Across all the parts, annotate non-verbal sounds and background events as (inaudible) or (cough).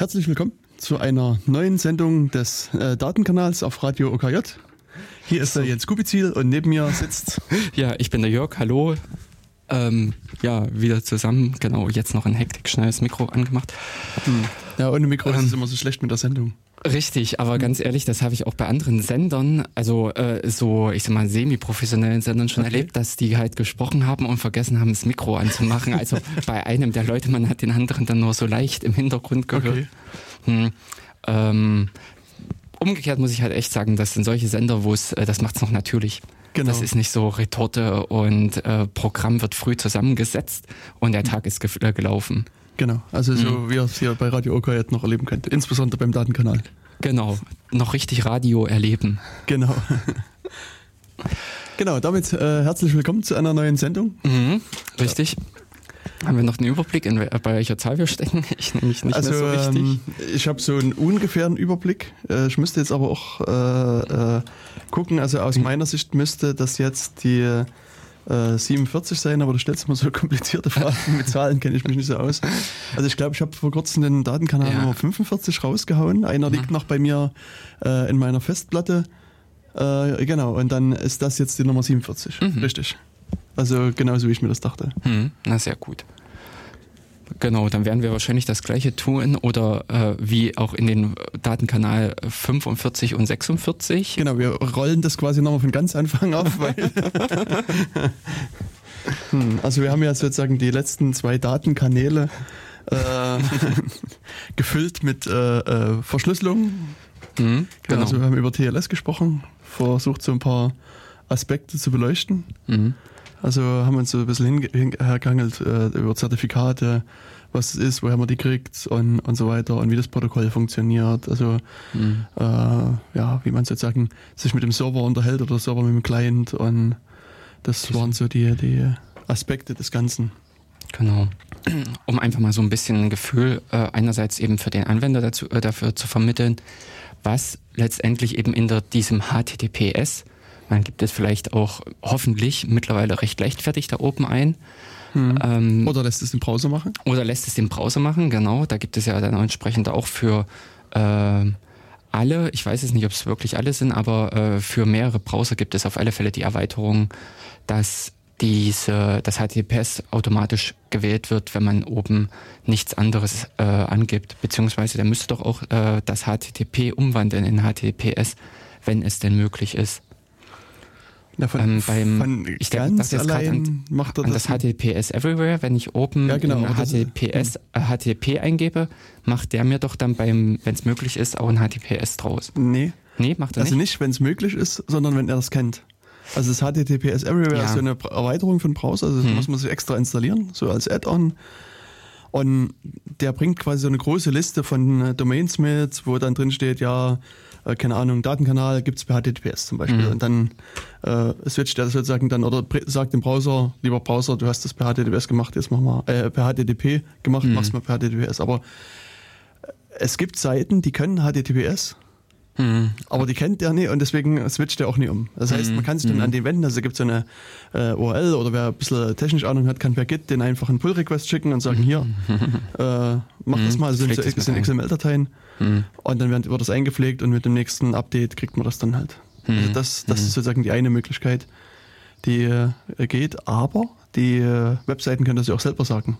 Herzlich willkommen zu einer neuen Sendung des äh, Datenkanals auf Radio OKJ. Hier ist der Jens Kubizil und neben mir sitzt. (laughs) Ja, ich bin der Jörg, hallo. Ähm, ja, wieder zusammen. Genau, jetzt noch in Hektik schnell das Mikro angemacht. Hm. Ja, ohne Mikro ähm, ist es immer so schlecht mit der Sendung. Richtig, aber ganz ehrlich, das habe ich auch bei anderen Sendern, also äh, so, ich sag mal, semi-professionellen Sendern schon okay. erlebt, dass die halt gesprochen haben und vergessen haben, das Mikro anzumachen. Also (laughs) bei einem der Leute, man hat den anderen dann nur so leicht im Hintergrund gehört. Okay. Hm, ähm, umgekehrt muss ich halt echt sagen, das sind solche Sender, wo es, äh, das macht's noch natürlich. Genau. Das ist nicht so Retorte und äh, Programm wird früh zusammengesetzt und der Tag ist äh, gelaufen. Genau, also so mhm. wie ihr es hier bei Radio OK jetzt noch erleben könnt, insbesondere beim Datenkanal. Genau, noch richtig Radio erleben. Genau. genau, damit äh, herzlich willkommen zu einer neuen Sendung. Mhm, richtig. Ja. Haben wir noch einen Überblick, in, bei welcher Zahl wir stecken? (laughs) Ich nehme mich nicht also, mehr so richtig. Ähm, ich habe so einen ungefähren Überblick. Äh, ich müsste jetzt aber auch äh, äh, gucken. Also aus mhm. meiner Sicht müsste das jetzt die 47 äh, sein, aber du stellst immer so komplizierte Fragen. (laughs) Mit Zahlen kenne ich mich nicht so aus. Also ich glaube, ich habe vor kurzem den Datenkanal ja. Nummer 45 rausgehauen. Einer mhm. liegt noch bei mir äh, in meiner Festplatte. Äh, genau, und dann ist das jetzt die Nummer 47. Mhm. Richtig. Also genauso wie ich mir das dachte. Mhm. Na, sehr gut. Genau, dann werden wir wahrscheinlich das gleiche tun oder äh, wie auch in den Datenkanal 45 und 46. Genau, wir rollen das quasi nochmal von ganz Anfang auf. Weil (laughs) hm, also wir haben ja sozusagen die letzten zwei Datenkanäle äh, (laughs) gefüllt mit äh, äh Verschlüsselung. Mhm, genau. Also wir haben über TLS gesprochen, versucht so ein paar Aspekte zu beleuchten. Mhm. Also haben wir uns so ein bisschen hergehangelt äh, über Zertifikate, was es ist, woher man die kriegt und, und so weiter und wie das Protokoll funktioniert. Also mhm. äh, ja, wie man sozusagen sich mit dem Server unterhält oder Server mit dem Client und das waren so die, die Aspekte des Ganzen. Genau. Um einfach mal so ein bisschen ein Gefühl äh, einerseits eben für den Anwender dazu, äh, dafür zu vermitteln, was letztendlich eben in der, diesem HTTPS man gibt es vielleicht auch hoffentlich mittlerweile recht leichtfertig da oben ein. Hm. Ähm, oder lässt es den Browser machen? Oder lässt es den Browser machen, genau. Da gibt es ja dann entsprechend auch für äh, alle, ich weiß es nicht, ob es wirklich alle sind, aber äh, für mehrere Browser gibt es auf alle Fälle die Erweiterung, dass diese, das HTTPS automatisch gewählt wird, wenn man oben nichts anderes äh, angibt. Beziehungsweise der müsste doch auch äh, das HTTP umwandeln in HTTPS, wenn es denn möglich ist. Ja, von, ähm, beim, von ich denke, das jetzt an, macht er an das, das HTTPS Everywhere, wenn ich oben ja, genau, HTTPS, äh, HTTP eingebe, macht der mir doch dann beim, wenn es möglich ist, auch ein HTTPS draus. Nee. Nee, macht er also nicht. Also nicht, wenn es möglich ist, sondern wenn er das kennt. Also das HTTPS Everywhere ja. ist so eine Erweiterung von Browser, also das hm. muss man sich extra installieren, so als Add-on. Und der bringt quasi so eine große Liste von äh, Domains mit, wo dann drin steht, ja, äh, keine Ahnung, Datenkanal gibt es per HTTPS zum Beispiel. Mhm. Und dann äh, switcht er sozusagen dann oder sagt dem Browser, lieber Browser, du hast das per HTTPS gemacht, jetzt mach mal, äh, per HTTP gemacht, mhm. mach's mal per HTTPS. Aber äh, es gibt Seiten, die können HTTPS, mhm. aber die kennt der nicht und deswegen switcht er auch nicht um. Das heißt, man kann sich dann mhm. an den wenden, also gibt so eine äh, URL oder wer ein bisschen technisch Ahnung hat, kann per Git den einfach einen Pull-Request schicken und sagen, hier, (laughs) äh, mach das mal, also sind, so, sind XML-Dateien. Mhm. Und dann wird, das eingepflegt und mit dem nächsten Update kriegt man das dann halt. Mhm. Also das, das mhm. ist sozusagen die eine Möglichkeit, die äh, geht. Aber die äh, Webseiten können das ja auch selber sagen.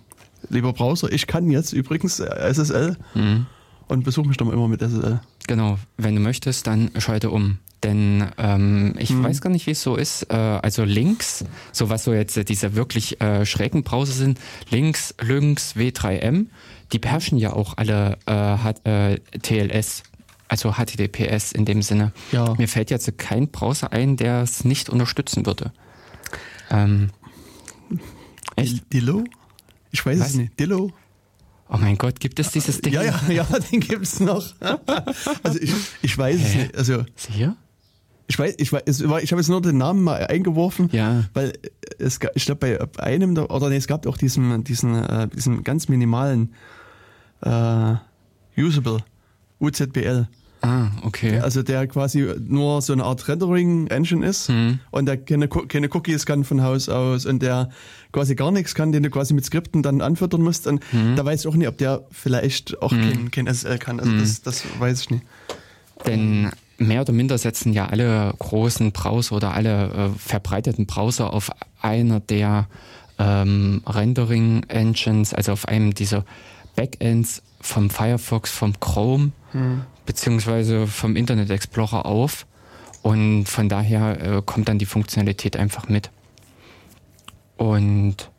Lieber Browser, ich kann jetzt übrigens SSL mhm. und besuche mich doch mal immer mit SSL. Genau, wenn du möchtest, dann schalte um. Denn ähm, ich mhm. weiß gar nicht, wie es so ist. Äh, also Links, so was so jetzt diese wirklich äh, schrägen Browser sind, Links, Lynx, W3M, die beherrschen ja auch alle äh, äh, TLS, also HTTPS in dem Sinne. Ja. Mir fällt jetzt kein Browser ein, der es nicht unterstützen würde. Ähm, echt? Dillo? Ich weiß Was? es nicht. Dillo? Oh mein Gott, gibt es dieses Ding? Ja, ja, ja, (laughs) den gibt es noch. (laughs) also ich, ich weiß es nicht. Also, Sicher? Ich weiß, ich weiß, ich habe jetzt nur den Namen mal eingeworfen, ja. weil es, ich glaube bei einem oder nee, es gab auch diesen, diesen, äh, diesen ganz minimalen äh, Usable, UZBL. Ah, okay. Also der quasi nur so eine Art Rendering-Engine ist hm. und der keine, keine Cookies kann von Haus aus und der quasi gar nichts kann, den du quasi mit Skripten dann anfüttern musst. Und hm. da weiß ich auch nicht, ob der vielleicht auch hm. kein, kein SSL kann. Also hm. das, das weiß ich nicht. Denn mehr oder minder setzen ja alle großen Browser oder alle äh, verbreiteten Browser auf einer der ähm, Rendering-Engines, also auf einem dieser Backends vom Firefox, vom Chrome hm. Beziehungsweise vom Internet Explorer auf und von daher äh, kommt dann die Funktionalität einfach mit. Und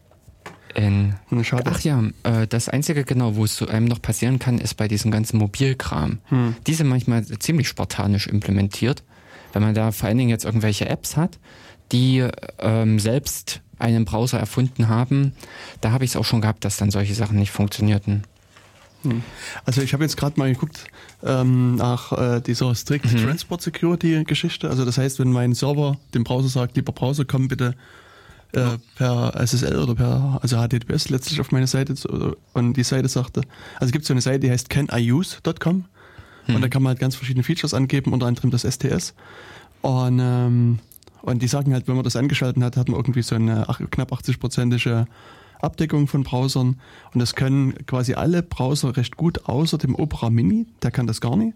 in, Schade. ach ja, äh, das einzige genau, wo es einem noch passieren kann, ist bei diesem ganzen Mobilkram. Hm. Die sind manchmal ziemlich spartanisch implementiert. Wenn man da vor allen Dingen jetzt irgendwelche Apps hat, die ähm, selbst einen Browser erfunden haben, da habe ich es auch schon gehabt, dass dann solche Sachen nicht funktionierten. Hm. Also ich habe jetzt gerade mal geguckt ähm, nach äh, dieser Strict mhm. Transport Security Geschichte. Also das heißt, wenn mein Server dem Browser sagt, lieber Browser, komm bitte äh, per SSL oder per also HTTPS letztlich auf meine Seite und die Seite sagte, also es gibt so eine Seite, die heißt caniuse.com mhm. und da kann man halt ganz verschiedene Features angeben, unter anderem das STS und ähm, und die sagen halt, wenn man das angeschaltet hat, hat man irgendwie so eine knapp 80-prozentige Abdeckung von Browsern. Und das können quasi alle Browser recht gut, außer dem Opera Mini, der kann das gar nicht.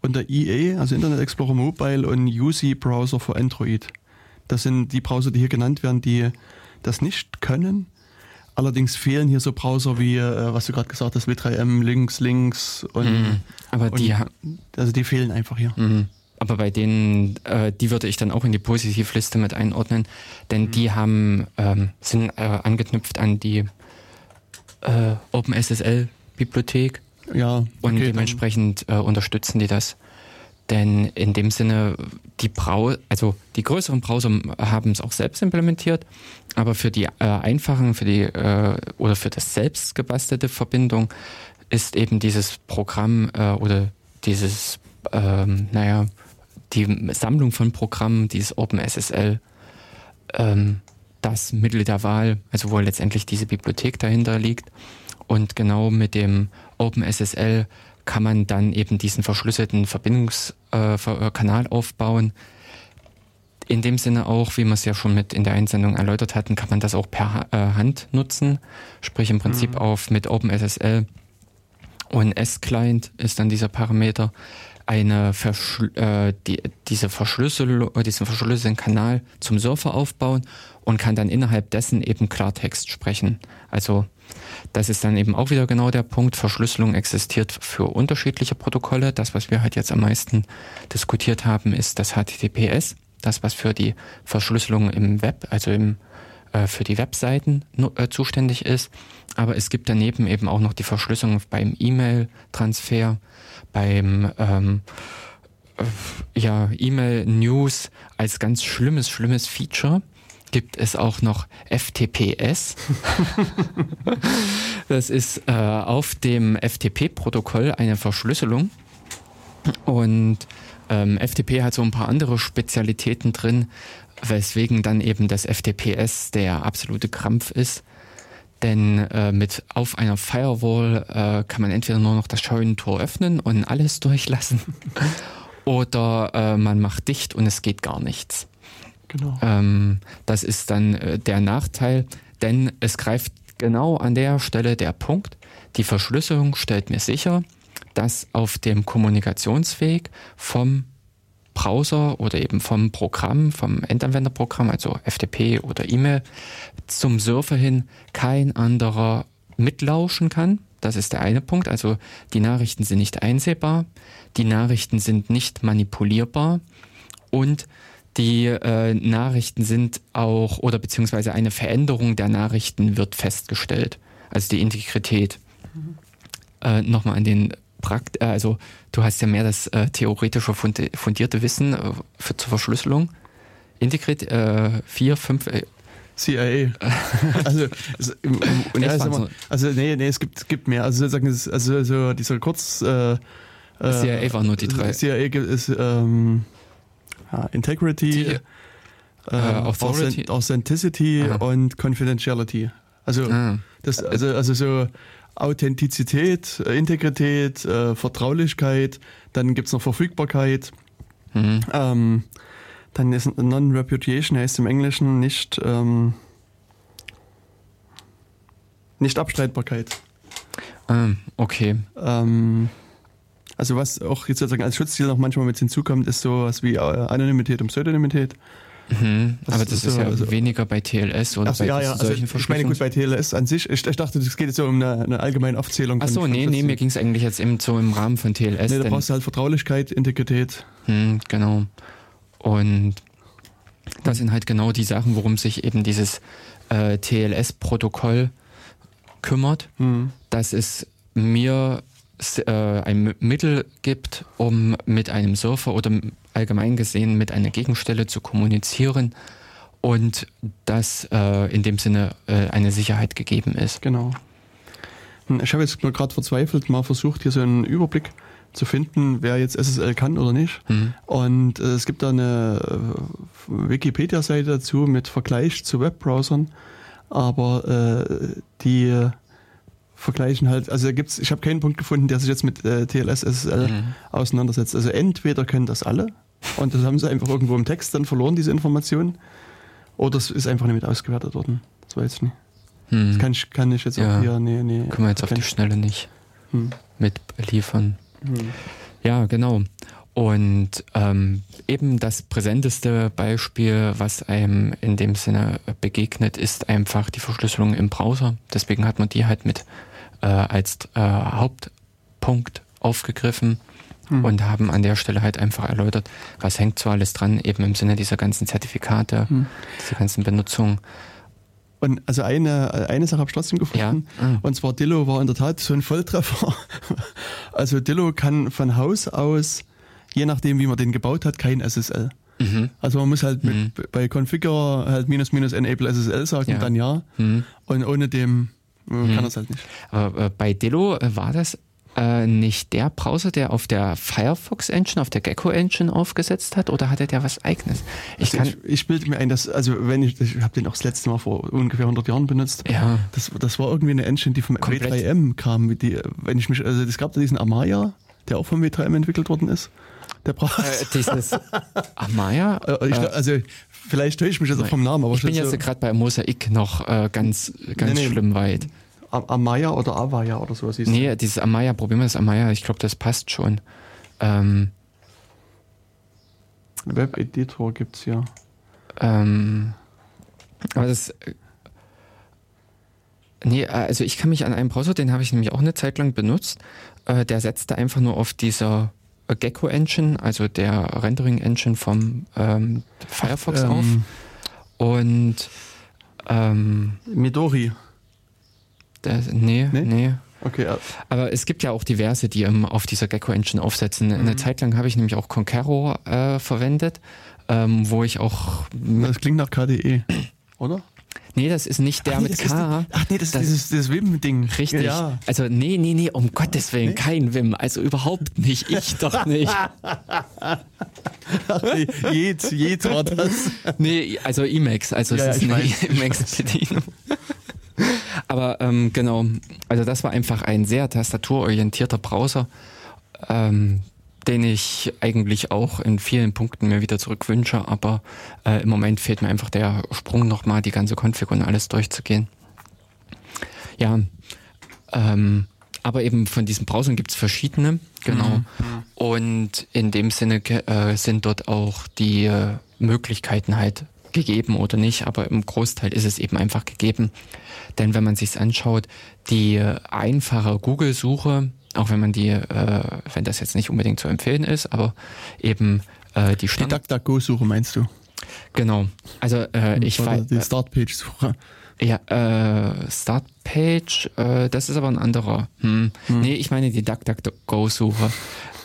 Und der IE, also Internet Explorer Mobile und UC Browser für Android. Das sind die Browser, die hier genannt werden, die das nicht können. Allerdings fehlen hier so Browser wie, äh, was du gerade gesagt hast, W3M, Links, Links und. Mhm. Aber die. Und, also die fehlen einfach hier. Mhm aber bei denen, äh, die würde ich dann auch in die Positivliste mit einordnen, denn mhm. die haben, ähm, sind äh, angeknüpft an die äh, OpenSSL-Bibliothek. Ja. Okay, und dementsprechend äh, unterstützen die das. Denn in dem Sinne, die Brau also die größeren Browser haben es auch selbst implementiert, aber für die äh, einfachen, für die äh, oder für das selbst gebastelte Verbindung ist eben dieses Programm äh, oder dieses, ähm, naja, die Sammlung von Programmen, dieses OpenSSL, ähm, das Mittel der Wahl, also wo letztendlich diese Bibliothek dahinter liegt. Und genau mit dem OpenSSL kann man dann eben diesen verschlüsselten Verbindungskanal äh, aufbauen. In dem Sinne auch, wie wir es ja schon mit in der Einsendung erläutert hatten, kann man das auch per äh, Hand nutzen. Sprich im Prinzip mhm. auf mit OpenSSL und S-Client ist dann dieser Parameter eine Verschl äh, die, diese Verschlüsselung, diesen verschlüsselten Kanal zum Surfer aufbauen und kann dann innerhalb dessen eben Klartext sprechen. Also das ist dann eben auch wieder genau der Punkt. Verschlüsselung existiert für unterschiedliche Protokolle. Das, was wir halt jetzt am meisten diskutiert haben, ist das HTTPS. Das, was für die Verschlüsselung im Web, also im, äh, für die Webseiten äh, zuständig ist. Aber es gibt daneben eben auch noch die Verschlüsselung beim E-Mail-Transfer beim ähm, äh, ja, E-Mail-News als ganz schlimmes, schlimmes Feature gibt es auch noch FTPS. (laughs) das ist äh, auf dem FTP-Protokoll eine Verschlüsselung. Und ähm, FTP hat so ein paar andere Spezialitäten drin, weswegen dann eben das FTPS der absolute Krampf ist. Denn äh, mit auf einer Firewall äh, kann man entweder nur noch das Scheunentor öffnen und alles durchlassen (laughs) oder äh, man macht dicht und es geht gar nichts. Genau. Ähm, das ist dann äh, der Nachteil, denn es greift genau an der Stelle der Punkt. Die Verschlüsselung stellt mir sicher, dass auf dem Kommunikationsweg vom Browser oder eben vom Programm, vom Endanwenderprogramm, also FTP oder E-Mail, zum Surfer hin kein anderer mitlauschen kann. Das ist der eine Punkt. Also die Nachrichten sind nicht einsehbar, die Nachrichten sind nicht manipulierbar und die äh, Nachrichten sind auch oder beziehungsweise eine Veränderung der Nachrichten wird festgestellt. Also die Integrität. Mhm. Äh, Nochmal an den Prakt äh, also du hast ja mehr das äh, theoretische fundierte Wissen äh, für zur Verschlüsselung. Integrit äh, vier, fünf. Äh, CIA. (laughs) also, es, ja, mal, also nee, nee, es gibt, gibt mehr. Also sagen es, also so dieser kurz. Äh, CIA war nur die drei. CIA ist ähm, Integrity, die, äh, Authority. Authenticity Aha. und Confidentiality. Also ah. das, also also so Authentizität, äh, Integrität, äh, Vertraulichkeit, dann gibt's noch Verfügbarkeit. Mhm. Ähm, dann ist Non-Reputation heißt im Englischen nicht, ähm, nicht Abstreitbarkeit. Ähm, okay. Ähm, also was auch jetzt sozusagen als Schutzziel noch manchmal mit hinzukommt, ist sowas wie äh, Anonymität und Pseudonymität. Mhm, aber das ist, ist ja also, weniger bei TLS oder so, bei ja, ja, solchen also, Ich meine, gut, bei TLS an sich, ich, ich dachte, es geht jetzt so um eine, eine allgemeine Aufzählung. Achso, nee, nee, mir ging es eigentlich jetzt eben so im Rahmen von TLS. Nee, da brauchst du halt Vertraulichkeit, Integrität. Hm, genau. Und das sind halt genau die Sachen, worum sich eben dieses äh, TLS-Protokoll kümmert, mhm. dass es mir äh, ein Mittel gibt, um mit einem Surfer oder allgemein gesehen mit einer Gegenstelle zu kommunizieren und dass äh, in dem Sinne äh, eine Sicherheit gegeben ist. Genau. Hm, ich habe jetzt nur gerade verzweifelt mal versucht, hier so einen Überblick zu finden, wer jetzt SSL kann oder nicht. Mhm. Und äh, es gibt da eine äh, Wikipedia-Seite dazu mit Vergleich zu Webbrowsern, aber äh, die vergleichen halt, also da gibt's, ich habe keinen Punkt gefunden, der sich jetzt mit äh, TLS SSL mhm. auseinandersetzt. Also entweder können das alle und das haben sie einfach irgendwo im Text dann verloren, diese Information, oder es ist einfach nicht mit ausgewertet worden. Das weiß ich nicht. Mhm. Das kann ich, kann ich jetzt ja. auch hier, nee, nee. Können wir jetzt auf die Schnelle nicht mhm. mitliefern. Mhm. Ja, genau. Und ähm, eben das präsenteste Beispiel, was einem in dem Sinne begegnet, ist einfach die Verschlüsselung im Browser. Deswegen hat man die halt mit äh, als äh, Hauptpunkt aufgegriffen mhm. und haben an der Stelle halt einfach erläutert, was hängt so alles dran, eben im Sinne dieser ganzen Zertifikate, mhm. dieser ganzen Benutzung. Und also eine, eine Sache habe ich trotzdem gefunden. Ja. Mhm. Und zwar Dillo war in der Tat so ein Volltreffer. (laughs) Also Dillo kann von Haus aus, je nachdem wie man den gebaut hat, kein SSL. Mhm. Also man muss halt mhm. mit, bei Configure halt minus minus enable SSL sagen, ja. dann ja. Mhm. Und ohne dem mhm. kann das halt nicht. Aber äh, bei Dillo äh, war das äh, nicht der Browser, der auf der Firefox Engine, auf der Gecko Engine aufgesetzt hat, oder hatte der was eigenes? Ich, also ich, ich bilde mir ein, dass, also wenn ich, ich habe den auch das letzte Mal vor ungefähr 100 Jahren benutzt. Ja. Das, das war irgendwie eine Engine, die vom Komplett. W3M kam. Die, wenn ich mich, also es gab da diesen Amaya, der auch vom W3M entwickelt worden ist. Der Browser. Äh, dieses (laughs) Amaya? Äh, ich, also vielleicht täusche ich mich jetzt auch vom Namen, aber ich bin jetzt so gerade bei Mosaik noch äh, ganz, ganz nee, nee. schlimm weit. Amaya oder Avaya oder sowas hieß Nee, dieses Amaya, probieren wir das Amaya, ich glaube, das passt schon. Ähm, Web-Editor gibt es ja. Ähm, aber das. Äh, nee, also ich kann mich an einen Browser, den habe ich nämlich auch eine Zeit lang benutzt, äh, der setzte einfach nur auf dieser Gecko Engine, also der Rendering Engine vom ähm, Firefox ähm, auf. Und ähm, Midori. Das, nee, nee, nee. Okay, ja. Aber es gibt ja auch diverse, die ähm, auf dieser Gecko Engine aufsetzen. Mhm. Eine Zeit lang habe ich nämlich auch Concero äh, verwendet, ähm, wo ich auch. Das klingt nach KDE, oder? Nee, das ist nicht der ach, nee, mit K. Ist, ach nee, das, das ist dieses, dieses Wim-Ding. Richtig. Ja. Also nee, nee, nee, um Gottes Willen, nee? kein Wim. Also überhaupt nicht. Ich (laughs) doch nicht. ach nee, war das. Nee, also Emacs. Also ja, es ist eine Emacs-Bedienung. (laughs) Aber ähm, genau, also das war einfach ein sehr tastaturorientierter Browser, ähm, den ich eigentlich auch in vielen Punkten mir wieder zurückwünsche, aber äh, im Moment fehlt mir einfach der Sprung nochmal, die ganze Config und alles durchzugehen. Ja, ähm, aber eben von diesen Browsern gibt es verschiedene, genau. Mhm. Und in dem Sinne äh, sind dort auch die äh, Möglichkeiten halt gegeben oder nicht, aber im Großteil ist es eben einfach gegeben. Denn wenn man sich anschaut, die einfache Google-Suche, auch wenn man die, äh, wenn das jetzt nicht unbedingt zu empfehlen ist, aber eben äh, die Standard... Die DuckDuckGo-Suche meinst du? Genau. Also äh, ich weiß... Die Startpage-Suche. Ja, äh, Startpage, äh, das ist aber ein anderer. Hm. Hm. Nee, ich meine die DuckDuckGo-Suche.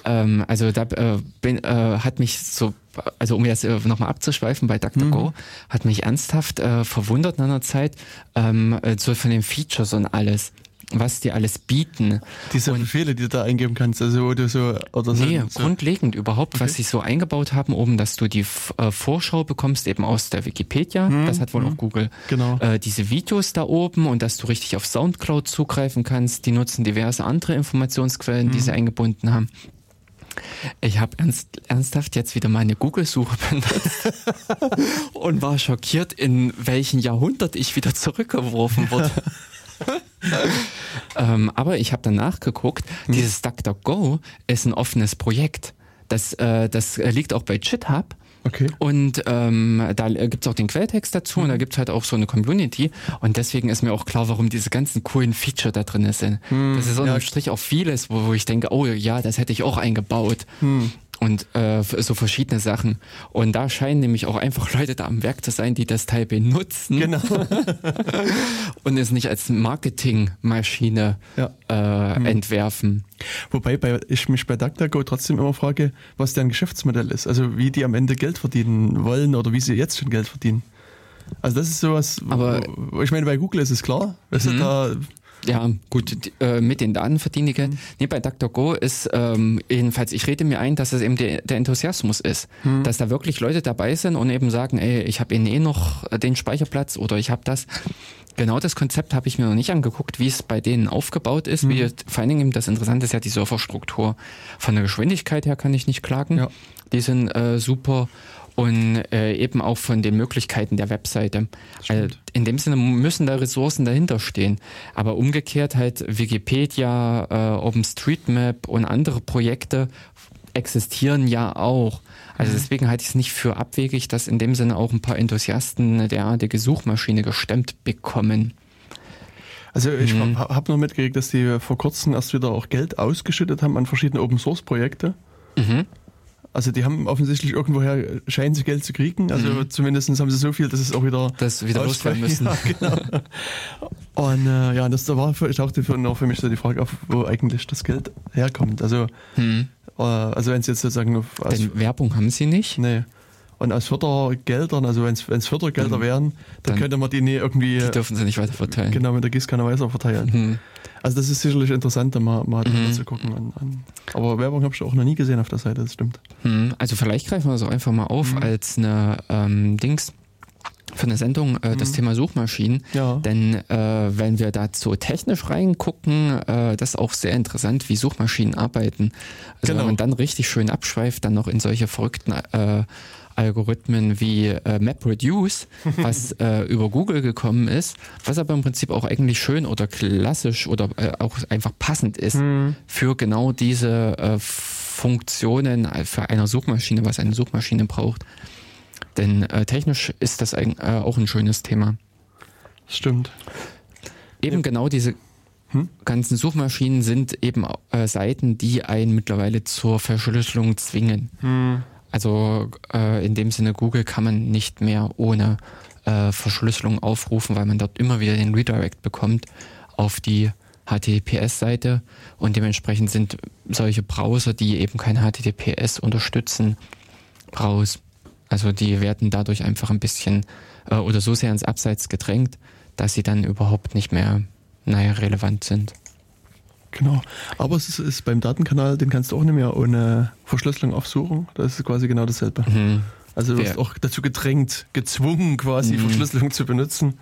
Ähm, also da äh, bin, äh, hat mich so also um jetzt äh, nochmal abzuschweifen bei DuckDuckGo, mhm. hat mich ernsthaft äh, verwundert in einer Zeit, ähm, äh, so von den Features und alles. was die alles bieten. Diese und Befehle, die du da eingeben kannst, also wo du so oder so. Nee, so. grundlegend überhaupt, okay. was sie so eingebaut haben, oben, dass du die äh, Vorschau bekommst, eben aus der Wikipedia, hm, das hat wohl hm, auch Google. Genau. Äh, diese Videos da oben und dass du richtig auf Soundcloud zugreifen kannst, die nutzen diverse andere Informationsquellen, hm. die sie eingebunden haben. Ich habe ernst, ernsthaft jetzt wieder meine Google-Suche (laughs) benutzt (laughs) und war schockiert, in welchen Jahrhundert ich wieder zurückgeworfen (laughs) wurde. ähm, aber ich habe dann nachgeguckt, hm. dieses DuckDuckGo ist ein offenes Projekt. Das, äh, das liegt auch bei GitHub. Okay. Und ähm, da gibt's auch den Quelltext dazu mhm. und da gibt's halt auch so eine Community. Und deswegen ist mir auch klar, warum diese ganzen coolen Feature da drin sind. Mhm. Das ist unterm ja. Strich auch vieles, wo, wo ich denke, oh ja, das hätte ich auch eingebaut. Mhm und äh, so verschiedene Sachen. Und da scheinen nämlich auch einfach Leute da am Werk zu sein, die das Teil benutzen. Genau. (laughs) und es nicht als Marketingmaschine ja. äh, mhm. entwerfen. Wobei bei, ich mich bei DuckDuckGo trotzdem immer frage, was deren Geschäftsmodell ist. Also wie die am Ende Geld verdienen wollen oder wie sie jetzt schon Geld verdienen. Also das ist sowas, Aber wo, ich meine, bei Google ist es klar. Mhm. Da ja, gut, äh, mit den Daten verdiene ich Geld. Mhm. Nee, bei DuckDuckGo ist, ähm, jedenfalls, ich rede mir ein, dass es eben der, der Enthusiasmus ist. Mhm. Dass da wirklich Leute dabei sind und eben sagen, ey, ich habe eh noch den Speicherplatz oder ich habe das. Genau das Konzept habe ich mir noch nicht angeguckt, wie es bei denen aufgebaut ist. Mhm. Wie, vor allen Dingen das Interessante ist ja die Serverstruktur. Von der Geschwindigkeit her kann ich nicht klagen. Ja. Die sind äh, super und äh, eben auch von den Möglichkeiten der Webseite. Also in dem Sinne müssen da Ressourcen dahinter stehen. Aber umgekehrt halt Wikipedia, äh, OpenStreetMap und andere Projekte existieren ja auch. Also mhm. deswegen halte ich es nicht für abwegig, dass in dem Sinne auch ein paar Enthusiasten eine derartige Suchmaschine gestemmt bekommen. Also ich mhm. habe nur mitgekriegt, dass die vor kurzem erst wieder auch Geld ausgeschüttet haben an verschiedene Open Source Projekte. Mhm. Also die haben offensichtlich irgendwoher scheinen sie Geld zu kriegen. Also mhm. zumindest haben sie so viel, dass es auch wieder das wieder loswerden müssen. (laughs) Ja, genau. Und äh, ja, das da war für, ich dachte für, für mich so die Frage auf, wo eigentlich das Geld herkommt. Also mhm. äh, also wenn es jetzt sozusagen Denn Werbung haben sie nicht? Nee. Und aus Fördergeldern, also wenn es Fördergelder mhm. wären, dann, dann, könnte man die nie irgendwie. Die dürfen sie nicht weiter verteilen. Genau, mit der Gießkanne weiter verteilen. Mhm. Also das ist sicherlich interessant, da mal, mal mhm. zu gucken. An, an. Aber Werbung habe ich auch noch nie gesehen auf der Seite, das stimmt. Mhm. Also vielleicht greifen wir das auch einfach mal auf mhm. als eine ähm, Dings für eine Sendung äh, das mhm. Thema Suchmaschinen. Ja. Denn äh, wenn wir dazu technisch reingucken, äh, das ist auch sehr interessant, wie Suchmaschinen arbeiten. Also genau. wenn man dann richtig schön abschweift, dann noch in solche verrückten äh, Algorithmen wie äh, MapReduce, (laughs) was äh, über Google gekommen ist, was aber im Prinzip auch eigentlich schön oder klassisch oder äh, auch einfach passend ist mhm. für genau diese äh, Funktionen für eine Suchmaschine, was eine Suchmaschine braucht. Denn äh, technisch ist das ein, äh, auch ein schönes Thema. Stimmt. Eben ja. genau diese hm? ganzen Suchmaschinen sind eben äh, Seiten, die einen mittlerweile zur Verschlüsselung zwingen. Hm. Also äh, in dem Sinne, Google kann man nicht mehr ohne äh, Verschlüsselung aufrufen, weil man dort immer wieder den Redirect bekommt auf die HTTPS-Seite und dementsprechend sind solche Browser, die eben kein HTTPS unterstützen, raus. Also die werden dadurch einfach ein bisschen äh, oder so sehr ins Abseits gedrängt, dass sie dann überhaupt nicht mehr, naja, relevant sind. Genau. Aber es ist, ist, beim Datenkanal, den kannst du auch nicht mehr ohne Verschlüsselung aufsuchen. Das ist quasi genau dasselbe. Mhm. Also du wirst auch dazu gedrängt, gezwungen quasi mhm. Verschlüsselung zu benutzen.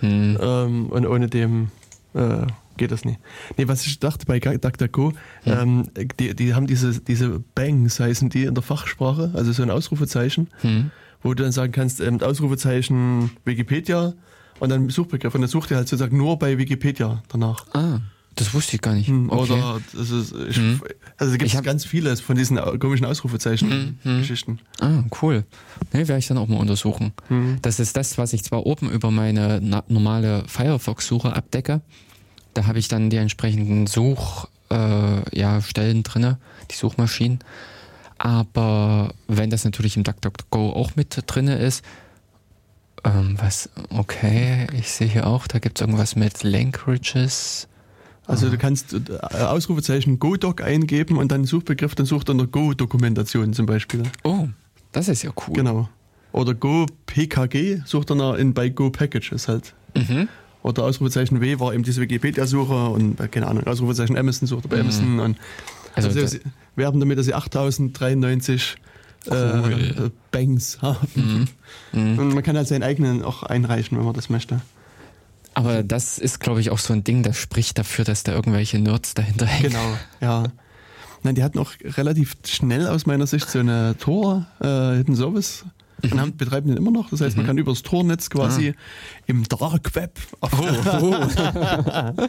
Mhm. Ähm, und ohne dem äh, geht das nicht. Nee, was ich dachte bei DuckDuckGo, ja. ähm, die, die haben diese, diese Bangs, heißen die in der Fachsprache, also so ein Ausrufezeichen, mhm. wo du dann sagen kannst, ähm, Ausrufezeichen Wikipedia und dann Suchbegriff. Und dann sucht er halt sozusagen nur bei Wikipedia danach. Ah. Das wusste ich gar nicht. Hm, okay. Oder das ist, ich, hm. also gibt es ganz viele von diesen komischen Ausrufezeichen-Geschichten. Hm, hm. Ah, cool. Ne, werde ich dann auch mal untersuchen. Hm. Das ist das, was ich zwar oben über meine normale Firefox-Suche abdecke. Da habe ich dann die entsprechenden Suchstellen äh, ja, Stellen drinne, die Suchmaschinen. Aber wenn das natürlich im DuckDuckGo auch mit drinne ist, ähm, was, okay, ich sehe hier auch, da gibt es irgendwas mit Languages. Also du kannst äh, Ausrufezeichen GoDoc eingeben und dann Suchbegriff, dann sucht er eine Go-Dokumentation zum Beispiel. Oh, das ist ja cool. Genau. Oder Go PKG sucht er in, bei Go Packages halt. Mhm. oder Ausrufezeichen W war eben diese Wikipedia-Suche und bei, keine Ahnung, Ausrufezeichen Amazon sucht bei mhm. Amazon und also, also sie werben damit, dass sie 8093 cool. äh, Banks haben. Mhm. Mhm. Und man kann halt seinen eigenen auch einreichen, wenn man das möchte. Aber das ist, glaube ich, auch so ein Ding, das spricht dafür, dass da irgendwelche Nerds dahinter hängen. Genau, ja. Nein, die hatten auch relativ schnell aus meiner Sicht so eine Tor, äh, einen Service und mhm. haben, betreiben den immer noch. Das heißt, man mhm. kann über das Tornetz quasi ah. im Dark Web auf, oh, oh.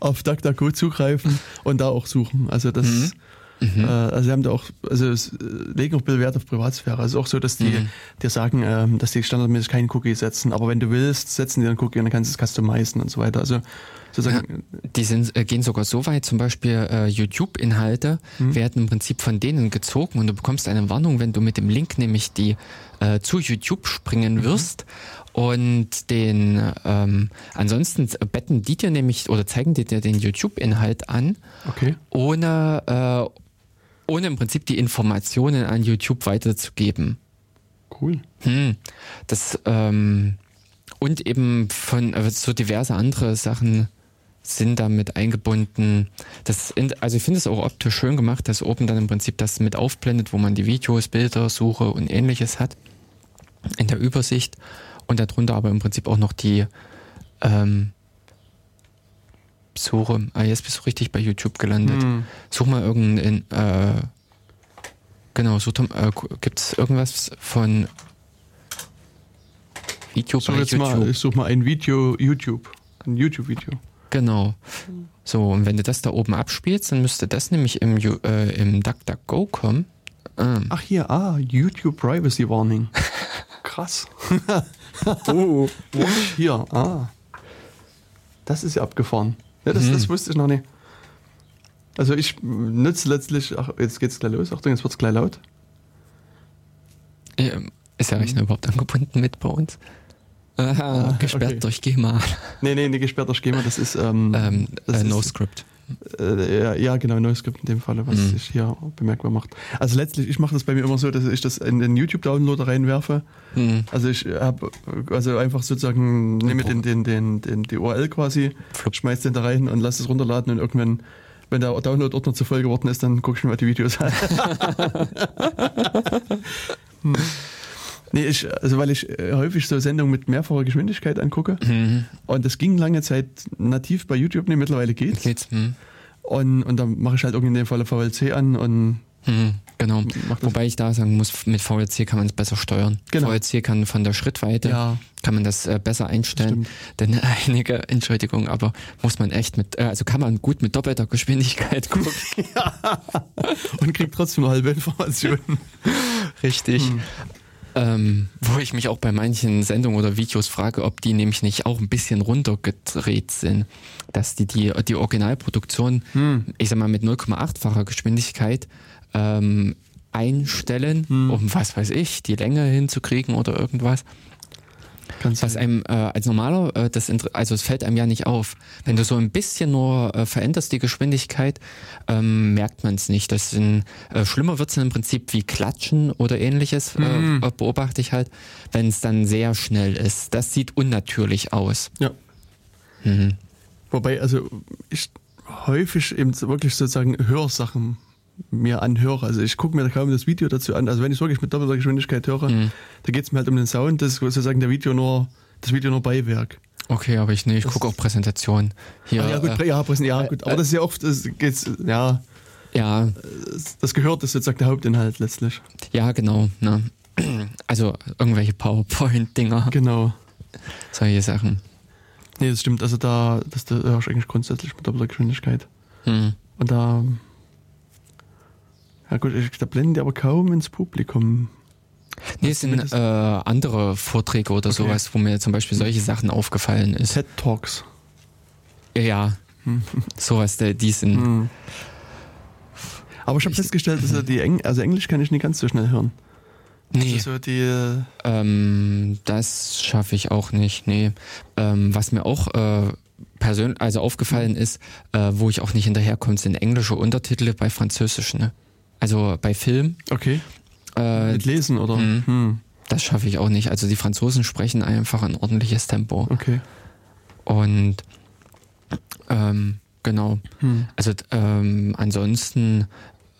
(laughs) auf DuckDuckGo zugreifen und da auch suchen. Also das mhm. Mhm. Äh, also sie haben da auch, also es, äh, legen auch viel Wert auf Privatsphäre. Also auch so, dass die mhm. dir sagen, ähm, dass die standardmäßig keinen Cookie setzen, aber wenn du willst, setzen die dann Cookie und dann kannst du es customizen und so weiter. Also sozusagen. Ja, die sind, äh, gehen sogar so weit, zum Beispiel äh, YouTube-Inhalte mhm. werden im Prinzip von denen gezogen und du bekommst eine Warnung, wenn du mit dem Link nämlich die äh, zu YouTube springen mhm. wirst. Und den ähm, ansonsten betten die dir nämlich oder zeigen dir den YouTube-Inhalt an, okay. ohne äh, ohne im Prinzip die Informationen an YouTube weiterzugeben. Cool. Hm. Das ähm, und eben von äh, so diverse andere Sachen sind damit eingebunden. Das, also ich finde es auch optisch schön gemacht, dass oben dann im Prinzip das mit aufblendet, wo man die Videos, Bilder, Suche und ähnliches hat in der Übersicht und darunter aber im Prinzip auch noch die ähm, suche, ah, jetzt bist du richtig bei YouTube gelandet. Hm. Such mal irgendein, äh, genau, such, äh, gibt es irgendwas von Video so, bei jetzt YouTube? Mal, ich such mal ein Video, YouTube, ein YouTube-Video. Genau. So, und wenn du das da oben abspielst, dann müsste das nämlich im, äh, im DuckDuckGo kommen. Ähm. Ach hier, ah, YouTube Privacy Warning. (laughs) Krass. oh, (laughs) hier, ah. Das ist ja abgefahren. Ja, das, mhm. das wusste ich noch nicht. Also ich nutze letztlich, ach, jetzt geht's gleich los, Achtung, jetzt wird's gleich laut. Ist der Rechner mhm. überhaupt angebunden mit bei uns? Aha, ah, gesperrt okay. durch GEMA. Nee, nee, nee, gesperrt durch GEMA, das ist, ähm, ähm das äh, NoScript. Äh, ja, ja, genau, NoScript in dem Falle, was mhm. sich hier bemerkbar macht. Also letztlich, ich mache das bei mir immer so, dass ich das in den YouTube-Downloader reinwerfe. Mhm. Also ich habe also einfach sozusagen, nehme den, den, den, den, die URL quasi, schmeiß den da rein und lass es runterladen und irgendwann wenn der Download-Ordner zu voll geworden ist, dann guck ich mir mal die Videos an. (laughs) (laughs) (laughs) hm. Nee, ich, also weil ich äh, häufig so Sendungen mit mehrfacher Geschwindigkeit angucke. Mhm. Und das ging lange Zeit nativ bei YouTube, nee, mittlerweile geht's. geht's mhm. Und, und dann mache ich halt irgendwie in dem Fall VLC an und hm, genau. Wobei ich da sagen muss, mit VLC kann man es besser steuern. Genau. VLC kann von der Schrittweite ja. kann man das äh, besser einstellen. Denn (laughs) einige, Entschuldigung, aber muss man echt mit, äh, also kann man gut mit doppelter Geschwindigkeit (laughs) gucken. ja. Und kriegt trotzdem eine halbe Informationen. Richtig. Hm. Ähm, wo ich mich auch bei manchen Sendungen oder Videos frage, ob die nämlich nicht auch ein bisschen runtergedreht sind. Dass die die, die Originalproduktion, hm. ich sag mal, mit 0,8-facher Geschwindigkeit ähm, einstellen, hm. um was weiß ich, die Länge hinzukriegen oder irgendwas. Ganz was einem äh, als normaler, äh, das also es fällt einem ja nicht auf. Wenn du so ein bisschen nur äh, veränderst die Geschwindigkeit, ähm, merkt man es nicht. Das sind, äh, schlimmer wird es im Prinzip wie Klatschen oder ähnliches, äh, mhm. äh, beobachte ich halt, wenn es dann sehr schnell ist. Das sieht unnatürlich aus. Ja. Mhm. Wobei, also ich häufig eben wirklich sozusagen Hörsachen mir anhöre. Also ich gucke mir kaum das Video dazu an. Also wenn ich es wirklich mit doppelter Geschwindigkeit höre, mhm. da geht es mir halt um den Sound, das ist sozusagen der Video nur, das Video nur Beiwerk. Okay, aber ich, nee, ich gucke auch Präsentationen. Hier, ah, ja, gut, äh, ja, ja, gut, aber äh, das ist ja oft, das geht's, ja. Ja. Das gehört, das ist sozusagen der Hauptinhalt letztlich. Ja, genau. Ne? Also irgendwelche PowerPoint-Dinger. Genau. Solche Sachen. Nee, das stimmt. Also da, das, da hörst du eigentlich grundsätzlich mit doppelter Geschwindigkeit. Hm. Und da ja gut, da blenden die aber kaum ins Publikum. Nee, es sind äh, andere Vorträge oder okay. sowas, wo mir zum Beispiel solche Sachen aufgefallen ist. TED Talks. Ja, hm. sowas, die sind. Hm. Aber ich habe festgestellt, dass die Eng also Englisch kann ich nicht ganz so schnell hören. Nee. Also so die, äh, ähm, das schaffe ich auch nicht. Nee. Ähm, was mir auch äh, persönlich also aufgefallen ist, äh, wo ich auch nicht hinterherkomme, sind englische Untertitel bei Französisch. Ne? Also bei Film. Okay. Äh, Mit Lesen oder? Mh, hm. Das schaffe ich auch nicht. Also die Franzosen sprechen einfach ein ordentliches Tempo. Okay. Und ähm, genau. Hm. Also ähm, ansonsten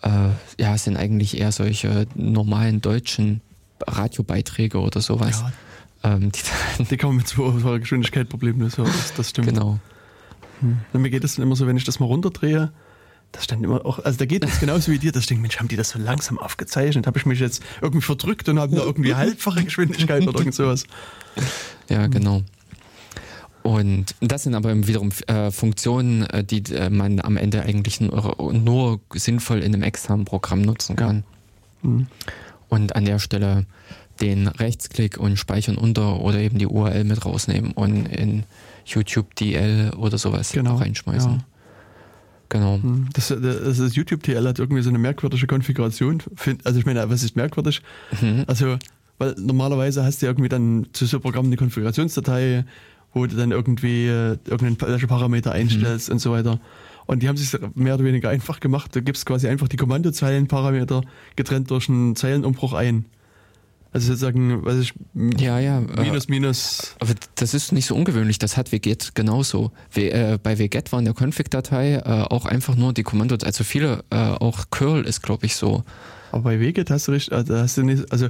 äh, ja, sind eigentlich eher solche normalen deutschen Radiobeiträge oder sowas. Ja. Ähm, die, die kann man mit so einer Geschwindigkeit problemlos das, das stimmt. Genau. Hm. Mir geht es dann immer so, wenn ich das mal runterdrehe, das stand immer auch, also da geht es genauso wie dir, das Ding, Mensch, haben die das so langsam aufgezeichnet? Habe ich mich jetzt irgendwie verdrückt und habe da irgendwie halbfache Geschwindigkeit oder irgend sowas. Ja, genau. Und das sind aber wiederum äh, Funktionen, äh, die äh, man am Ende eigentlich nur, nur, sinnvoll in einem externen Programm nutzen kann. Ja. Mhm. Und an der Stelle den Rechtsklick und Speichern unter oder eben die URL mit rausnehmen und in YouTube DL oder sowas genau. reinschmeißen. Ja. Genau. Mhm. Das, das, das YouTube DL hat irgendwie so eine merkwürdige Konfiguration. Also ich meine, was ist merkwürdig? Mhm. Also, weil normalerweise hast du ja irgendwie dann zu so Programmen eine Konfigurationsdatei wo du dann irgendwie äh, irgendeinen Parameter einstellst mhm. und so weiter. Und die haben sich mehr oder weniger einfach gemacht. Du gibst quasi einfach die Kommandozeilenparameter getrennt durch einen Zeilenumbruch ein. Also sozusagen, was ich, ja, ja, minus, äh, minus. Aber das ist nicht so ungewöhnlich, das hat wget genauso. W, äh, bei wget war in der Config-Datei äh, auch einfach nur die Kommando, also viele, äh, auch curl ist glaube ich so. Aber bei wget hast du richtig, also hast du nicht, also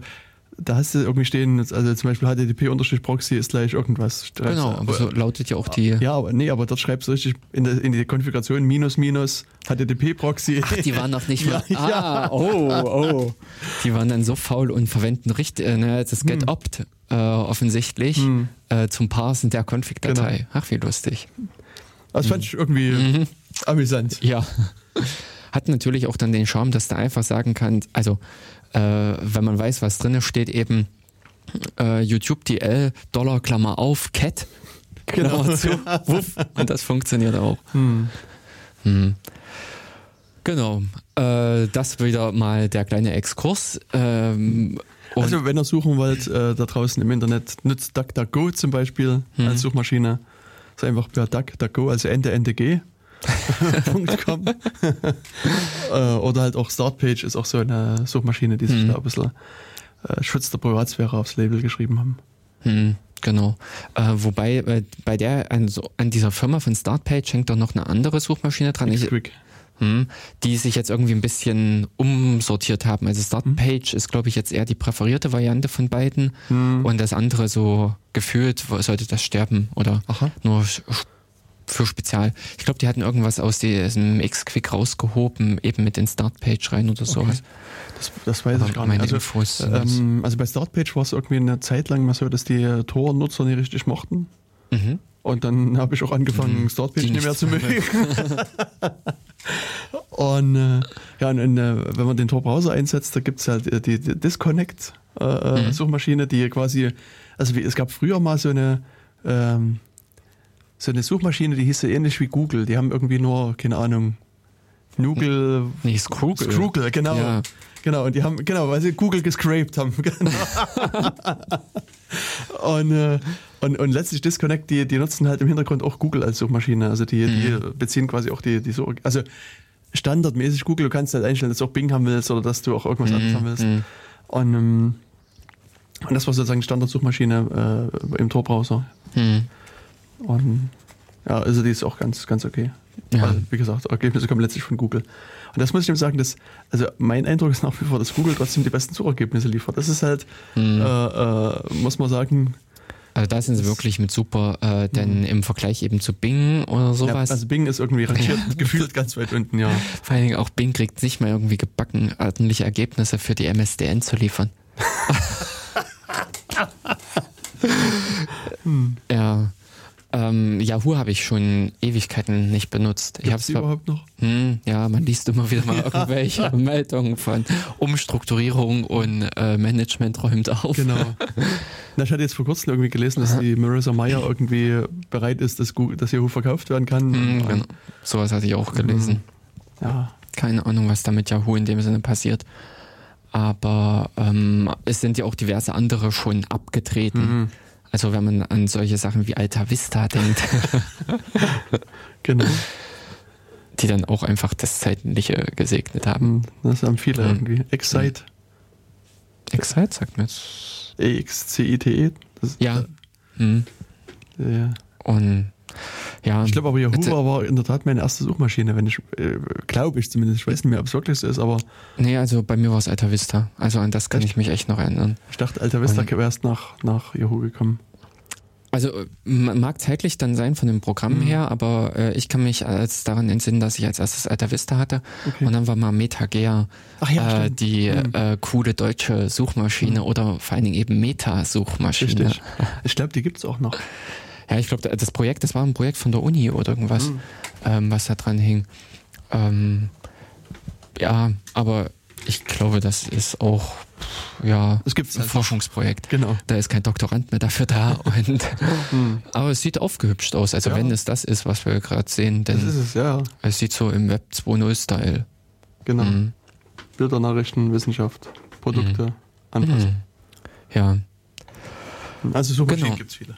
da hast du irgendwie stehen, also zum Beispiel HTTP-Proxy ist gleich irgendwas. Genau, aber so lautet ja auch die. Ja, aber nee, aber dort schreibst du richtig in, der, in die Konfiguration minus minus HTTP-Proxy. Ach, die waren noch nicht (laughs) mal. ja, ah, ja. oh, oh. Die waren dann so faul und verwenden richtig, äh, ne, das get hm. äh, offensichtlich hm. äh, zum Parsen der Config-Datei. Genau. Ach, wie lustig. Das fand ich irgendwie mhm. amüsant. Ja. Hat natürlich auch dann den Charme, dass du einfach sagen kannst, also äh, wenn man weiß, was drin steht, eben äh, YouTube DL, Dollar, Klammer auf, Cat, Klammer genau. zu, (laughs) wuff, und das funktioniert auch. Hm. Hm. Genau, äh, das wieder mal der kleine Exkurs. Ähm, also wenn ihr suchen wollt, äh, da draußen im Internet, nutzt DuckDuckGo zum Beispiel hm. als Suchmaschine. Das ist einfach per DuckDuckGo, also Ende, Ende G. .com. (laughs) Äh, oder halt auch Startpage ist auch so eine Suchmaschine, die sich mhm. da ein bisschen äh, Schutz der Privatsphäre aufs Label geschrieben haben. Mhm, genau. Äh, wobei äh, bei der an, so, an dieser Firma von Startpage hängt doch noch eine andere Suchmaschine dran. Ich, hm, die sich jetzt irgendwie ein bisschen umsortiert haben. Also Startpage hm. ist, glaube ich, jetzt eher die präferierte Variante von beiden hm. und das andere so gefühlt sollte das sterben oder Aha. nur für Spezial. Ich glaube, die hatten irgendwas aus diesem X-Quick rausgehoben, eben mit den Startpage rein oder sowas. Okay. Das, das weiß Aber ich gar nicht. Also, Infos, ähm, also bei Startpage war es irgendwie eine Zeit lang mal so, dass die Tor-Nutzer nicht richtig mochten. Mhm. Und dann habe ich auch angefangen, mhm. Startpage nicht mehr zu mögen. (laughs) und äh, ja, und, äh, wenn man den Tor-Browser einsetzt, da gibt es halt die, die Disconnect-Suchmaschine, äh, mhm. die quasi, also wie, es gab früher mal so eine ähm, so eine Suchmaschine, die hieß so ähnlich wie Google. Die haben irgendwie nur, keine Ahnung, Google. Nee, Scroogle. Scroogle, genau. Ja. Genau, und die haben, genau, weil sie Google gescraped haben. (laughs) Genau. und, äh, und, und letztlich Disconnect, die, die nutzen halt im Hintergrund auch Google als Suchmaschine. Also die, mhm. die beziehen quasi auch die, die Such. Also standardmäßig Google, du kannst halt einstellen, dass du auch Bing haben willst oder dass du auch irgendwas mhm. anderes haben willst. Mhm. Und, ähm, und das war sozusagen Standardsuchmaschine äh, im Tor-Browser. Mhm. Und ja, also die ist auch ganz, ganz okay. Ja. Weil, wie gesagt, Ergebnisse kommen letztlich von Google. Und das muss ich ihm sagen, dass, also mein Eindruck ist nach wie vor, dass Google trotzdem die besten Suchergebnisse liefert. Das ist halt, mhm. äh, äh, muss man sagen. Also da sind sie wirklich mit super, äh, denn mhm. im Vergleich eben zu Bing oder sowas. Ja, also Bing ist irgendwie (laughs) rangiert, gefühlt ganz weit unten, ja. Vor allen Dingen auch Bing kriegt nicht mehr irgendwie gebacken, ordentliche Ergebnisse für die MSDN zu liefern. hm. (laughs) Ja. Ähm, Yahoo habe ich schon Ewigkeiten nicht benutzt. Gibt's ich überhaupt noch? Hm, ja, man liest immer wieder mal (laughs) irgendwelche Meldungen von Umstrukturierung und äh, Management räumt auf. Genau. (laughs) Na, ich hatte jetzt vor kurzem irgendwie gelesen, dass die Marissa Meyer irgendwie bereit ist, dass, Google, dass Yahoo verkauft werden kann. Hm, genau. Sowas hatte ich auch gelesen. Hm. Ja. Keine Ahnung, was da mit Yahoo in dem Sinne passiert. Aber ähm, es sind ja auch diverse andere schon abgetreten. Mhm also wenn man an solche Sachen wie Alta Vista denkt. (laughs) genau. Die dann auch einfach das Zeitliche gesegnet haben. Hm, das haben viele mhm. irgendwie. Excite. Excite sagt mir jetzt. E-X-C-I-T-E. Ja. Mhm. ja. Und Ja. Ich glaube aber Yahoo war in der Tat meine erste Suchmaschine, wenn ich, äh, glaube ich zumindest. Ich weiß nicht mehr, ob es wirklich so ist, aber. Nee, also bei mir war es Alta Vista. Also an das kann echt? ich mich echt noch erinnern. Ich dachte, Alta Vista wäre erst nach, nach Yahoo gekommen. Also äh, mag zeitlich dann sein von dem Programm mhm. her, aber äh, ich kann mich als daran entsinnen, dass ich als erstes Alta Vista hatte okay. und dann war mal MetaGear ja, äh, die mhm. äh, coole deutsche Suchmaschine mhm. oder vor allen Dingen eben Meta-Suchmaschine. Richtig. Ich glaube, die gibt's auch noch. Ja, ich glaube, das Projekt, das war ein Projekt von der Uni oder irgendwas, mhm. ähm, was da dran hing. Ähm, ja, aber ich glaube, das ist auch ja, es gibt ein halt Forschungsprojekt. Genau. Da ist kein Doktorand mehr dafür da. (laughs) Und, hm. aber es sieht aufgehübscht aus. Also ja. wenn es das ist, was wir gerade sehen, ist es, ja. es sieht so im Web 2.0-Style. Genau. Mhm. Bildernachrichten, Wissenschaft, Produkte, mhm. anpassen. Mhm. Ja. Also so genau. gibt es viele.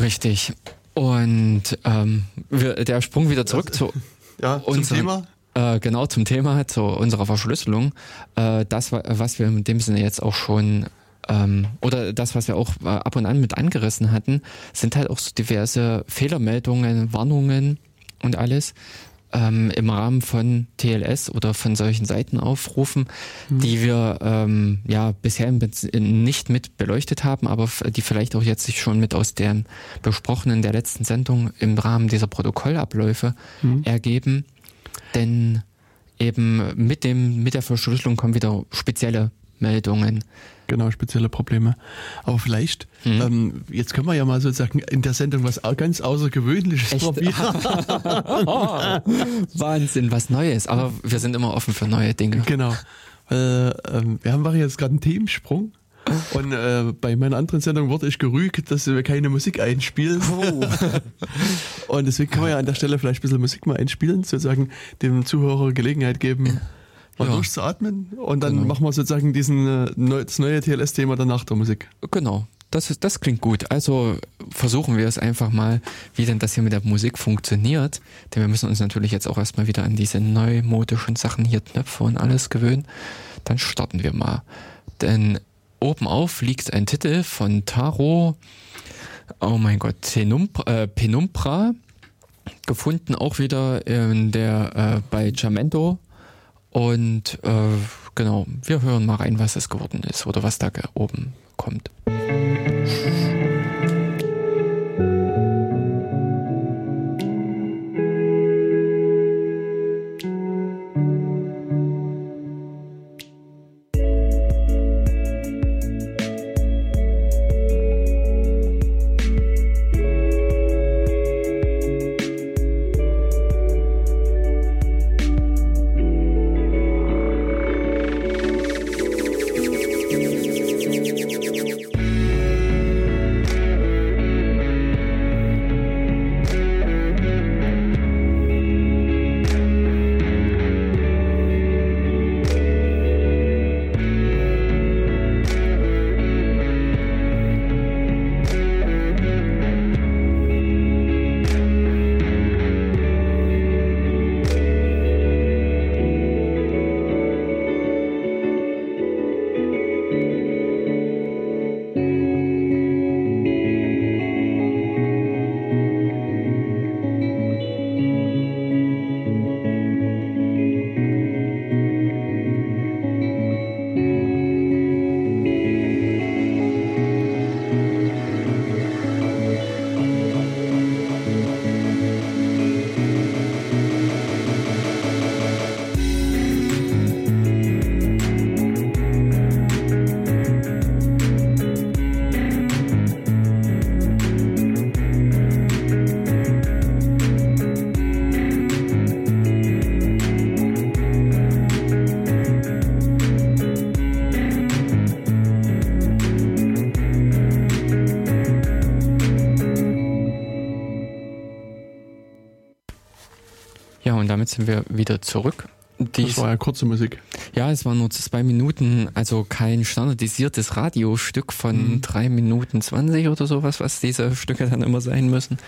Richtig. Und ähm, wir, der Sprung wieder zurück das, zu ja, zum Thema. Äh, genau zum Thema, zu unserer Verschlüsselung. Äh, das, was wir in dem Sinne jetzt auch schon ähm, oder das, was wir auch äh, ab und an mit angerissen hatten, sind halt auch so diverse Fehlermeldungen, Warnungen und alles ähm, im Rahmen von TLS oder von solchen Seitenaufrufen, mhm. die wir ähm, ja bisher nicht mit beleuchtet haben, aber die vielleicht auch jetzt sich schon mit aus den besprochenen der letzten Sendung im Rahmen dieser Protokollabläufe mhm. ergeben. Denn eben mit dem, mit der Verschlüsselung kommen wieder spezielle Meldungen. Genau, spezielle Probleme. Aber vielleicht, hm. ähm, jetzt können wir ja mal sozusagen in der Sendung was ganz Außergewöhnliches Echt? probieren. (laughs) Wahnsinn, was Neues. Aber wir sind immer offen für neue Dinge. Genau. Äh, ähm, wir haben jetzt gerade einen Themensprung. Und äh, bei meiner anderen Sendung wurde ich gerügt, dass wir keine Musik einspielen. Oh. (laughs) und deswegen können wir ja an der Stelle vielleicht ein bisschen Musik mal einspielen, sozusagen dem Zuhörer Gelegenheit geben, mal ja. durchzuatmen. Und dann genau. machen wir sozusagen diesen, äh, das neue TLS-Thema dann nach der Musik. Genau. Das, ist, das klingt gut. Also versuchen wir es einfach mal, wie denn das hier mit der Musik funktioniert. Denn wir müssen uns natürlich jetzt auch erstmal wieder an diese neumodischen Sachen hier Knöpfe und alles gewöhnen. Dann starten wir mal. Denn oben auf liegt ein Titel von Taro, oh mein Gott, Penumbra, äh, Penumbra gefunden auch wieder in der äh, bei Jamento und äh, genau, wir hören mal rein, was es geworden ist oder was da oben kommt. Damit sind wir wieder zurück. Dies, das war ja kurze Musik. Ja, es waren nur zwei Minuten, also kein standardisiertes Radiostück von mhm. drei Minuten zwanzig oder sowas, was diese Stücke dann immer sein müssen.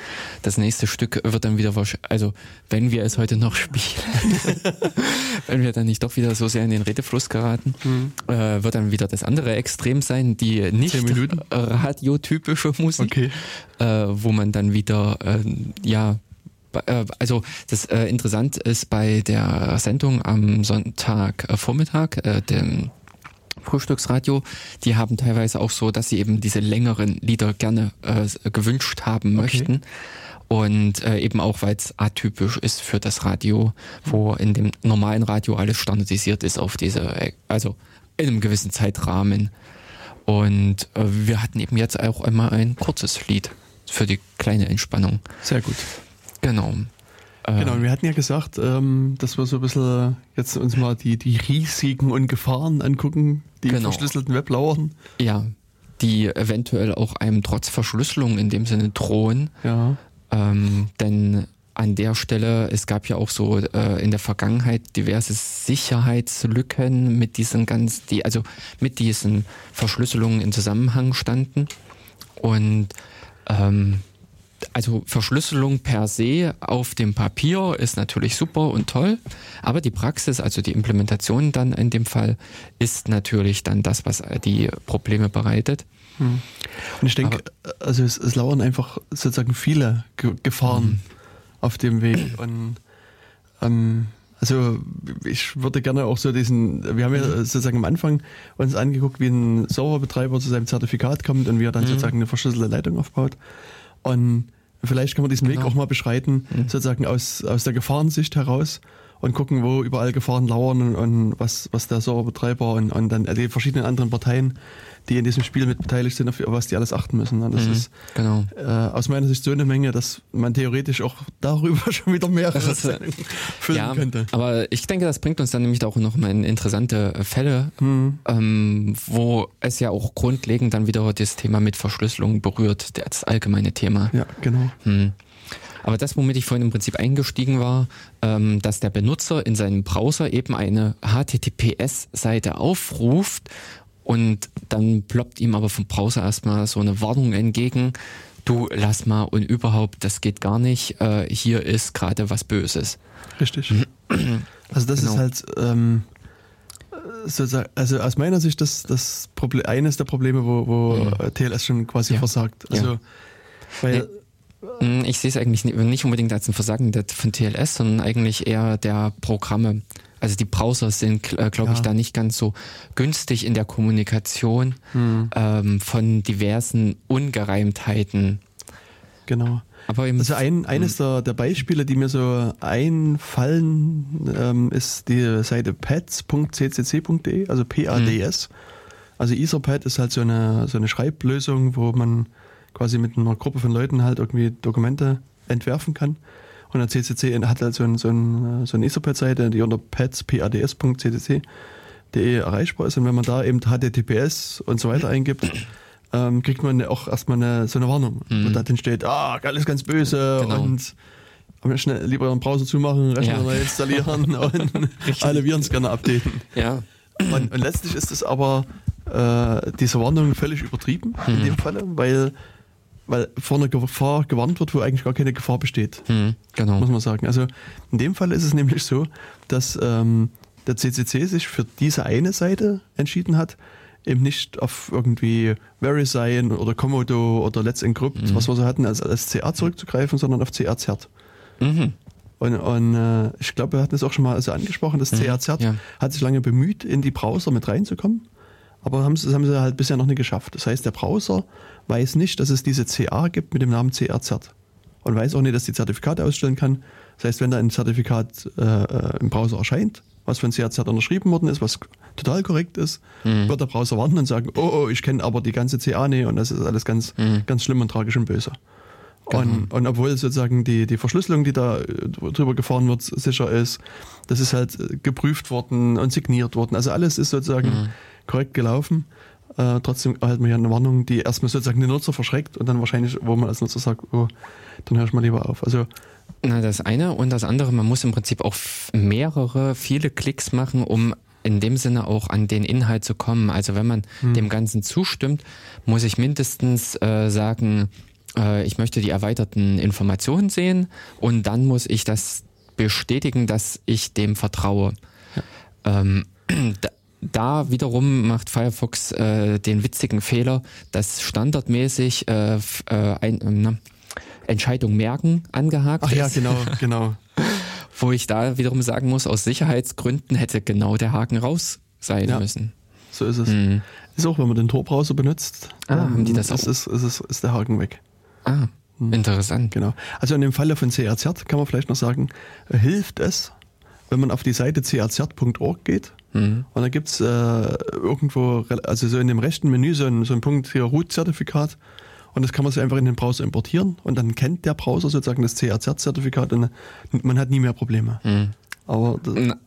Das nächste Stück wird dann wieder wahrscheinlich, also wenn wir es heute noch spielen, (laughs) wenn wir dann nicht doch wieder so sehr in den Redefluss geraten, mhm. äh, wird dann wieder das andere Extrem sein, die nicht radiotypische Musik, okay. äh, wo man dann wieder äh, ja also das äh, interessant ist bei der Sendung am Sonntagvormittag, äh, dem Frühstücksradio, die haben teilweise auch so, dass sie eben diese längeren Lieder gerne äh, gewünscht haben möchten. Okay. Und äh, eben auch, weil es atypisch ist für das Radio, wo in dem normalen Radio alles standardisiert ist auf diese, äh, also in einem gewissen Zeitrahmen. Und äh, wir hatten eben jetzt auch einmal ein kurzes Lied für die kleine Entspannung. Sehr gut. Genau. Genau, und wir hatten ja gesagt, ähm, dass wir so ein bisschen jetzt uns mal die, die Risiken und Gefahren angucken, die genau. im verschlüsselten Web lauern. Ja, die eventuell auch einem trotz Verschlüsselung in dem Sinne drohen. Ja. Ähm, denn an der Stelle, es gab ja auch so äh, in der Vergangenheit diverse Sicherheitslücken mit diesen ganz, die also mit diesen Verschlüsselungen in Zusammenhang standen. Und ähm, also Verschlüsselung per se auf dem Papier ist natürlich super und toll, aber die Praxis, also die Implementation dann in dem Fall, ist natürlich dann das, was die Probleme bereitet. Hm. Und ich denke, also es, es, lauern einfach sozusagen viele Gefahren mhm. auf dem Weg. Und ähm, also ich würde gerne auch so diesen, wir haben ja mhm. sozusagen am Anfang uns angeguckt, wie ein Serverbetreiber zu seinem Zertifikat kommt und wie er dann mhm. sozusagen eine verschlüsselte Leitung aufbaut. Und vielleicht kann man diesen genau. Weg auch mal beschreiten, mhm. sozusagen aus, aus der Gefahrensicht heraus und gucken, wo überall Gefahren lauern und, und was, was der Serverbetreiber und, und dann die verschiedenen anderen Parteien die in diesem Spiel mit beteiligt sind, auf was die alles achten müssen. Ne? Das mhm, ist genau. äh, aus meiner Sicht so eine Menge, dass man theoretisch auch darüber (laughs) schon wieder mehrere (laughs) füllen ja, könnte. Aber ich denke, das bringt uns dann nämlich auch noch mal in interessante Fälle, mhm. ähm, wo es ja auch grundlegend dann wieder das Thema mit Verschlüsselung berührt, das allgemeine Thema. Ja, genau. Mhm. Aber das, womit ich vorhin im Prinzip eingestiegen war, ähm, dass der Benutzer in seinem Browser eben eine HTTPS-Seite aufruft und dann ploppt ihm aber vom Browser erstmal so eine Warnung entgegen. Du lass mal und überhaupt, das geht gar nicht. Äh, hier ist gerade was Böses. Richtig. (clears throat) Also das genau. ist halt ähm, also aus meiner Sicht das, das Problem, eines der Probleme, wo, wo mhm. TLS schon quasi ja. versagt. Also ja. weil ich sehe es eigentlich nicht unbedingt als ein Versagen von TLS, sondern eigentlich eher der Programme. Also die Browser sind, äh, glaube ja. ich, da nicht ganz so günstig in der Kommunikation hm. ähm, von diversen Ungereimtheiten. Genau. Aber also ein, eines hm. der, der, Beispiele, die mir so einfallen, ähm, ist die Seite pads.ccc.de, also PADS. Hm. Also Etherpad ist halt so eine, so eine Schreiblösung, wo man quasi mit einer Gruppe von Leuten halt irgendwie Dokumente entwerfen kann. Und der CCC hat halt so, ein, so, ein, so eine Etherpad-Seite, die unter pads.pads.ccc.de erreichbar ist. Und wenn man da eben HTTPS und so weiter eingibt, (clears throat) ähm, kriegt man auch erstmal eine, so eine Warnung. Mhm. Und da drin steht, ah, alles ganz böse genau. und schnell lieber einen Browser zumachen, Rechner ja. neu installieren (laughs) und alle Virenscanner updaten. Ja. Und, und letztlich ist es aber äh, diese Warnung völlig übertrieben mhm. in dem Falle, weil weil vor einer Gefahr gewarnt wird, wo eigentlich gar keine Gefahr besteht. Mhm, genau. Muss man sagen. Also in dem Fall ist es nämlich so, dass ähm, der CCC sich für diese eine Seite entschieden hat, eben nicht auf irgendwie VeriSign oder Komodo oder Let's Encrypt, mhm. was wir so hatten, als, als CA zurückzugreifen, sondern auf CR-Zert. Mhm. Und, und äh, ich glaube, wir hatten es auch schon mal also angesprochen, das mhm, CR-Zert ja. hat sich lange bemüht, in die Browser mit reinzukommen, aber haben, das haben sie halt bisher noch nicht geschafft. Das heißt, der Browser weiß nicht, dass es diese CA gibt mit dem Namen CR-Zert. Und weiß auch nicht, dass die Zertifikate ausstellen kann. Das heißt, wenn da ein Zertifikat äh, äh im Browser erscheint, was von CR-Zert unterschrieben worden ist, was total korrekt ist, mhm. wird der Browser warten und sagen, oh, oh ich kenne aber die ganze CA nicht und das ist alles ganz, mhm. ganz schlimm und tragisch und böse. Genau. Und, und obwohl sozusagen die, die Verschlüsselung, die da äh, drüber gefahren wird, sicher ist, das ist halt äh, geprüft worden und signiert worden. Also alles ist sozusagen mhm. korrekt gelaufen. Äh, trotzdem erhält man ja eine Warnung, die erstmal sozusagen den Nutzer verschreckt und dann wahrscheinlich, wo man als Nutzer sagt, oh, dann hör ich mal lieber auf. Also na, das eine und das andere, man muss im Prinzip auch mehrere, viele Klicks machen, um in dem Sinne auch an den Inhalt zu kommen. Also wenn man hm. dem Ganzen zustimmt, muss ich mindestens äh, sagen, äh, ich möchte die erweiterten Informationen sehen und dann muss ich das bestätigen, dass ich dem vertraue. Ja. Ähm, (clears throat) da, wiederum macht Firefox äh, den witzigen Fehler, dass standardmäßig äh, äh, ein, äh, Entscheidung merken angehakt Ach ja, ist. genau, (laughs) genau. Wo ich da wiederum sagen muss, aus Sicherheitsgründen hätte genau der Haken raus sein ja, müssen. So ist es. Mhm. Ist auch, wenn man den Tor-Browser benutzt, ah, haben die das ist, ist, ist, ist der Haken weg. Ah, hm. interessant. Genau. Also in dem Falle von CRZ kann man vielleicht noch sagen, hilft es, wenn man auf die Seite crz.org geht mhm. und da gibt's äh, irgendwo, also so in dem rechten Menü so ein, so ein Punkt hier Root-Zertifikat und das kann man sich einfach in den Browser importieren und dann kennt der Browser sozusagen das CRZ-Zertifikat und man hat nie mehr Probleme. Mhm. Aber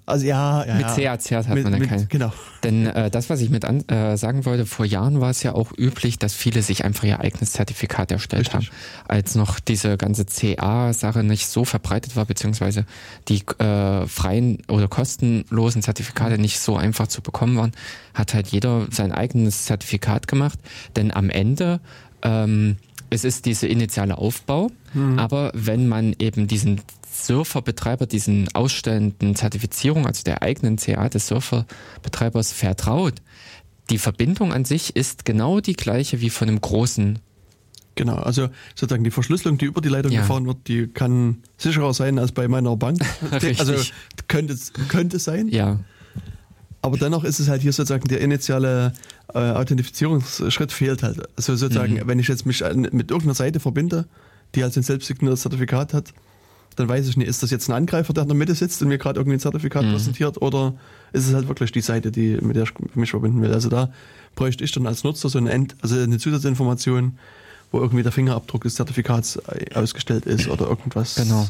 also ja, ja mit CAC hat mit, man dann keine. Genau. Denn äh, das, was ich mit an, äh, sagen wollte, vor Jahren war es ja auch üblich, dass viele sich einfach ihr eigenes Zertifikat erstellt Richtig. haben, als noch diese ganze CA-Sache nicht so verbreitet war, beziehungsweise die äh, freien oder kostenlosen Zertifikate nicht so einfach zu bekommen waren, hat halt jeder sein eigenes Zertifikat gemacht. Denn am Ende ähm, es ist diese initiale Aufbau, mhm. aber wenn man eben diesen Surferbetreiber diesen ausstellenden Zertifizierung, also der eigenen CA des Surferbetreibers vertraut, die Verbindung an sich ist genau die gleiche wie von einem großen. Genau, also sozusagen die Verschlüsselung, die über die Leitung ja. gefahren wird, die kann sicherer sein als bei meiner Bank. (laughs) also könnte es könnte sein. Ja. Aber dennoch ist es halt hier sozusagen der initiale äh, Authentifizierungsschritt fehlt halt. Also sozusagen, mhm. wenn ich jetzt mich mit irgendeiner Seite verbinde, die halt ein selbstsigniertes Zertifikat hat, dann weiß ich nicht, ist das jetzt ein Angreifer, der in der Mitte sitzt und mir gerade irgendwie ein Zertifikat mhm. präsentiert oder ist es halt wirklich die Seite, die, mit der ich mich verbinden will. Also da bräuchte ich dann als Nutzer so eine, End, also eine Zusatzinformation, wo irgendwie der Fingerabdruck des Zertifikats ausgestellt ist oder irgendwas. Genau.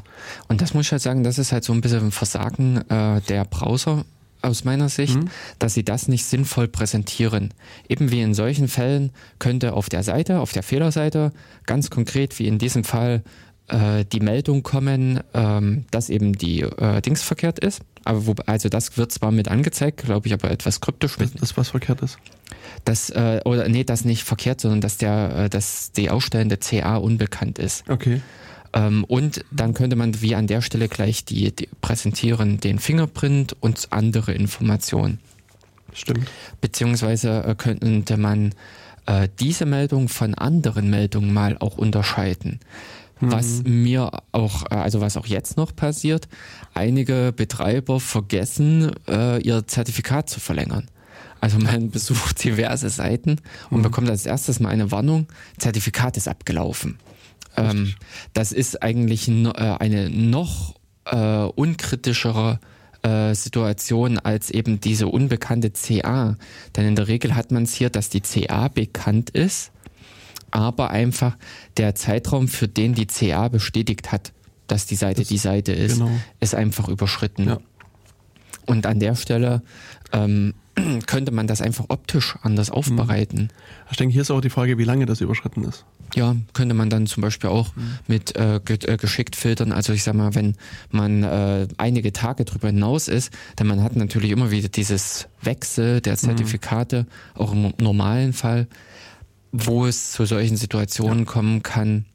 Und das muss ich halt sagen, das ist halt so ein bisschen ein Versagen äh, der Browser aus meiner Sicht, mhm. dass sie das nicht sinnvoll präsentieren. Eben wie in solchen Fällen könnte auf der Seite, auf der Fehlerseite, ganz konkret wie in diesem Fall äh, die Meldung kommen, ähm, dass eben die äh, Dings verkehrt ist. Aber wo, also das wird zwar mit angezeigt, glaube ich, aber etwas kryptisch. Das, das was verkehrt ist? Das, äh, oder nee, das nicht verkehrt, sondern dass der, äh, dass die ausstellende CA unbekannt ist. Okay. Ähm, und dann könnte man wie an der Stelle gleich die, die präsentieren, den Fingerprint und andere Informationen. Stimmt. Beziehungsweise äh, könnte man äh, diese Meldung von anderen Meldungen mal auch unterscheiden. Mhm. Was mir auch, äh, also was auch jetzt noch passiert, einige Betreiber vergessen, äh, ihr Zertifikat zu verlängern. Also man besucht diverse Seiten und mhm. bekommt als erstes mal eine Warnung, Zertifikat ist abgelaufen. Ähm, das ist eigentlich äh, eine noch äh, unkritischere äh, Situation als eben diese unbekannte CA. Denn in der Regel hat man es hier, dass die CA bekannt ist aber einfach der Zeitraum, für den die CA bestätigt hat, dass die Seite das, die Seite ist, genau. ist einfach überschritten. Ja. Und an der Stelle ähm, (clears throat) könnte man das einfach optisch anders aufbereiten. Mhm. Ich denke, hier ist auch die Frage, wie lange das überschritten ist. Ja, könnte man dann zum Beispiel auch mhm. mit äh, äh, geschickt filtern. Also ich sag mal, wenn man äh, einige Tage drüber hinaus ist, denn man hat natürlich immer wieder dieses Wechsel der mhm. Zertifikate, mhm. auch im normalen Fall wo es zu solchen Situationen ja. kommen kann.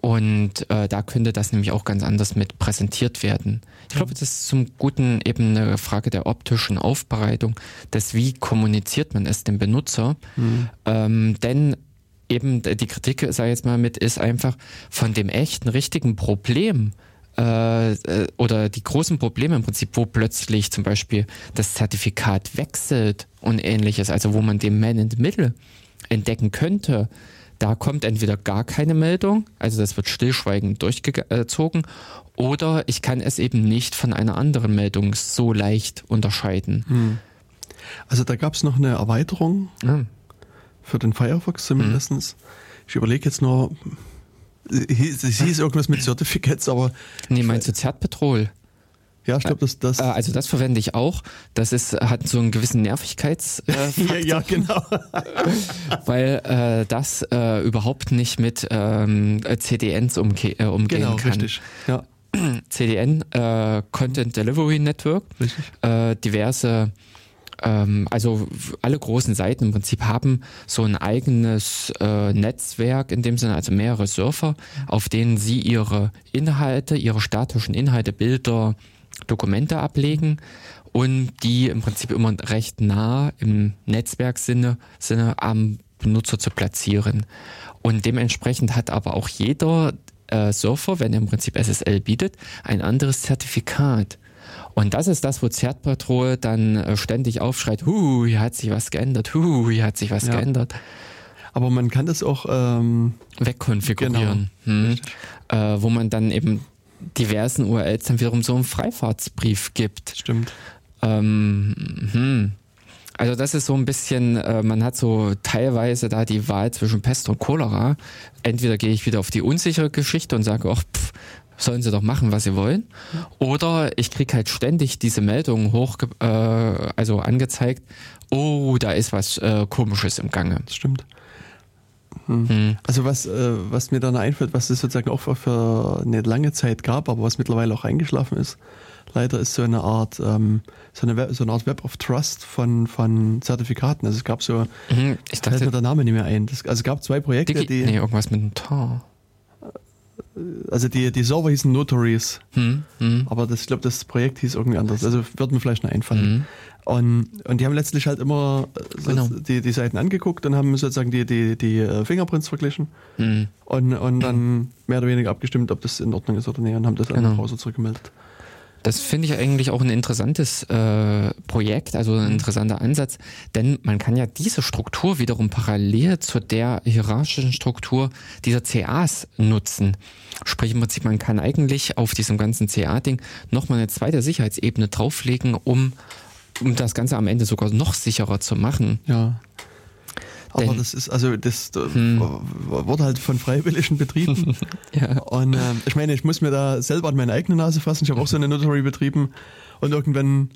Und äh, da könnte das nämlich auch ganz anders mit präsentiert werden. Ich glaube, das ist zum Guten eben eine Frage der optischen Aufbereitung, des wie kommuniziert man es dem Benutzer. Mhm. Ähm, denn eben die Kritik, sage ich jetzt mal mit, ist einfach von dem echten, richtigen Problem äh, äh, oder die großen Probleme im Prinzip, wo plötzlich zum Beispiel das Zertifikat wechselt und ähnliches, also wo man dem Man in the Middle entdecken könnte, da kommt entweder gar keine Meldung, also das wird stillschweigend durchgezogen, oder ich kann es eben nicht von einer anderen Meldung so leicht unterscheiden. Hm. Also da gab es noch eine Erweiterung ah. für den Firefox zumindest. Hm. Ich überlege jetzt nur, es hieß irgendwas mit Certificates, aber. Nee, meinst du Zertpetrol? Ja, ich glaube, das, das. Äh, also das verwende ich auch. Das ist, hat so einen gewissen Nervigkeits. Äh, (laughs) ja, genau. (laughs) weil äh, das äh, überhaupt nicht mit ähm, CDNs umge äh, umgehen genau, kann. Richtig. Ja. (clears throat) CDN, äh, Content Delivery Network, äh, diverse ähm, also alle großen Seiten im Prinzip haben so ein eigenes äh, Netzwerk, in dem Sinne also mehrere Surfer, auf denen sie ihre Inhalte, ihre statischen Inhalte, Bilder, Dokumente ablegen und die im Prinzip immer recht nah im Netzwerksinne Sinne am Benutzer zu platzieren. Und dementsprechend hat aber auch jeder äh, Surfer, wenn er im Prinzip SSL bietet, ein anderes Zertifikat. Und das ist das, wo Zertpatrol dann äh, ständig aufschreit, hu, hier hat sich was geändert, hu, hier hat sich was ja. geändert. Aber man kann das auch ähm, wegkonfigurieren, genau. hm, äh, wo man dann eben diversen URLs dann wiederum so einen Freifahrtsbrief gibt. Stimmt. Ähm, hm. Also das ist so ein bisschen, äh, man hat so teilweise da die Wahl zwischen Pest und Cholera. Entweder gehe ich wieder auf die unsichere Geschichte und sage, ach, pff, sollen sie doch machen, was sie wollen. Oder ich kriege halt ständig diese Meldungen hoch, äh, also angezeigt, oh, da ist was äh, Komisches im Gange. Stimmt. Hm. Also was, äh, was mir dann einfällt, was es sozusagen auch für eine lange Zeit gab, aber was mittlerweile auch eingeschlafen ist, leider ist so eine Art ähm, so, eine Web, so eine Art Web of Trust von, von Zertifikaten. Also es gab so, mhm, ich dachte, fällt mir der Name nicht mehr ein. Das, also es gab zwei Projekte, Digi die. Nee, irgendwas mit einem Tar also die, die Server hießen Notaries, hm, hm. aber das, ich glaube, das Projekt hieß irgendwie anders. Also wird mir vielleicht noch einfallen. Hm. Und, und die haben letztlich halt immer äh, so genau. die, die Seiten angeguckt und haben sozusagen die, die, die äh, Fingerprints verglichen hm. und, und dann hm. mehr oder weniger abgestimmt, ob das in Ordnung ist oder nicht und haben das genau. den Browser zurückgemeldet. Das finde ich eigentlich auch ein interessantes äh, Projekt, also ein interessanter Ansatz, denn man kann ja diese Struktur wiederum parallel zu der hierarchischen Struktur dieser CAs nutzen. Sprich im Prinzip, man kann eigentlich auf diesem ganzen CA-Ding nochmal eine zweite Sicherheitsebene drauflegen, um, um das Ganze am Ende sogar noch sicherer zu machen. Ja. Aber Denn, das ist, also das hm. wurde halt von Freiwilligen betrieben. (laughs) ja. Und äh, ich meine, ich muss mir da selber an meine eigene Nase fassen. Ich habe auch so eine Notary betrieben und irgendwann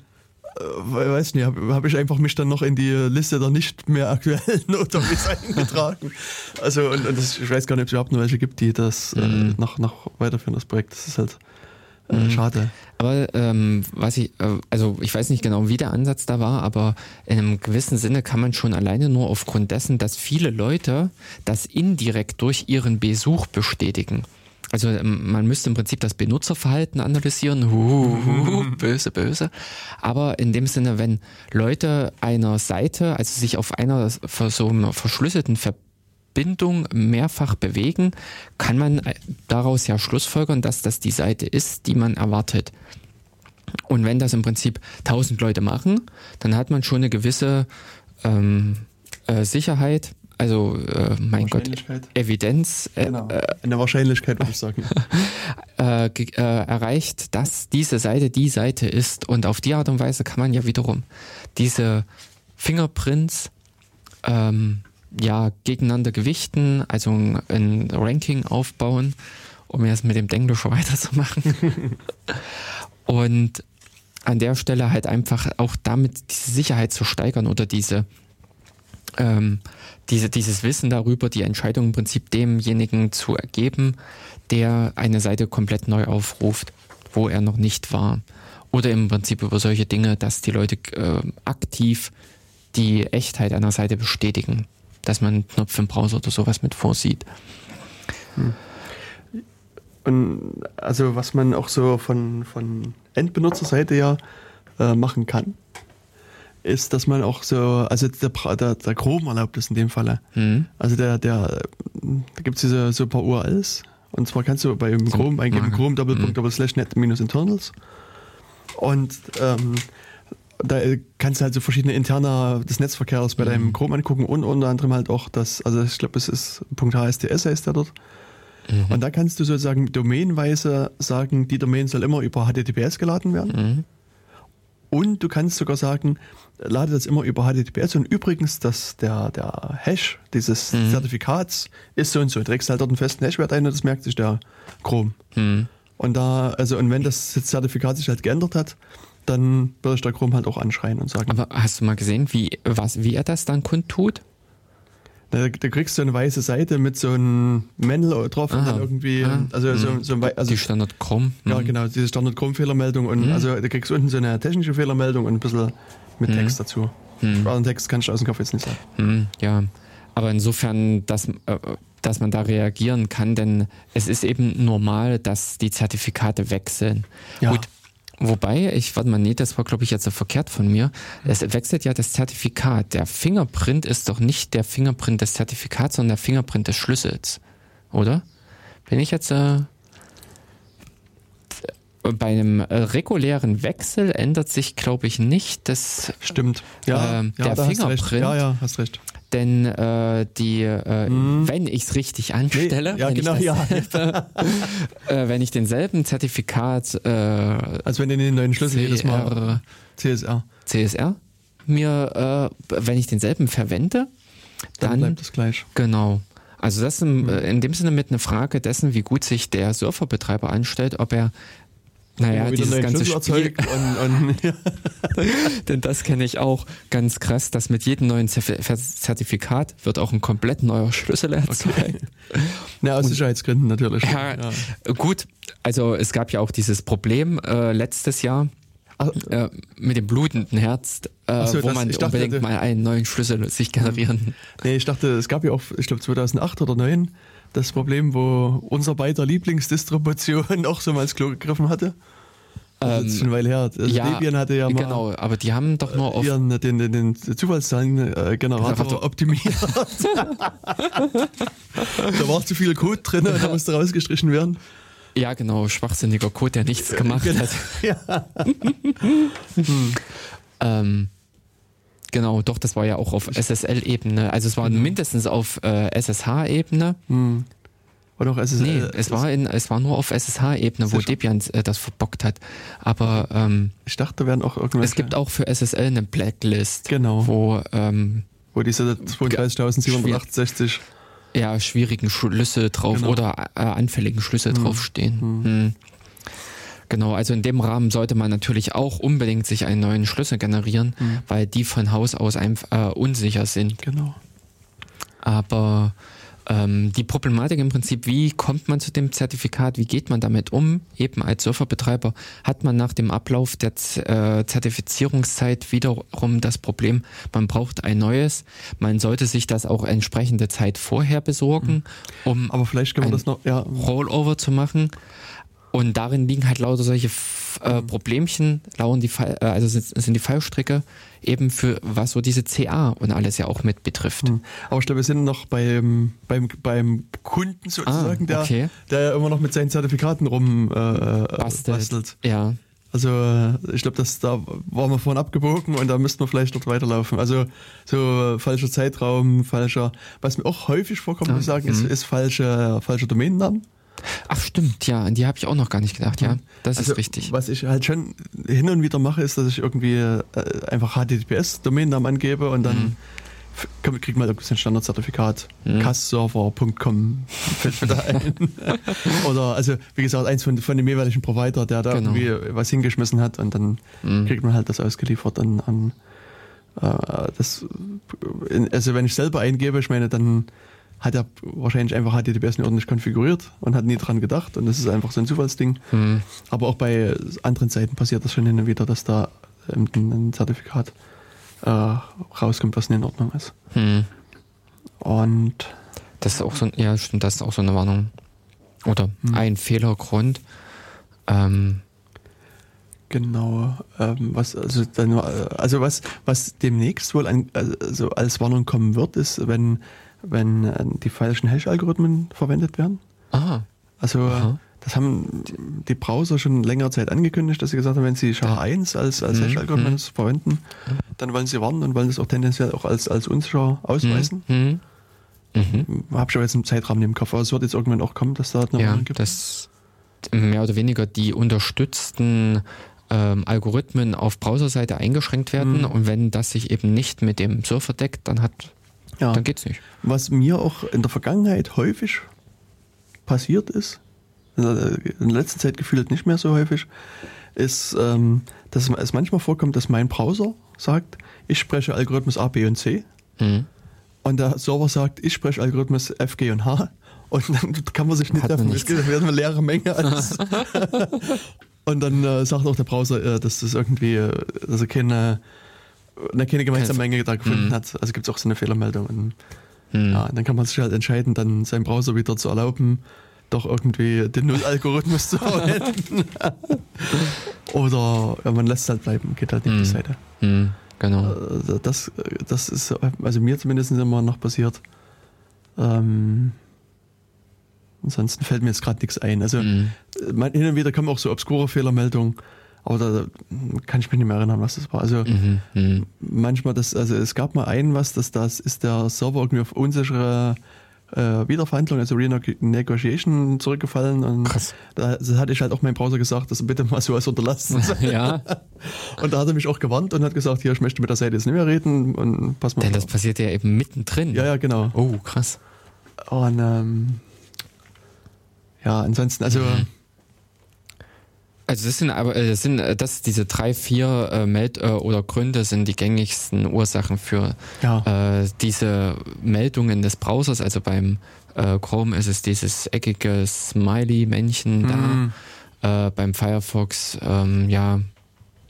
äh, weiß nicht, habe hab ich einfach mich dann noch in die Liste der nicht mehr aktuellen (laughs) Notaries (laughs) eingetragen. Also und, und das, ich weiß gar nicht, ob es überhaupt noch welche gibt, die das äh, mhm. äh, noch, noch weiterführen, das Projekt. Das ist halt äh, mhm. schade. Aber ähm, was ich, äh, also ich weiß nicht genau, wie der Ansatz da war, aber in einem gewissen Sinne kann man schon alleine nur aufgrund dessen, dass viele Leute das indirekt durch ihren Besuch bestätigen. Also ähm, man müsste im Prinzip das Benutzerverhalten analysieren, Huhuhu, böse, böse. Aber in dem Sinne, wenn Leute einer Seite, also sich auf einer so einer verschlüsselten Verbindung Bindung mehrfach bewegen, kann man äh, daraus ja schlussfolgern, dass das die Seite ist, die man erwartet. Und wenn das im Prinzip tausend Leute machen, dann hat man schon eine gewisse ähm, äh, Sicherheit, also äh, mein Gott, Evidenz, äh, genau. Äh, eine Wahrscheinlichkeit würde ich sagen, (laughs) äh, erreicht, dass diese Seite die Seite ist. Und auf die Art und Weise kann man ja wiederum diese Fingerprints ähm, ja, gegeneinander gewichten, also ein Ranking aufbauen, um jetzt mit dem Denglisch (laughs) weiterzumachen. und an der Stelle halt einfach auch damit diese Sicherheit zu steigern oder diese, ähm, diese, dieses Wissen darüber, die Entscheidung im Prinzip demjenigen zu ergeben, der eine Seite komplett neu aufruft, wo er noch nicht war. Oder im Prinzip über solche Dinge, dass die Leute äh, aktiv die Echtheit einer Seite bestätigen dass man einen Knopf im Browser oder sowas mit vorsieht. Hm. Und also was man auch so von, von Endbenutzerseite ja äh, machen kann, ist, dass man auch so, also der, der, der Chrome erlaubt es in dem Falle. Mhm. Also der, der, da gibt es diese so ein paar URLs. Und zwar kannst du bei Chrome eingeben, Chrome Doppelpunkt mhm. Doppel Slash Net minus Internals. Und ähm, da kannst du halt so verschiedene interne des Netzverkehrs bei mhm. deinem Chrome angucken und unter anderem halt auch das, also ich glaube, es ist .hsts heißt der dort. Mhm. Und da kannst du sozusagen domainweise sagen, die Domain soll immer über HTTPS geladen werden. Mhm. Und du kannst sogar sagen, lade das immer über HTTPS und übrigens, dass der, der Hash dieses mhm. Zertifikats ist so und so. Du trägst halt dort einen festen Hashwert ein und das merkt sich der Chrome. Mhm. Und da, also, und wenn das Zertifikat sich halt geändert hat, dann würde ich der Chrome halt auch anschreien und sagen. Aber hast du mal gesehen, wie, was, wie er das dann kundtut? Da, da kriegst du eine weiße Seite mit so einem Männel drauf Aha. und dann irgendwie, ah. also so, mhm. so ein also, Die Standard Chrome. Ja, mhm. genau, diese Standard Chrome Fehlermeldung und mhm. also da kriegst du unten so eine technische Fehlermeldung und ein bisschen mit. Text dazu. Hm. Text kann ich aus dem Kopf jetzt nicht sagen. Ja, aber insofern, dass, äh, dass man da reagieren kann, denn es ist eben normal, dass die Zertifikate wechseln. Ja. Gut, Wobei, ich, warte mal, nee, das war glaube ich jetzt so verkehrt von mir. Es wechselt ja das Zertifikat. Der Fingerprint ist doch nicht der Fingerprint des Zertifikats, sondern der Fingerprint des Schlüssels. Oder? Wenn ich jetzt äh, bei einem äh, regulären Wechsel ändert sich, glaube ich, nicht das. Stimmt. Ja, äh, ja der Fingerprint. Ja, ja, hast recht. Denn äh, die, äh, hm. wenn ich es richtig anstelle, nee, ja, wenn, genau, ich ja. (laughs) äh, wenn ich denselben Zertifikat, äh, also wenn du den neuen Schlüssel CR, jedes Mal CSR, CSR mir, äh, wenn ich denselben verwende, dann, dann bleibt es gleich. Genau. Also das ist in, hm. in dem Sinne mit einer Frage dessen, wie gut sich der Surferbetreiber anstellt, ob er naja, dieses ganze Spiel. Und, und, ja. (laughs) Denn das kenne ich auch ganz krass, dass mit jedem neuen Zertifikat wird auch ein komplett neuer Schlüssel erzeugt. Okay. Ja, aus Sicherheitsgründen natürlich. Ja, ja, Gut, also es gab ja auch dieses Problem äh, letztes Jahr. Äh, mit dem blutenden Herz, äh, so, wo man dachte, unbedingt mal einen neuen Schlüssel sich generieren. Nee, ich dachte, es gab ja auch, ich glaube 2008 oder 2009 das Problem, wo unser beider Lieblingsdistribution (laughs) auch so mal ins Klo gegriffen hatte. Das ist ähm, schon eine Weile her. Also ja, Debian hatte ja mal. Genau, aber die haben doch nur auf. Ihren, den, den, den Zufallszahlengenerator (laughs) optimiert. da war zu viel Code drin und da musste rausgestrichen werden. Ja, genau, schwachsinniger Code, der nichts gemacht genau. hat. (laughs) Ja. hm. ähm, Genau, doch, das war ja auch auf SSL-Ebene. Also es war mhm. mindestens auf äh, SSH-Ebene. Mhm. Oder auch SSL? Nee, es war, in, es war nur auf SSH-Ebene, wo Debian äh, das verbockt hat. Aber ähm, ich dachte, da werden auch irgendwelche... Es gibt auch für SSL eine Blacklist. Genau. Wo, ähm, wo diese 32.768 ja, schwierigen Schlüsse drauf genau. oder äh, anfälligen Schlüsse mhm. draufstehen. Mhm. Genau, also in dem Rahmen sollte man natürlich auch unbedingt sich einen neuen Schlüssel generieren, mhm. weil die von Haus aus einfach äh, unsicher sind. Genau. Aber ähm, die Problematik im Prinzip, wie kommt man zu dem Zertifikat, wie geht man damit um? Eben als Surferbetreiber hat man nach dem Ablauf der Z äh, Zertifizierungszeit wiederum das Problem, man braucht ein neues. Man sollte sich das auch entsprechende Zeit vorher besorgen, mhm. um Aber vielleicht können wir das noch, ja. Rollover zu machen. Und darin liegen halt lauter solche äh, Problemchen, lauern die Fall, äh, also sind, sind, die Fallstricke eben für was so diese CA und alles ja auch mit betrifft. Hm. Aber ich glaube, wir sind noch beim, beim, beim Kunden sozusagen, ah, okay. der, der immer noch mit seinen Zertifikaten rum äh, äh bastelt. bastelt. Ja. Also äh, ich glaube, dass da waren wir vorhin abgebogen und da müssten wir vielleicht dort weiterlaufen. Also so falscher Zeitraum, falscher, was mir auch häufig vorkommt, muss ich sagen, ist, mhm. ist falsche, falscher Domainnamen. Ach stimmt, ja, an die habe ich auch noch gar nicht gedacht, ja. Das also, ist richtig. Was ich halt schon hin und wieder mache, ist, dass ich irgendwie äh, einfach HTTPS-Domainnamen angebe und dann mhm. kriegt man irgendwie ein Standardzertifikat. Mhm. Castserver.com (laughs) fällt mir da ein. Oder also wie gesagt, eins von, von dem jeweiligen Provider, der da genau. irgendwie was hingeschmissen hat und dann mhm. kriegt man halt das ausgeliefert an, an äh, das also wenn ich selber eingebe, ich meine, dann hat er wahrscheinlich einfach HTTPS nicht ordentlich konfiguriert und hat nie dran gedacht und das ist einfach so ein Zufallsding. Mhm. Aber auch bei anderen Seiten passiert das schon hin und wieder, dass da ein, Zertifikat äh, rauskommt, was nicht in Ordnung ist. Mhm. Und das ist auch so, ja, stimmt, das ist auch so eine Warnung. Oder mhm. ein Fehlergrund. Ähm, Genau, ähm, was also dann, also was was demnächst wohl an, also als Warnung kommen wird, ist, wenn wenn äh, die falschen Hash-Algorithmen verwendet werden. Ah. Also Aha. das haben die Browser schon längere Zeit angekündigt, dass sie gesagt haben, wenn sie SHA-1 als, als mhm. Hash-Algorithmen mhm. verwenden, dann wollen sie warnen und wollen das auch tendenziell auch als, als unsicher ausweisen. Mhm. Mhm. Habe ich aber jetzt einen Zeitrahmen im Kopf, aber es wird jetzt irgendwann auch kommen, dass da eine ja, Warnung gibt. Das mehr oder weniger die unterstützten ähm, Algorithmen auf Browserseite eingeschränkt werden mhm. und wenn das sich eben nicht mit dem Surfer deckt, dann hat ja. Dann geht's nicht. Was mir auch in der Vergangenheit häufig passiert ist, in der letzten Zeit gefühlt nicht mehr so häufig, ist, ähm, dass es manchmal vorkommt, dass mein Browser sagt, ich spreche Algorithmus A, B und C. Mhm. Und der Server sagt, ich spreche Algorithmus F, G und H. Und dann kann man sich nicht treffen. Es werden eine leere Menge. (laughs) Und dann äh, sagt auch der Browser, äh, dass das irgendwie, also keine eine keine gemeinsame Menge da gefunden mhm. hat. Also gibt es auch so eine Fehlermeldung. Und, mhm. ja, dann kann man sich halt entscheiden, dann seinen Browser wieder zu erlauben, doch irgendwie den Null-Algorithmus zu verwenden. (laughs) Oder ja, man lässt es halt bleiben, geht halt nicht mhm. die Seite. Mhm. Genau. Äh, das, das ist also mir zumindest immer noch passiert. Ähm, ansonsten fällt mir jetzt gerade nichts ein. Also mhm. hin und wieder kommen auch so obskure Fehlermeldungen, aber da kann ich mich nicht mehr erinnern, was das war. Also mhm. Mhm. manchmal das, also es gab mal einen was, dass das ist der Server irgendwie auf unsichere äh, Wiederverhandlung, also Renegotiation zurückgefallen. Und Krass. Da, das hatte ich halt auch meinem Browser gesagt, dass er bitte mal sowas unterlassen (laughs) ja. (laughs) Und da hat er mich auch gewarnt und hat gesagt, hier, ich möchte mit der Seite jetzt nicht mehr reden und pass mal Denn das passiert ja eben mittendrin. Ja, ja, genau. Oh, krass. Und ähm, ja, ansonsten, also mhm. Also das sind aber äh, das sind äh, das diese drei vier äh, Meld äh, oder Gründe sind die gängigsten Ursachen für ja. äh, diese Meldungen des Browsers. Also beim äh, Chrome ist es dieses eckige Smiley-Männchen mhm. da. Äh, beim Firefox ähm, ja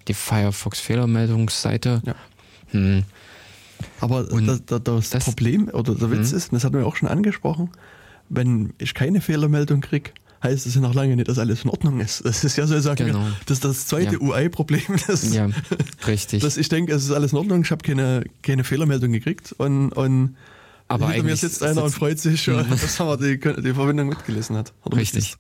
die Firefox Fehlermeldungsseite. Ja. Hm. Aber das, das, das, Problem oder der Witz hm. ist, das hatten wir auch schon angesprochen, wenn ich keine Fehlermeldung kriege, heißt es ja noch lange nicht, dass alles in Ordnung ist. Das ist ja sozusagen genau. das, das zweite ja. UI-Problem. (laughs) Ja, richtig. Dass ich denke, es ist alles in Ordnung, ich habe keine, keine Fehlermeldung gekriegt und, und aber hinter mir sitzt einer und freut sich, mhm. dass er die, die Verbindung mitgelesen hat. Richtig.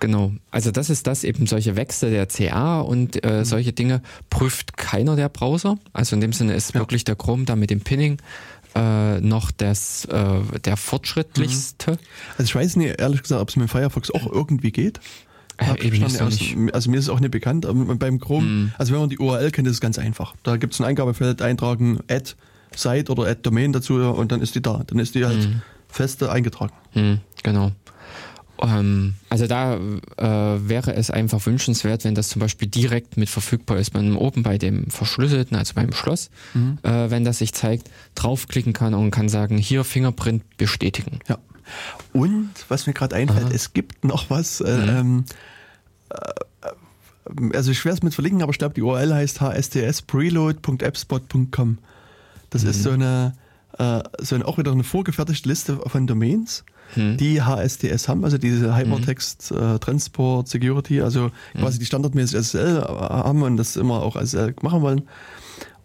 Genau. Also das ist das eben solche Wechsel der CA und äh, mhm. solche Dinge prüft keiner der Browser. Also in dem Sinne ist ja. wirklich der Chrome da mit dem Pinning äh, noch das, äh, der fortschrittlichste. Mhm. Also ich weiß nicht, ehrlich gesagt, ob es mit Firefox auch irgendwie geht. Äh, eben nicht so nicht. Also mir ist es auch nicht bekannt, aber beim Chrome, mhm. also wenn man die URL kennt, ist es ganz einfach. Da gibt es ein Eingabefeld, eintragen, add Site oder add Domain dazu und dann ist die da. Dann ist die halt mhm. feste eingetragen. Mhm, genau. Ähm, also da äh, wäre es einfach wünschenswert, wenn das zum Beispiel direkt mit verfügbar ist, man oben bei dem Verschlüsselten, also beim Schloss, mhm. äh, wenn das sich zeigt, draufklicken kann und kann sagen, hier Fingerprint bestätigen. Ja. Und was mir gerade einfällt, Aha. es gibt noch was, äh, mhm. ähm, äh, also ich werde es mit verlinken, aber ich glaube, die URL heißt hstspreload.appspot.com. Das mhm. ist so eine, äh, so eine, auch wieder eine vorgefertigte Liste von Domains hm. die HSTS haben, also diese Hypertext hm. äh, Transport Security, also hm. quasi die standardmäßig SSL haben und das immer auch SSL machen wollen.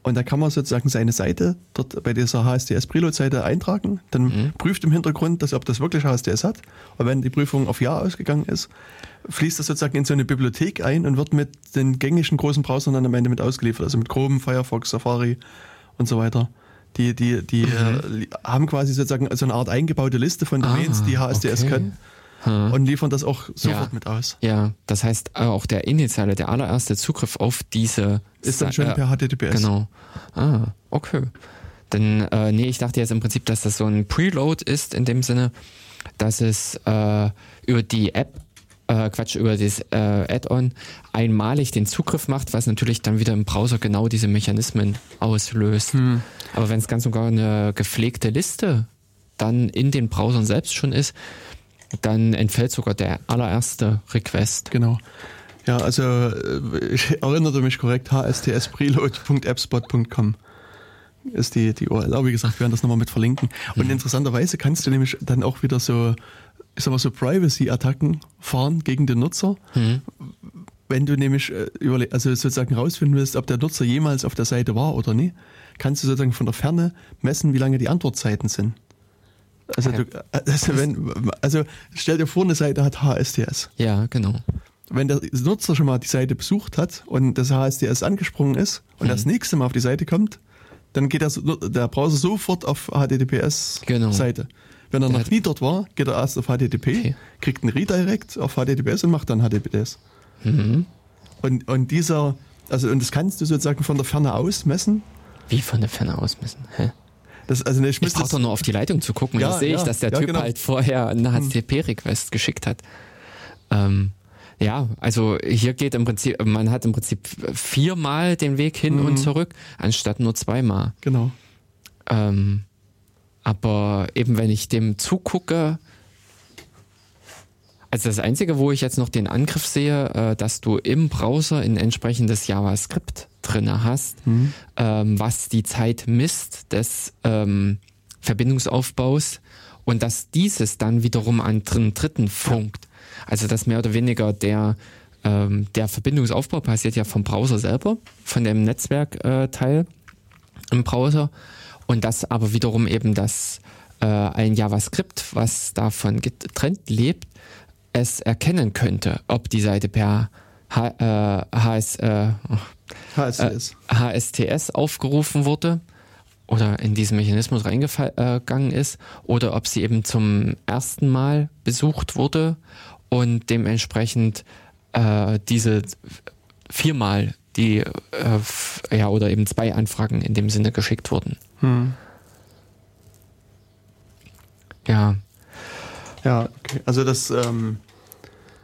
Und da kann man sozusagen seine Seite dort bei dieser HSTS Preload-Seite eintragen. Dann mhm. prüft im Hintergrund, dass, ob das wirklich HSTS hat. Und wenn die Prüfung auf Ja ausgegangen ist, fließt das sozusagen in so eine Bibliothek ein und wird mit den gängigen großen Browsern dann am Ende mit ausgeliefert. Also mit Chrome, Firefox, Safari und so weiter. Die, die, die mhm. äh, haben quasi sozusagen so eine Art eingebaute Liste von Domains, ah, die HSDS okay. können. Hm. Und liefern das auch sofort ja. mit aus. Ja, das heißt äh, auch der initiale, der allererste Zugriff auf diese ist dann schon äh, per HTTPS. Genau. Ah, okay. Denn äh, nee, ich dachte jetzt im Prinzip, dass das so ein Preload ist in dem Sinne, dass es äh, über die App äh, Quatsch, über das äh, Add-on einmalig den Zugriff macht, was natürlich dann wieder im Browser genau diese Mechanismen auslöst. Hm. Aber wenn es ganz und gar eine gepflegte Liste dann in den Browsern selbst schon ist, dann entfällt sogar der allererste Request. Genau. Ja, also äh, (laughs) ich erinnerte mich korrekt, hstspreload.appspot.com ist die, die URL. Aber wie gesagt, wir werden das nochmal mit verlinken. Und mhm. interessanterweise kannst du nämlich dann auch wieder so ich sag mal so Privacy-Attacken fahren gegen den Nutzer. Mhm. Wenn du nämlich äh, also sozusagen rausfinden willst, ob der Nutzer jemals auf der Seite war oder nicht, kannst du sozusagen von der Ferne messen, wie lange die Antwortzeiten sind. Also, du, also, wenn, also stell dir vor, eine Seite hat HSTS. Ja, genau. Wenn der Nutzer schon mal die Seite besucht hat und das HSTS angesprungen ist und mhm. das nächste Mal auf die Seite kommt, dann geht der, der Browser sofort auf HTTPS-Seite. Genau. Wenn er noch nie dort war, geht er erst auf HTTP, okay. kriegt einen Redirect auf HTTPS und macht dann HTTPS. Mhm. Und, und dieser, also und das kannst du sozusagen von der Ferne aus messen. Wie von der Ferne aus messen? Hä? Das, also ich ich brauche doch nur auf die Leitung zu gucken. Ja, da sehe ich, dass der ja, Typ genau. halt vorher einen HTTP-Request hm. geschickt hat. Ähm, ja, also hier geht im Prinzip, man hat im Prinzip viermal den Weg hin mhm. und zurück, anstatt nur zweimal. Genau. Ähm, aber eben wenn ich dem zugucke, Also das Einzige, wo ich jetzt noch den Angriff sehe, äh, dass du im Browser ein entsprechendes JavaScript drinne hast, mhm. ähm, was die Zeit misst des ähm, Verbindungsaufbaus und dass dieses dann wiederum an den Dritten funkt. Also dass mehr oder weniger der ähm, der Verbindungsaufbau passiert ja vom Browser selber, von dem Netzwerkteil äh, im Browser und das aber wiederum eben das äh, ein JavaScript, was davon getrennt lebt, es erkennen könnte, ob die Seite per H, äh, HS, äh, HSTS. Äh, HSTS aufgerufen wurde oder in diesen Mechanismus reingegangen ist oder ob sie eben zum ersten Mal besucht wurde und dementsprechend äh, diese viermal die äh, ja oder eben zwei Anfragen in dem Sinne geschickt wurden. Hm. Ja. Ja, okay. Also das ähm,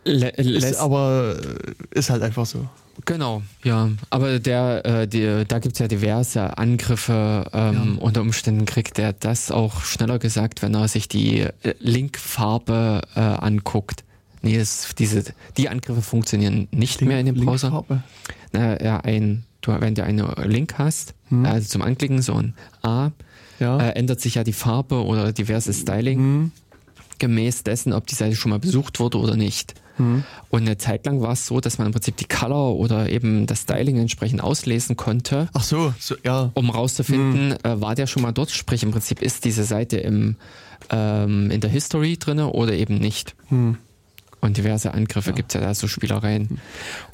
ist aber äh, ist halt einfach so. Genau, ja. Aber der, äh, die, da gibt's ja diverse Angriffe. Ähm, ja. Unter Umständen kriegt er das auch schneller gesagt, wenn er sich die äh, Linkfarbe äh, anguckt. Nee, das, diese, die Angriffe funktionieren nicht Link, mehr in dem Browser. Linkfarbe? Na, ja, ein, du, wenn du einen Link hast, hm. also zum Anklicken so ein A, ja. äh, ändert sich ja die Farbe oder diverse Styling hm. gemäß dessen, ob die Seite schon mal besucht wurde oder nicht. Mhm. Und eine Zeit lang war es so, dass man im Prinzip die Color oder eben das Styling entsprechend auslesen konnte. Ach so, so ja. Um rauszufinden, mhm. äh, war der schon mal dort? Sprich, im Prinzip ist diese Seite im, ähm, in der History drinne oder eben nicht. Mhm. Und diverse Angriffe ja. gibt es ja da so Spielereien.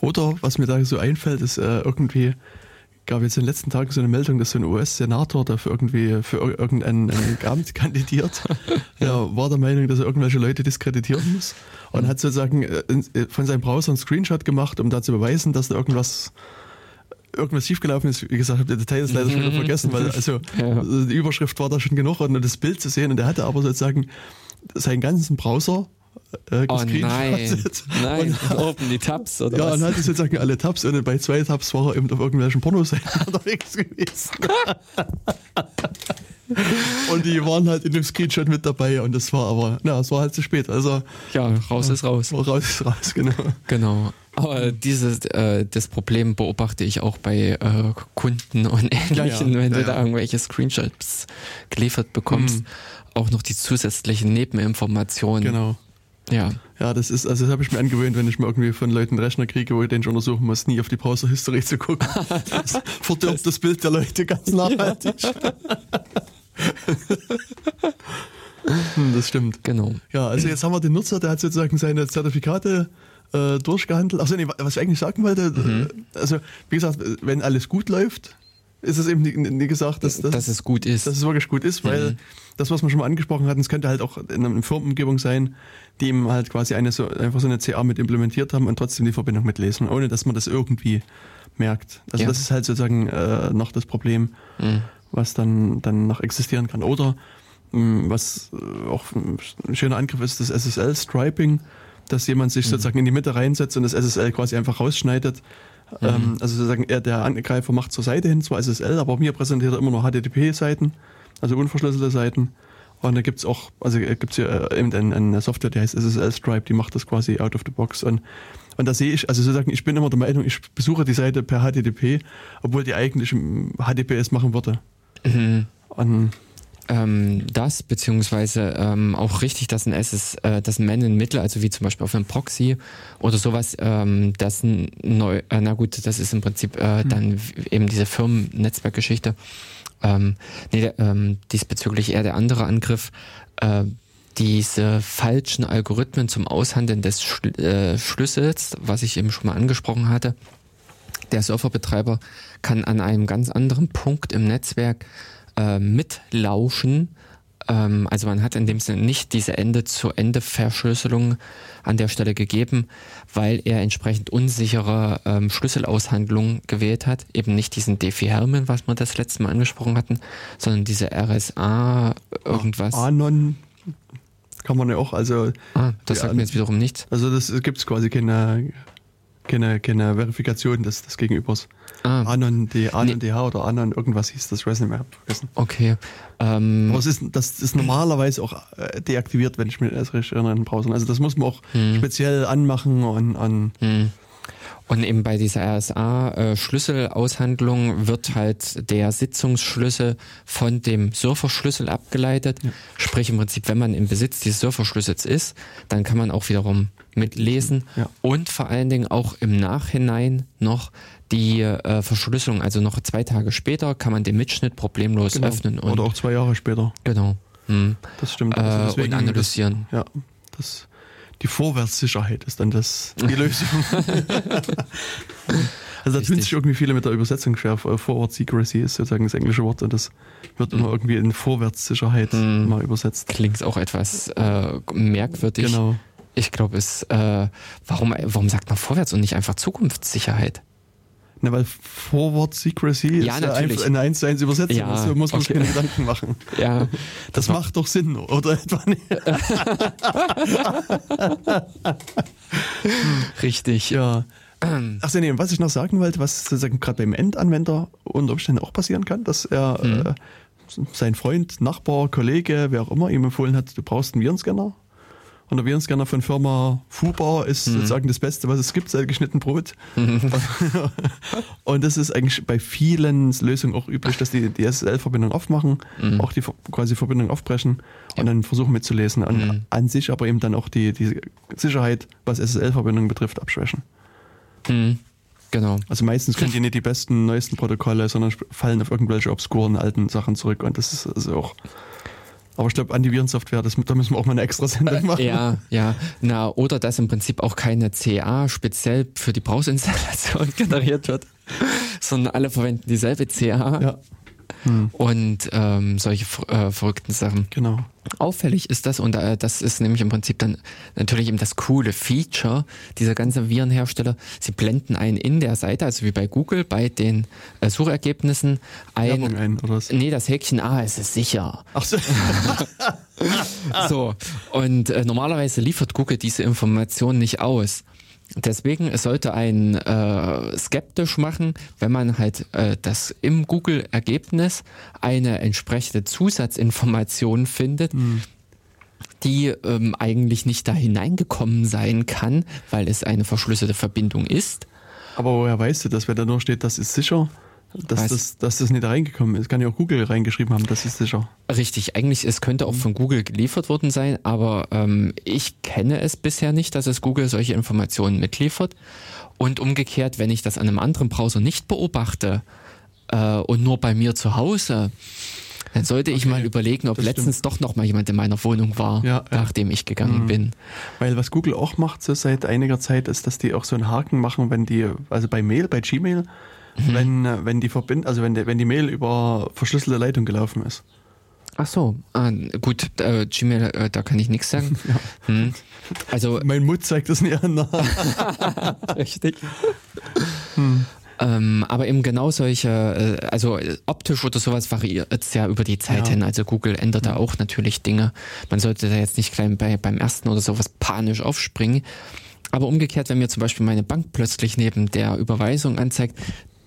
Oder was mir da so einfällt, ist äh, irgendwie, gab jetzt in den letzten Tagen so eine Meldung, dass so ein US-Senator da für irgendwie für irgendein (laughs) Amt kandidiert. (laughs) Er war der Meinung, dass er irgendwelche Leute diskreditieren muss und hat sozusagen äh, äh, von seinem Browser einen Screenshot gemacht, um da zu beweisen, dass da irgendwas irgendwas schiefgelaufen ist. Wie gesagt, ich habe die Details leider schon wieder vergessen, weil also (laughs) die Überschrift war da schon genug und das Bild zu sehen und er hatte aber sozusagen seinen ganzen Browser äh, oh nein, nein, und, open die Tabs oder ja, was? und hatte sozusagen alle Tabs und bei zwei Tabs war er eben auf irgendwelchen Pornoseiten (laughs) unterwegs gewesen. (laughs) und die waren halt in dem Screenshot mit dabei und das war aber, na, es war halt zu spät. Also ja, raus ist raus. Raus ist raus, genau. Genau. Aber dieses, äh, das Problem beobachte ich auch bei äh, Kunden und Ähnlichen, ja, ja. wenn ja, du da irgendwelche Screenshots geliefert bekommst, mhm. auch noch die zusätzlichen Nebeninformationen. Genau. Ja. Ja, das ist, also das habe ich mir angewöhnt, wenn ich mir irgendwie von Leuten einen Rechner kriege, wo ich den schon untersuchen muss, nie auf die Browser-History zu gucken. (laughs) Das verdirbt das Bild der Leute ganz nachhaltig. Hm, das stimmt. Genau. Ja, also jetzt haben wir den Nutzer, der hat sozusagen seine Zertifikate äh, durchgehandelt. Also nee, was ich eigentlich sagen wollte, mhm. also wie gesagt, wenn alles gut läuft, ist es eben nie, gesagt, dass, dass, dass, es gut ist. Dass es wirklich gut ist, weil mhm. das, was wir schon mal angesprochen hatten, es könnte halt auch in einer Firmenumgebung sein, die eben halt quasi eine so, einfach so eine CA mit implementiert haben und trotzdem die Verbindung mitlesen, ohne dass man das irgendwie merkt. Also ja. das ist halt sozusagen äh, noch das Problem, mhm. was dann, dann noch existieren kann. Oder mh, mm, was äh, auch ein schöner Angriff ist, das SSL-Striping, dass jemand sich mhm. sozusagen in die Mitte reinsetzt und das SSL quasi einfach rausschneidet Mhm. Ähm, also sozusagen, er, der Angreifer macht zur Seite hin, zwar SSL, aber mir präsentiert er immer noch HTTP-Seiten, also unverschlüsselte Seiten. Und da gibt's auch, also gibt's hier äh, eben eine, eine Software, die heißt SSL Stripe, die macht das quasi out of the box. Und, und da sehe ich, also sozusagen, ich bin immer der Meinung, ich besuche die Seite per HTTP, obwohl die eigentlich HTTPS machen würde. Mhm. Und ähm, das, beziehungsweise ähm, auch richtig, dass ein SS, äh, dass ein Man in Mittel, also wie zum Beispiel auf einem Proxy oder sowas, ähm, das ein neu, äh, na gut, das ist im Prinzip äh, hm. dann eben diese Firmennetzwerkgeschichte. Ähm, nee, ähm, diesbezüglich eher der andere Angriff. Äh, diese falschen Algorithmen zum Aushandeln des Schl äh, Schlüssels, was ich eben schon mal angesprochen hatte. Der Serverbetreiber kann an einem ganz anderen Punkt im Netzwerk äh, mitlauschen. Ähm, also man hat in dem Sinne nicht diese Ende-zu-Ende-Verschlüsselung an der Stelle gegeben, weil er entsprechend unsichere ähm, Schlüsselaushandlungen gewählt hat. Eben nicht diesen Defi-Hermen, was wir das letzte Mal angesprochen hatten, sondern diese RSA irgendwas. Anon kann man ja auch, also. Ah, das sagt mir jetzt wiederum nichts. Also das gibt es quasi keine keine, keine Verifikation des, des Gegenübers. Ah. Anon, D, Anon nee. DH oder Anon, irgendwas hieß das, nicht mehr, vergessen. Okay. Ähm. Aber es ist, das ist normalerweise auch äh, deaktiviert, wenn ich mich richtig erinnere, in Browsern. Also das muss man auch hm. speziell anmachen und an. Hm. Und eben bei dieser RSA-Schlüsselaushandlung wird halt der Sitzungsschlüssel von dem Surferschlüssel abgeleitet. Ja. Sprich im Prinzip, wenn man im Besitz dieses Surferschlüssels ist, dann kann man auch wiederum mitlesen ja. und vor allen Dingen auch im Nachhinein noch die äh, Verschlüsselung, also noch zwei Tage später kann man den Mitschnitt problemlos genau. öffnen. Und, Oder auch zwei Jahre später. Genau. Hm. Das stimmt. Also äh, und analysieren. Das, ja, das die Vorwärtssicherheit ist dann das, die Lösung. (laughs) also da tun sich irgendwie viele mit der Übersetzung schwer. Forward Secrecy ist sozusagen das englische Wort und das wird immer irgendwie in Vorwärtssicherheit hm. mal übersetzt. Klingt auch etwas äh, merkwürdig. Genau. Ich glaube, es, äh, warum, warum sagt man Vorwärts und nicht einfach Zukunftssicherheit? Na, weil Forward Secrecy ja, ist natürlich. eine 1 zu 1 Übersetzung. Ja, also muss man okay. sich keine Gedanken machen. Ja. Das, das macht doch Sinn, oder (laughs) etwa nicht? Richtig. Ja. Achso, nee, was ich noch sagen wollte, was sozusagen gerade beim Endanwender unter Umständen auch passieren kann, dass er mhm. äh, sein Freund, Nachbar, Kollege, wer auch immer ihm empfohlen hat, du brauchst einen Virenscanner und der Virenscanner von Firma Fubar ist mhm. sozusagen das Beste, was es gibt, seit geschnitten Brot. Mhm. (laughs) und das ist eigentlich bei vielen Lösungen auch üblich, dass die die SSL-Verbindung aufmachen, mhm. auch die quasi Verbindung aufbrechen und dann versuchen mitzulesen. Und mhm. an sich aber eben dann auch die, die Sicherheit, was SSL-Verbindungen betrifft, abschwächen. Mhm. Genau. Also meistens können die nicht die besten, neuesten Protokolle, sondern fallen auf irgendwelche obskuren alten Sachen zurück und das ist also auch aber ich glaube, Antivirensoftware, das, da müssen wir auch mal eine extra Sendung äh, machen. Ja, ja. Na, oder dass im Prinzip auch keine CA speziell für die Browserinstallation (laughs) generiert wird, sondern alle verwenden dieselbe CA. Ja. Hm. Und ähm, solche äh, verrückten Sachen. Genau. Auffällig ist das, und äh, das ist nämlich im Prinzip dann natürlich eben das coole Feature dieser ganzen Virenhersteller. Sie blenden ein in der Seite, also wie bei Google, bei den äh, Suchergebnissen ein. ein oder was? Nee, das Häkchen, ah, es ist sicher. Ach so. (laughs) so. Und äh, normalerweise liefert Google diese Information nicht aus. Deswegen es sollte einen äh, skeptisch machen, wenn man halt äh, das im Google-Ergebnis eine entsprechende Zusatzinformation findet, mhm. die ähm, eigentlich nicht da hineingekommen sein kann, weil es eine verschlüsselte Verbindung ist. Aber woher weißt du das, wenn da nur steht, das ist sicher? Dass das, dass das nicht reingekommen ist. Kann ja auch Google reingeschrieben haben, das ist sicher. Richtig, eigentlich, es könnte auch von Google geliefert worden sein, aber ähm, ich kenne es bisher nicht, dass es Google solche Informationen mitliefert. Und umgekehrt, wenn ich das an einem anderen Browser nicht beobachte äh, und nur bei mir zu Hause, dann sollte okay, ich mal überlegen, ob letztens stimmt. doch noch mal jemand in meiner Wohnung war, ja, nachdem ich gegangen mhm. bin. Weil was Google auch macht so seit einiger Zeit, ist, dass die auch so einen Haken machen, wenn die, also bei Mail, bei Gmail, mhm. wenn, wenn die Verbind also wenn die, wenn die Mail über verschlüsselte Leitung gelaufen ist. Ach so, ah, gut, äh, Gmail, äh, da kann ich nichts sagen. (laughs) Ja. Hm. Also (laughs) mein Mut zeigt das nicht an. (laughs) Richtig. Hm. Ähm, aber eben genau solche, äh, also optisch oder sowas variiert es ja über die Zeit ja. hin. Also Google ändert da auch natürlich Dinge. Man sollte da jetzt nicht gleich bei, beim ersten oder sowas panisch aufspringen. Aber umgekehrt, wenn mir zum Beispiel meine Bank plötzlich neben der Überweisung anzeigt,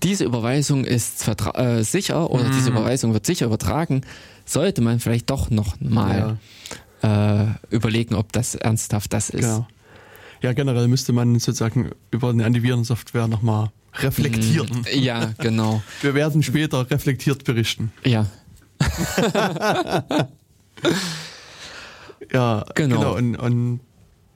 diese Überweisung ist äh, sicher oder mm. diese mhm. Überweisung wird sicher übertragen, sollte man vielleicht doch noch mal ja. äh, überlegen, ob das ernsthaft das ist. Genau. Ja, generell müsste man sozusagen über eine Antivirensoftware nochmal reflektieren. Mm, ja, genau. (laughs) Wir werden später reflektiert berichten. Ja. (laughs) ja, genau. genau. Und, und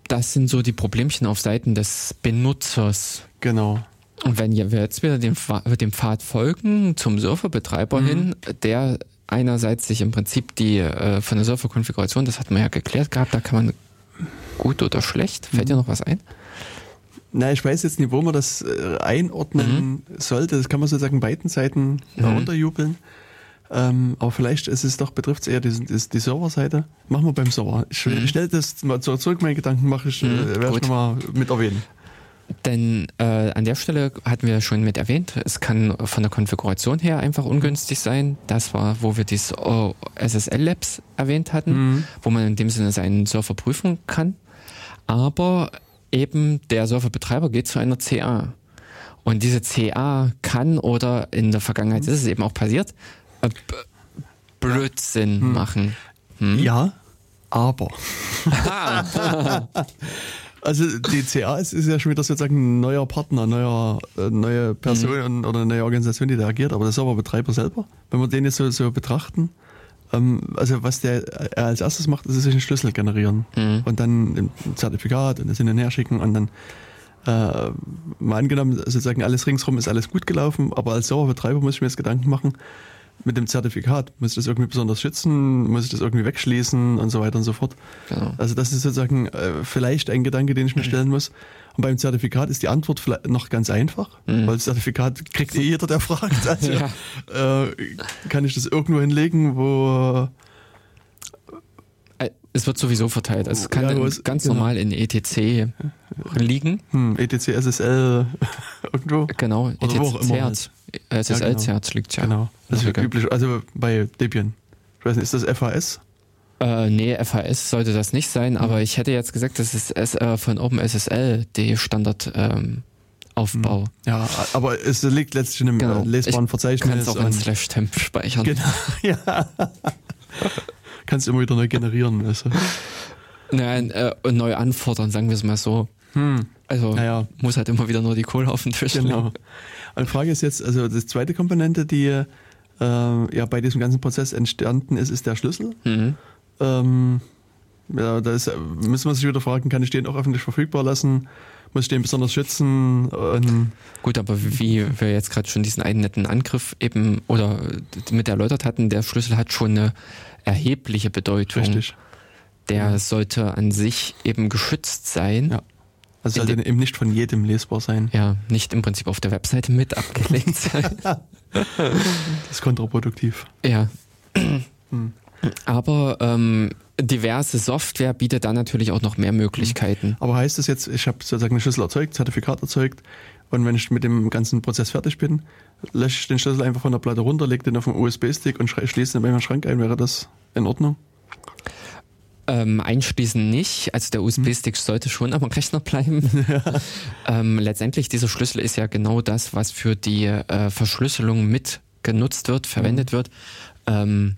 das sind so die Problemchen auf Seiten des Benutzers. Genau. Und wenn wir jetzt wieder dem, dem Pfad folgen zum Surferbetreiber mhm. hin, der einerseits sich im Prinzip die äh, von der Surferkonfiguration, das hat man ja geklärt gehabt, da kann man gut oder schlecht. Fällt mhm. dir noch was ein? Na, ich weiß jetzt nicht, wo man das äh, einordnen mhm. sollte. Das kann man sozusagen beiden Seiten mhm. herunterjubeln. Ähm, aber vielleicht ist es doch, betrifft es eher die, die, die Serverseite. Machen wir beim Server. Ich mhm. stelle das mal zurück, meine Gedanken mache ich, mhm, äh, werde ich nochmal mit erwähnen. Denn äh, an der Stelle hatten wir schon mit erwähnt, es kann von der Konfiguration her einfach ungünstig sein. Das war, wo wir dieses SSL Labs erwähnt hatten, mhm. wo man in dem Sinne seinen Surfer prüfen kann. Aber eben der Serverbetreiber geht zu einer CA. Und diese CA kann oder in der Vergangenheit ist es eben auch passiert, äh, Blödsinn hm. machen. Hm? Ja, aber. (laughs) also die CA ist, ist, ja schon wieder sozusagen ein neuer Partner, neuer, äh, neue Person mhm. oder eine neue Organisation, die da agiert, aber der Serverbetreiber selber, wenn wir den jetzt so, so betrachten, ähm, also was der er als erstes macht, ist sich einen Schlüssel generieren mhm. und dann ein Zertifikat und das hin und her schicken und dann äh, mal angenommen, sozusagen alles ringsrum ist alles gut gelaufen, aber als Serverbetreiber muss ich mir jetzt Gedanken machen, mit dem Zertifikat, muss ich das irgendwie besonders schützen, muss ich das irgendwie wegschließen und so weiter und so fort. Genau. Also das ist sozusagen äh, vielleicht ein Gedanke, den ich mir mhm. stellen muss. Und beim Zertifikat ist die Antwort vielleicht noch ganz einfach, mhm. weil das Zertifikat kriegt eh jeder, der fragt. (laughs) Also ja. äh, kann ich das irgendwo hinlegen, wo es wird sowieso verteilt. Also es kann ja, es, ganz genau. normal in ETC liegen. Hm, ETC, SSL (laughs) irgendwo. Genau, Oder ETC Zerz. SSL ja, genau. Zerz liegt ja. Genau, das ist üblich. Also bei Debian. Ich weiß nicht, ist das FAS? Äh, nee, FAS sollte das nicht sein, mhm. aber ich hätte jetzt gesagt, das ist äh, von OpenSSL die Standard ähm, Aufbau. Ja, aber es liegt letztlich in einem genau. lesbaren Verzeichnis. Kannst auch in Slash Temp speichern. Genau, (laughs) ja kannst immer wieder neu generieren. Also. Nein, äh, neu anfordern, sagen wir es mal so. Hm. Also naja. muss halt immer wieder nur die Kohle auf den Tisch genau. Und die Frage ist jetzt, also die zweite Komponente, die äh, ja bei diesem ganzen Prozess entstanden ist, ist der Schlüssel. Mhm. Ähm, ja, da ist, müssen wir sich wieder fragen, kann ich den auch öffentlich verfügbar lassen? Muss ich den besonders schützen? Gut, aber wie wir jetzt gerade schon diesen einen netten Angriff eben oder mit erläutert hatten, der Schlüssel hat schon eine erhebliche Bedeutung. Richtig. Der ja. sollte an sich eben geschützt sein. Ja. Also sollte eben nicht von jedem lesbar sein. Ja, nicht im Prinzip auf der Webseite mit abgelegt (laughs) sein. das ist kontraproduktiv. Ja. Hm. Aber ähm, diverse Software bietet dann natürlich auch noch mehr Möglichkeiten. Aber heißt das jetzt, ich habe sozusagen eine Schlüssel erzeugt, Zertifikat erzeugt und wenn ich mit dem ganzen Prozess fertig bin, lösche ich den Schlüssel einfach von der Platte runter, lege den auf den USB-Stick und schließe den bei meinem Schrank ein. Wäre das in Ordnung? Ähm, einschließen nicht. Also der USB-Stick hm. sollte schon am Rechner bleiben. Ja. (laughs) Ähm, letztendlich, dieser Schlüssel ist ja genau das, was für die äh, Verschlüsselung mit genutzt wird, verwendet mhm. wird. Ähm,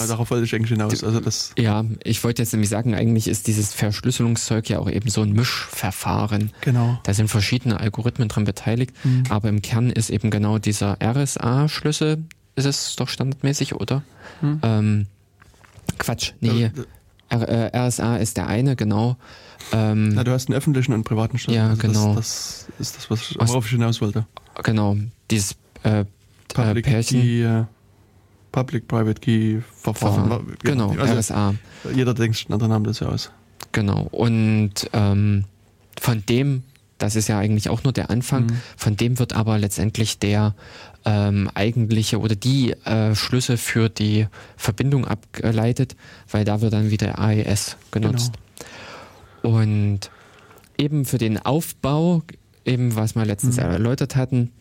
Genau, darauf wollte ich eigentlich hinaus. Also das ja, ich wollte jetzt nämlich sagen, eigentlich ist dieses Verschlüsselungszeug ja auch eben so ein Mischverfahren. Genau. Da sind verschiedene Algorithmen dran beteiligt, mhm. aber im Kern ist eben genau dieser RSA-Schlüssel, ist es doch standardmäßig, oder? Mhm. Ähm, Quatsch, nee. R, äh, RSA ist der eine, genau. Ähm, Na, du hast einen öffentlichen und privaten Schlüssel. Ja, also genau. Das, das, ist das, was ich, worauf ich hinaus wollte. Genau, dieses äh, Public Pärchen. Key, äh, Public-Private Key-Verfahren. Verfahren. Genau, also RSA. Jeder denkt, na, dann haben das ja aus. Genau, und ähm, von dem, das ist ja eigentlich auch nur der Anfang, mhm. von dem wird aber letztendlich der ähm, eigentliche oder die äh, Schlüssel für die Verbindung abgeleitet, weil da wird dann wieder AES genutzt. Genau. Und eben für den Aufbau, eben was wir letztens mhm. erläutert hatten,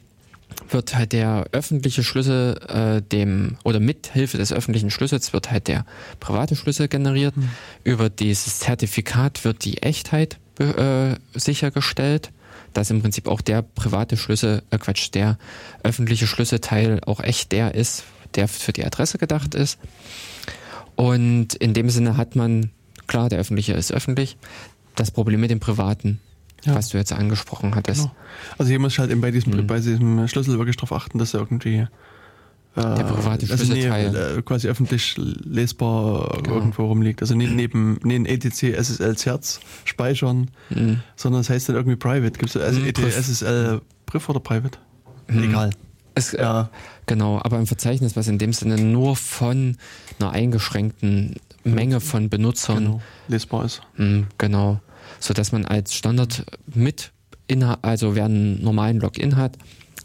wird halt der öffentliche Schlüssel äh, dem oder mit Hilfe des öffentlichen Schlüssels wird halt der private Schlüssel generiert. Mhm. Über dieses Zertifikat wird die Echtheit äh, sichergestellt, dass im Prinzip auch der private Schlüssel, äh Quatsch, der öffentliche Schlüsselteil auch echt der ist, der für die Adresse gedacht ist. Und in dem Sinne hat man, klar, der öffentliche ist öffentlich, das Problem mit dem privaten ja. was du jetzt angesprochen hattest. Genau. Also hier muss ich halt eben bei diesem, mhm. bei diesem Schlüssel wirklich darauf achten, dass er irgendwie äh, der private also nee, äh, quasi öffentlich lesbar genau. irgendwo rumliegt. Also nicht neben, neben ETC SSL Zerz speichern, mhm. sondern es heißt dann irgendwie Private. Gibt es also mhm, ETC SSL Priv oder Private? Mhm. Egal. Es, äh, ja. Genau, aber ein Verzeichnis, was in dem Sinne nur von einer eingeschränkten Menge von Benutzern genau. lesbar ist. Mh, genau so dass man als Standard mit Inhalt, also wer einen normalen Login hat,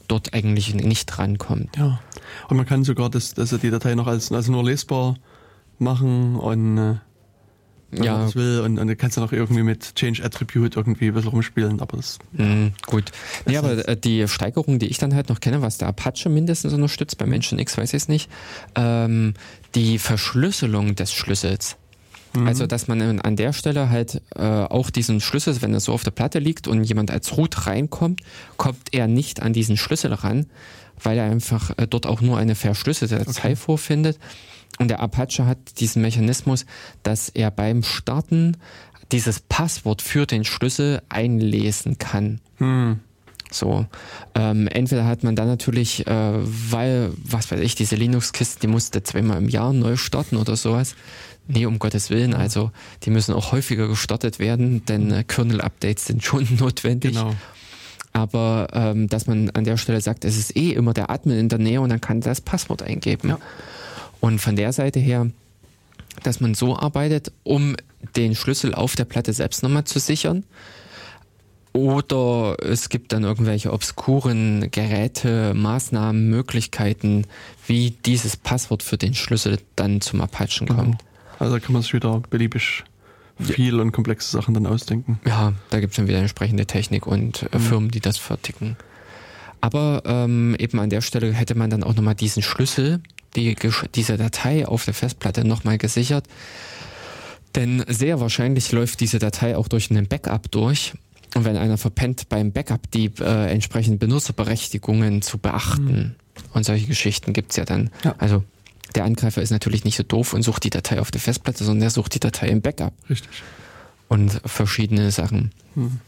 dort eigentlich nicht rankommt. Ja. Und man kann sogar das, dass die Datei noch als, als nur lesbar machen und äh, wenn ja. man das will und, und dann kannst du noch irgendwie mit Change Attribute irgendwie ein bisschen rumspielen, aber das mm, gut. Nee, aber äh, die Steigerung, die ich dann halt noch kenne, was der Apache mindestens unterstützt, bei Menschen X weiß ich es nicht, ähm, die Verschlüsselung des Schlüssels Mhm. Also, dass man an der Stelle halt äh, auch diesen Schlüssel, wenn er so auf der Platte liegt und jemand als Root reinkommt, kommt er nicht an diesen Schlüssel ran, weil er einfach äh, dort auch nur eine verschlüsselte Datei okay. vorfindet. Und der Apache hat diesen Mechanismus, dass er beim Starten dieses Passwort für den Schlüssel einlesen kann. Hm. So, ähm, entweder hat man dann natürlich, äh, weil, was weiß ich, diese Linux-Kiste, die musste zweimal im Jahr neu starten oder sowas. Nee, um Gottes Willen. Also, die müssen auch häufiger gestartet werden, denn äh, Kernel-Updates sind schon (laughs) notwendig. Genau. Aber ähm, dass man an der Stelle sagt, es ist eh immer der Admin in der Nähe und dann kann das Passwort eingeben. Ja. Und von der Seite her, dass man so arbeitet, um den Schlüssel auf der Platte selbst nochmal zu sichern. Oder es gibt dann irgendwelche obskuren Geräte, Maßnahmen, Möglichkeiten, wie dieses Passwort für den Schlüssel dann zum Apachen genau. Also da kann man sich wieder beliebig viel und komplexe Sachen dann ausdenken. Ja, da gibt es dann wieder entsprechende Technik und äh, mhm. Firmen, die das fertigen. Aber ähm, eben an der Stelle hätte man dann auch nochmal diesen Schlüssel, die, diese Datei auf der Festplatte nochmal gesichert. Denn sehr wahrscheinlich läuft diese Datei auch durch einen Backup durch. Und wenn einer verpennt, beim Backup die äh, entsprechenden Benutzerberechtigungen zu beachten. Mhm. Und solche Geschichten gibt's ja dann. Ja. Also der Angreifer ist natürlich nicht so doof und sucht die Datei auf der Festplatte, sondern er sucht die Datei im Backup. Richtig. Und verschiedene Sachen. Mhm.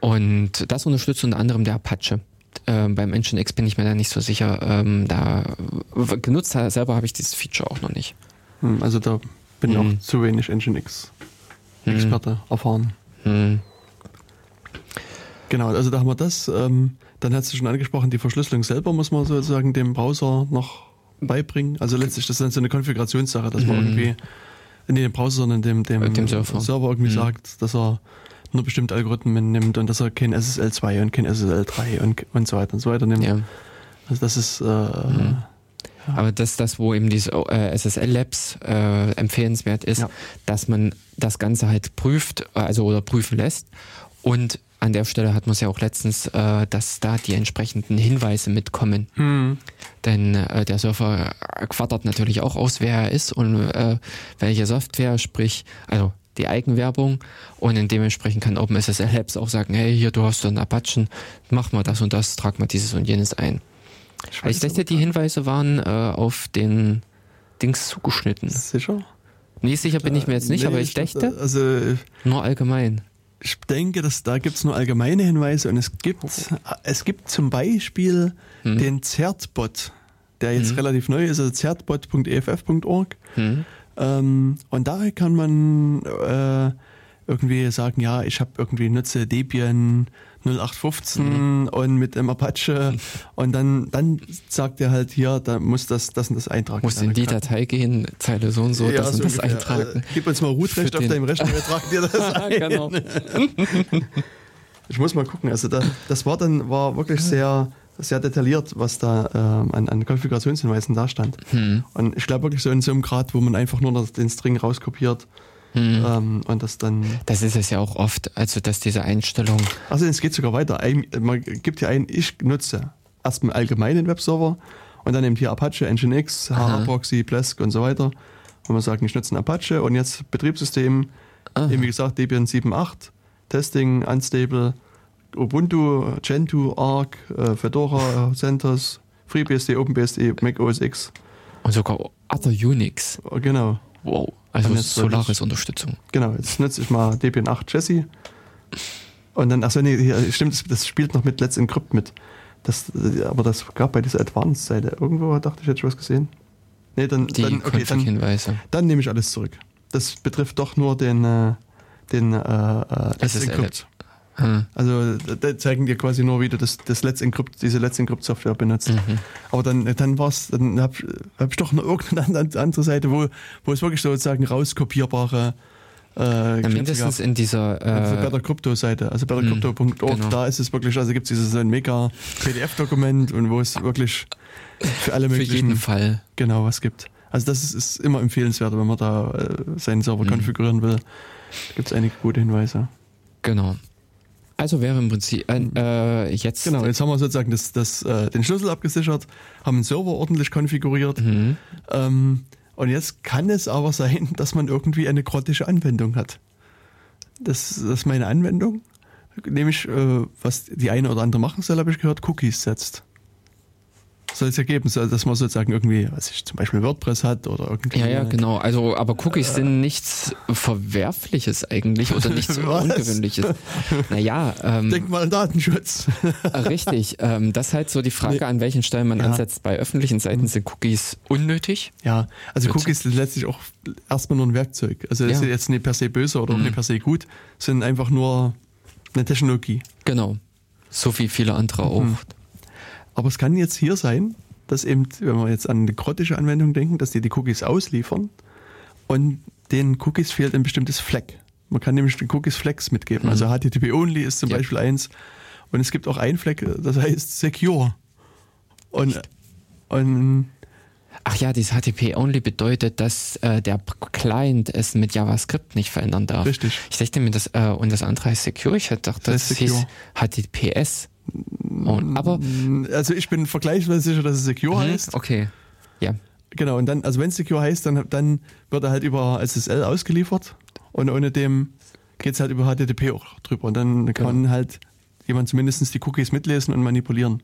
Und das unterstützt unter anderem der Apache. Äh, beim Nginx bin ich mir da nicht so sicher. Ähm, da genutzt selber habe ich dieses Feature auch noch nicht. Hm, also da bin ich hm. auch zu wenig Nginx-Experte hm. erfahren. Hm. Genau, also da haben wir das. Ähm, dann hat du schon angesprochen, die Verschlüsselung selber muss man sozusagen dem Browser noch beibringen. Also letztlich, das ist dann so eine Konfigurationssache, dass man mhm. irgendwie, in dem Browser, sondern dem, dem, dem Server. Server. irgendwie mhm. sagt, dass er nur bestimmte Algorithmen nimmt und dass er kein SSL 2 und kein SSL 3 und, und so weiter und so weiter nimmt. Ja. Also das ist äh, mhm. Ja. Aber das ist das, wo eben diese äh, SSL Labs äh, empfehlenswert ist, ja. dass man das Ganze halt prüft, also oder prüfen lässt und an der Stelle hat man es ja auch letztens, äh, dass da die entsprechenden Hinweise mitkommen. Hm. Denn äh, der Surfer quattert natürlich auch aus, wer er ist und äh, welche Software, sprich, also die Eigenwerbung und in dementsprechend kann OpenSSL Labs auch sagen, hey, hier, du hast so einen Apachen, mach mal das und das, trag mal dieses und jenes ein. Ich, ich dachte, die Hinweise waren äh, auf den Dings zugeschnitten. Sicher? Nee, sicher bin ich mir jetzt nicht, nee, aber ich dachte, also, nur allgemein ich denke, dass da gibt es nur allgemeine Hinweise und es gibt, es gibt zum Beispiel hm. den Zertbot, der jetzt hm. relativ neu ist, also zertbot.eff.org. Hm. Ähm, und da kann man äh, irgendwie sagen, ja, ich habe irgendwie nutze Debian 0815 mhm. und mit dem Apache (laughs) und dann, dann sagt er halt hier, da muss das, das und das eintragen. Muss in die Datei gehen, Zeile so und so, ja, das so und das eintragen. Äh, gib uns mal Rootrecht auf deinem Rechner, wir tragen dir das (laughs) ein. genau. (laughs) Ich muss mal gucken, also da, das war dann, war wirklich sehr, sehr detailliert, was da ähm, an, an Konfigurationshinweisen da stand. Hm. Und ich glaube wirklich so in so einem Grad, wo man einfach nur den String rauskopiert Mhm. Ähm, und das dann. Das ist es ja auch oft, also dass diese Einstellung. Also es geht sogar weiter. Ein, man gibt hier ein, ich nutze erstmal allgemeinen Webserver und dann eben hier Apache, Nginx, HA-Proxy, Plesk und so weiter. Und man sagt, ich nutze ein Apache und jetzt Betriebssystem, Aha. eben wie gesagt, Debian 7.8, Testing, Unstable, Ubuntu, Gentoo, Arc, äh, Fedora, CentOS, FreeBSD, OpenBSD, Mac OS X. Und sogar Other Unix. Genau. Wow. Also Solaris-Unterstützung. Genau, jetzt nutze ich mal Debian 8 Jesse. Und dann, achso, nee, hier, stimmt, das spielt noch mit Let's Encrypt mit. Das, aber das gab bei dieser Advanced-Seite. Irgendwo dachte ich, hätte ich was gesehen. Nee, dann, Die dann, okay, dann, dann nehme ich alles zurück. Das betrifft doch nur den, äh, den äh, äh Let's Encrypt. Hm. Also da zeigen dir quasi nur, wie du das, das Let's Encrypt, diese Let's Encrypt Software benutzt. Mhm. Aber dann, dann war's, dann hab, hab ich doch noch irgendeine andere Seite, wo, wo es wirklich sozusagen rauskopierbare äh, ja, mindestens in dieser äh, also bei der Krypto-Seite, also bei der Krypto.org, genau. da ist es wirklich, also gibt es dieses so ein mega PDF-Dokument und wo es wirklich für alle möglichen für jeden Fall genau was gibt. Also das ist, ist immer empfehlenswert, wenn man da äh, seinen Server mhm. konfigurieren will. Gibt es einige gute Hinweise. Genau. Also wäre im Prinzip äh, jetzt. Genau, jetzt haben wir sozusagen das, das, äh, den Schlüssel abgesichert, haben den Server ordentlich konfiguriert. Mhm. Ähm, Und jetzt kann es aber sein, (laughs) dass man irgendwie eine grottische Anwendung hat. Das, das ist meine Anwendung. Nämlich, äh, was die eine oder andere machen soll, habe ich gehört, Cookies setzt soll es ja geben, dass man sozusagen irgendwie, was ich zum Beispiel WordPress hat oder irgendwie. Ja, ja, genau. Also, aber Cookies äh, sind nichts Verwerfliches eigentlich oder (laughs) nichts Ungewöhnliches. Naja. Ähm, Denk mal an Datenschutz. richtig. Ähm, das ist halt so die Frage, nee. an welchen Stellen man ja. ansetzt. Bei öffentlichen Seiten sind Cookies unnötig. Ja, also Wird. Cookies sind letztlich auch erstmal nur ein Werkzeug. Also, das ja. ist jetzt nicht per se böse oder mhm. nicht per se gut, sind einfach nur eine Technologie. Genau. So wie viele andere auch. Mhm. Aber es kann jetzt hier sein, dass eben, wenn wir jetzt an eine grottische Anwendung denken, dass die die Cookies ausliefern und den Cookies fehlt ein bestimmtes Fleck. Man kann nämlich den Cookies Flex mitgeben. Also mhm. Also HTTP Only ist zum ja. Beispiel eins. Und es gibt auch ein Fleck, das heißt Secure. Und, und Ach ja, dieses HTTP Only bedeutet, dass äh, der Client es mit JavaScript nicht verändern darf. Richtig. Ich dachte mir, das, äh, und das andere heißt Secure. Ich hätte gedacht, das, das hieß HTTPS. Und, aber also ich bin vergleichsweise sicher, dass es Secure mhm, heißt. Okay. Ja. Genau, und dann, also wenn es Secure heißt, dann, dann wird er halt über SSL ausgeliefert und ohne dem geht es halt über HTTP auch drüber. Und dann kann genau. halt jemand zumindest die Cookies mitlesen und manipulieren.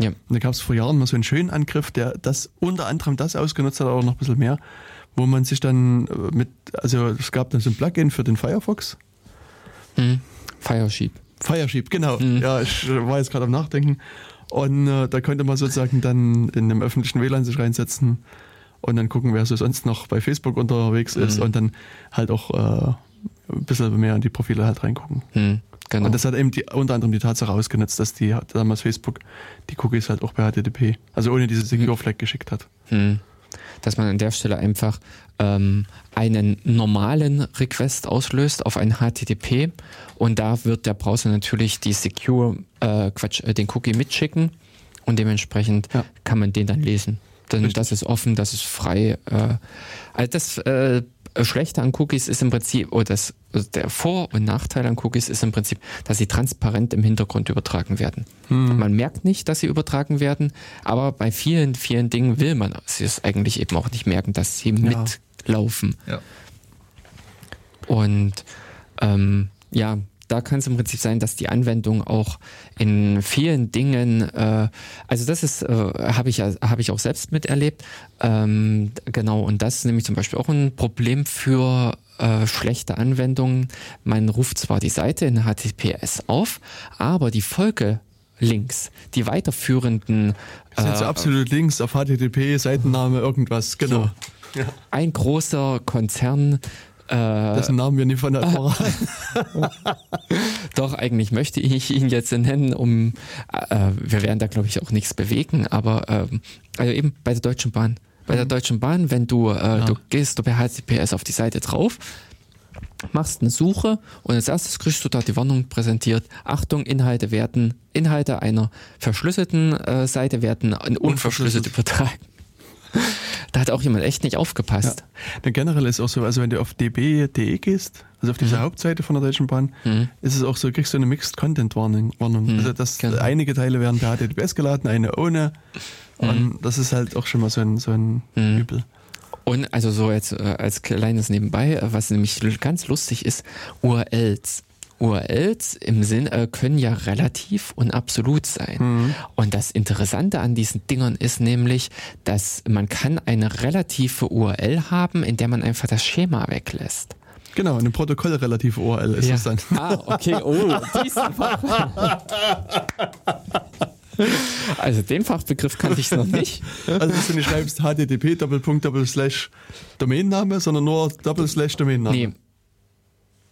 Ja. Und da gab es vor Jahren mal so einen schönen Angriff, der das unter anderem das ausgenutzt hat, aber noch ein bisschen mehr, wo man sich dann äh, mit, also es gab dann so ein Plugin für den Firefox. Hm. Firesheep. Firesheep, genau. Mhm. Ja, ich war jetzt gerade am Nachdenken. Und äh, da konnte man sozusagen dann in einem öffentlichen WLAN sich reinsetzen und dann gucken, wer so sonst noch bei Facebook unterwegs ist mhm. und dann halt auch äh, ein bisschen mehr in die Profile halt reingucken. Mhm, genau. Und das hat eben die, unter anderem die Tatsache ausgenutzt, dass die damals Facebook die Cookies halt auch bei HTTP, also ohne diese Secure Flag geschickt hat. Mhm dass man an der Stelle einfach ähm, einen normalen Request auslöst auf ein HTTP und da wird der Browser natürlich die Secure, äh, Quatsch, äh, den Cookie mitschicken und dementsprechend ja. kann man den dann lesen. Denn das ist offen, das ist frei. Äh, also das äh, Schlechte an Cookies ist im Prinzip, oder das, also der Vor- und Nachteil an Cookies ist im Prinzip, dass sie transparent im Hintergrund übertragen werden. Hm. Man merkt nicht, dass sie übertragen werden, aber bei vielen, vielen Dingen will man es eigentlich eben auch nicht merken, dass sie ja. mitlaufen. Ja. Und ähm, ja, da kann es im Prinzip sein, dass die Anwendung auch in vielen Dingen, äh, also das ist, äh, habe ich, hab ich auch selbst miterlebt, ähm, genau, und das ist nämlich zum Beispiel auch ein Problem für äh, schlechte Anwendungen. Man ruft zwar die Seite in HTTPS auf, aber die Folge Links, die weiterführenden. Das sind so äh, absolut Links auf HTTP, Seitenname, irgendwas, genau. So. Ja. Ein großer Konzern äh, Dessen Namen wir nicht von der verraten. (laughs) Doch, eigentlich möchte ich ihn jetzt nennen, um, äh, wir werden da glaube ich auch nichts bewegen, aber ähm, also eben bei der Deutschen Bahn. Bei der mhm. Deutschen Bahn, wenn du, äh, ja. du gehst du per HTTPS auf die Seite drauf, machst eine Suche und als erstes kriegst du da die Warnung präsentiert. Achtung, Inhalte werden, Inhalte einer verschlüsselten äh, Seite werden unverschlüsselt übertragen. Da hat auch jemand echt nicht aufgepasst. Ja. Generell ist auch so, also wenn du auf db.de gehst, also auf dieser mhm. Hauptseite von der Deutschen Bahn, mhm. ist es auch so, kriegst du eine Mixed Content Warnung. Mhm. Also dass genau. einige Teile werden per HTTPS geladen, eine ohne. Und mhm. das ist halt auch schon mal so ein, so ein mhm. Übel. Und also so jetzt äh, als kleines Nebenbei, was nämlich ganz lustig ist, URLs. URLs im Sinn äh, können ja relativ und absolut sein. Mhm. Und das Interessante an diesen Dingern ist nämlich, dass man kann eine relative URL haben, in der man einfach das Schema weglässt. Genau, eine protokollrelative URL ist ja. es dann. Ah, okay, oh, (laughs) diesen. (laughs) Also den Fachbegriff kannte ich noch nicht. Also dass du nicht schreibst http Doppelpunkt Doppelslash Domainname, sondern nur Doppelslash Domainname. Nee.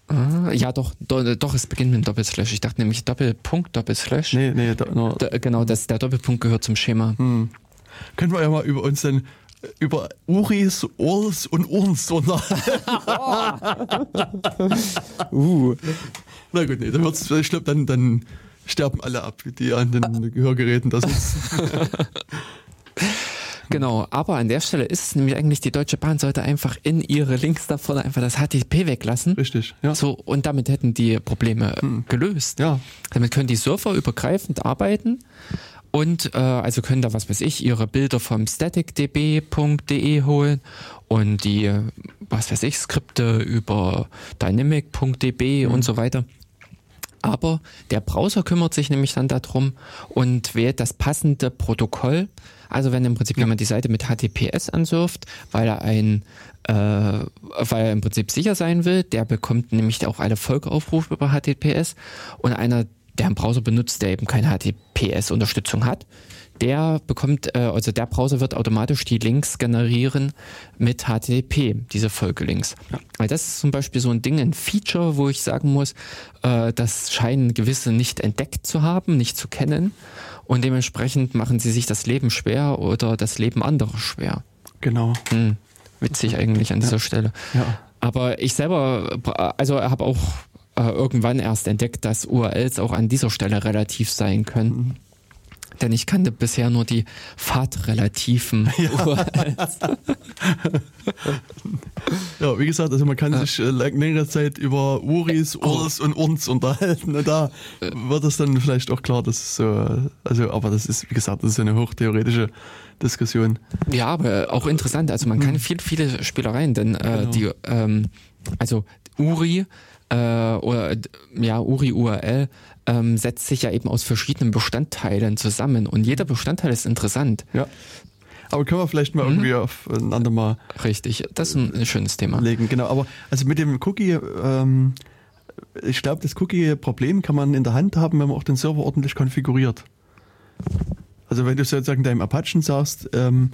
Ah, ja, doch, do, doch, es beginnt mit einem Doppelslash. Ich dachte nämlich Doppelpunkt, Doppelslash. Nee, nee, do, no. da, genau, das, der Doppelpunkt gehört zum Schema. Hm. Können wir ja mal über uns dann über Uris, Urs und Urns unterhalten. (laughs) uh. Na gut, nee, dann wird's, ich glaube, dann, dann sterben alle ab, die an den Gehörgeräten da sitzen. (laughs) Genau, aber an der Stelle ist es nämlich eigentlich, die Deutsche Bahn sollte einfach in ihre Links da vorne einfach das HTTP weglassen. Richtig, ja. So, und damit hätten die Probleme hm. gelöst. Ja. Damit können die Surfer übergreifend arbeiten Und äh, also können da, was weiß ich, ihre Bilder vom staticdb.de holen und die, was weiß ich, Skripte über dynamic.db mhm. und so weiter. Aber der Browser kümmert sich nämlich dann darum und wählt das passende Protokoll. Also wenn im Prinzip ja. jemand die Seite mit HTTPS ansurft, weil er ein äh, weil er im Prinzip sicher sein will, der bekommt nämlich auch alle Folgeaufrufe über HTTPS und einer, der einen Browser benutzt, der eben keine HTTPS-Unterstützung hat, der bekommt, äh, also der Browser wird automatisch die Links generieren mit HTTP, diese Folgelinks. Ja. Weil das ist zum Beispiel so ein Ding, ein Feature, wo ich sagen muss, äh, das scheinen gewisse nicht entdeckt zu haben, nicht zu kennen. Und dementsprechend machen sie sich das Leben schwer oder das Leben anderer schwer. Genau. Hm, witzig eigentlich an dieser ja. Stelle. Ja. Aber ich selber, also habe auch äh, irgendwann erst entdeckt, dass URLs auch an dieser Stelle relativ sein können. Mhm. Denn ich kannte bisher nur die fahrtrelativen (laughs) ja. URLs. ja, wie gesagt, also man kann sich äh, längere Zeit über Uris, oh. Urs und Uns unterhalten. Und da wird es dann vielleicht auch klar, dass so, also, aber das ist, wie gesagt, das ist eine hochtheoretische Diskussion. Ja, aber auch interessant. Also man kann hm. viel, viele Spielereien, denn äh, genau. die, ähm, also Uri äh, oder ja, Uri URL ähm, setzt sich ja eben aus verschiedenen Bestandteilen zusammen und jeder Bestandteil ist interessant. Ja. Aber können wir vielleicht mal mhm. irgendwie aufeinander mal. Richtig, das ist ein schönes Thema. Legen, genau. Aber also mit dem Cookie, ähm, ich glaube, das Cookie-Problem kann man in der Hand haben, wenn man auch den Server ordentlich konfiguriert. Also wenn du sozusagen deinem Apachen sagst, ähm,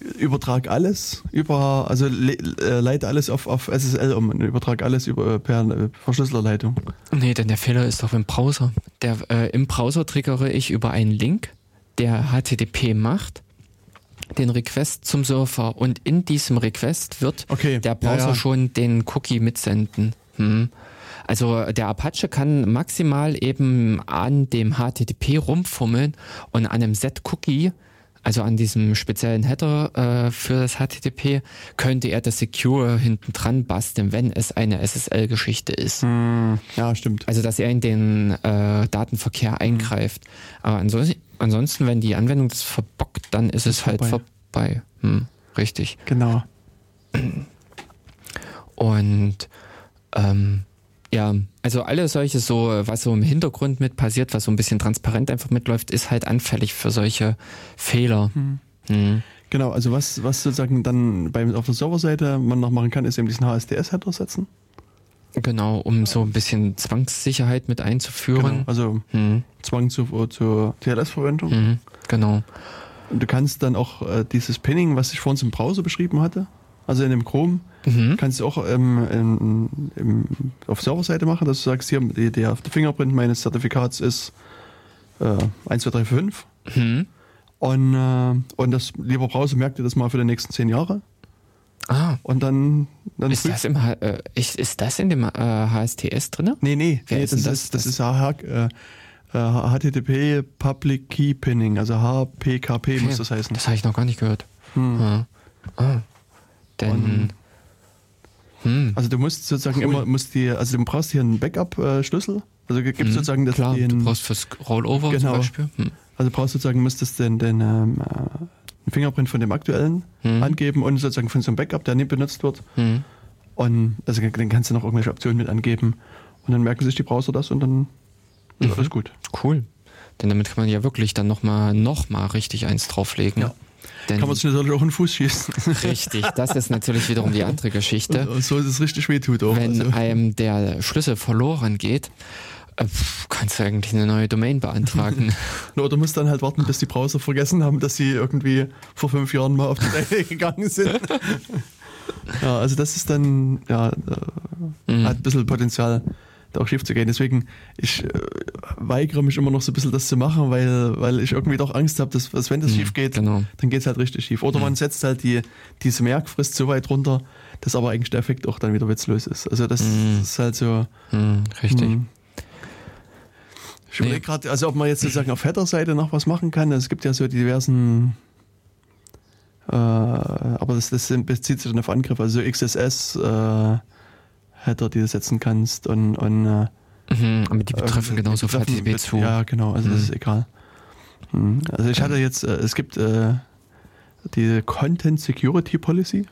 übertrag alles über, also le, äh, leite alles auf, auf SSL um und übertrag alles über per äh, Verschlüsselerleitung. Nee, denn der Fehler ist doch im Browser. Der, äh, Im Browser triggere ich über einen Link, der HTTP macht, den Request zum Surfer und in diesem Request wird okay. der Browser ja, ja. schon den Cookie mitsenden. Hm. Also der Apache kann maximal eben an dem HTTP rumfummeln und an einem Set-Cookie also an diesem speziellen Header äh, für das HTTP, könnte er das Secure hinten dran basteln, wenn es eine SSL-Geschichte ist. Hm, ja, stimmt. Also dass er in den äh, Datenverkehr hm. eingreift. Hm. Aber ansonsten, ansonsten, wenn die Anwendung das verbockt, dann ist, ist es halt vorbei. vorbei. Hm, richtig. Genau. Und ähm, ja, also alles solche so, was so im Hintergrund mit passiert, was so ein bisschen transparent einfach mitläuft, ist halt anfällig für solche Fehler. Hm. Hm. Genau, also was, was sozusagen dann beim, auf der Serverseite man noch machen kann, ist eben diesen HSDS-Header setzen. Genau, um so ein bisschen Zwangssicherheit mit einzuführen. Genau, also hm. Zwang zur, zur TLS-Verwendung. Mhm, genau. Und du kannst dann auch äh, dieses Pinning, was ich vorhin im Browser beschrieben hatte, also in dem Chrome, mhm. kannst du auch ähm, in, in, auf Serverseite machen, dass du sagst, hier, der Fingerprint meines Zertifikats ist äh, 1, 2, 3, 5. Mhm. Und, äh, und das lieber Browser merkt dir das mal für die nächsten zehn Jahre. Ah. Und dann. dann ist, das im, äh, ist, ist das in dem äh, HSTS drin? Nee, nee. Wer nee ist das, das, ist, das ist HTTP äh, Public Key Pinning, also HPKP okay. muss das heißen. Das habe ich noch gar nicht gehört. Hm. Ah. ah. Denn. Hm. Also du musst sozusagen cool. immer, musst die, also du brauchst hier einen Backup-Schlüssel. Also gibt hm. sozusagen das Klar, den, du brauchst fürs Rollover genau. zum Beispiel. Hm. Also brauchst sozusagen, müsstest den, den ähm, äh, Fingerprint von dem aktuellen hm. angeben und sozusagen von so einem Backup, der nicht benutzt wird. Hm. Und also dann kannst du noch irgendwelche Optionen mit angeben. Und dann merken sich die Browser das und dann ist mhm. alles gut. Cool. Denn damit kann man ja wirklich dann nochmal noch mal richtig eins drauflegen. Ja. Denn Kann man sich natürlich auch in den Fuß schießen. (laughs) Richtig, das ist natürlich wiederum die andere Geschichte. Und so ist es richtig wehtut auch. Wenn also. einem der Schlüssel verloren geht, äh, kannst du eigentlich eine neue Domain beantragen. (laughs) du musst dann halt warten, bis die Browser vergessen haben, dass sie irgendwie vor fünf Jahren mal auf die Seite (laughs) gegangen sind. ja, also das ist dann, ja, äh, mhm. hat ein bisschen Potenzial da auch schief zu gehen. Deswegen, ich äh, weigere mich immer noch so ein bisschen das zu machen, weil, weil ich irgendwie doch Angst habe, dass, dass wenn das mhm, schief geht, genau. dann geht es halt richtig schief. Oder mhm. man setzt halt die, diese Merkfrist so weit runter, dass aber eigentlich der Effekt auch dann wieder witzlos ist. Also das mhm. ist halt so. Mhm, richtig. Mhm. Ich überlege nee. gerade, also ob man jetzt sozusagen auf Header-Seite noch was machen kann. Also es gibt ja so diversen äh, aber das, das bezieht sich dann auf Angriff, also XSS, äh, Header, die du setzen kannst und, und äh, mhm, aber die betreffen äh, genauso betreffen, HTTP zu. Ja, genau, also mhm. das ist egal. Mhm. Also ich hatte jetzt, äh, es gibt äh, die Content Security Policy.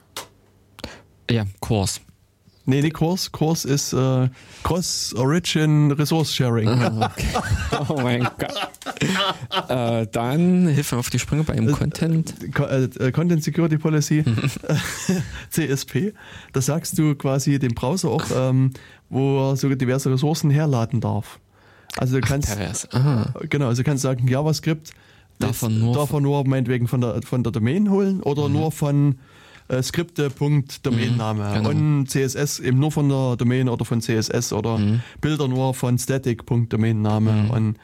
Ja, Kurs. Nee, nicht Kurs. Kurs ist äh, Cross Origin Resource Sharing. Ah, okay. (laughs) Oh mein Gott. äh, dann Hilfe auf die Sprünge beim Content. Äh, Content Security Policy, (laughs) (laughs) CSP. Da sagst du quasi dem Browser auch, ähm, wo er sogar diverse Ressourcen herladen darf. Also du kannst, Ach, genau, also du kannst sagen, JavaScript darf er nur, darf er nur meinetwegen von der, von der Domain holen oder mhm. nur von äh, Skripte.domainname mhm, genau. und CSS eben nur von der Domain oder von CSS oder mhm. Bilder nur von static.domainname mhm. und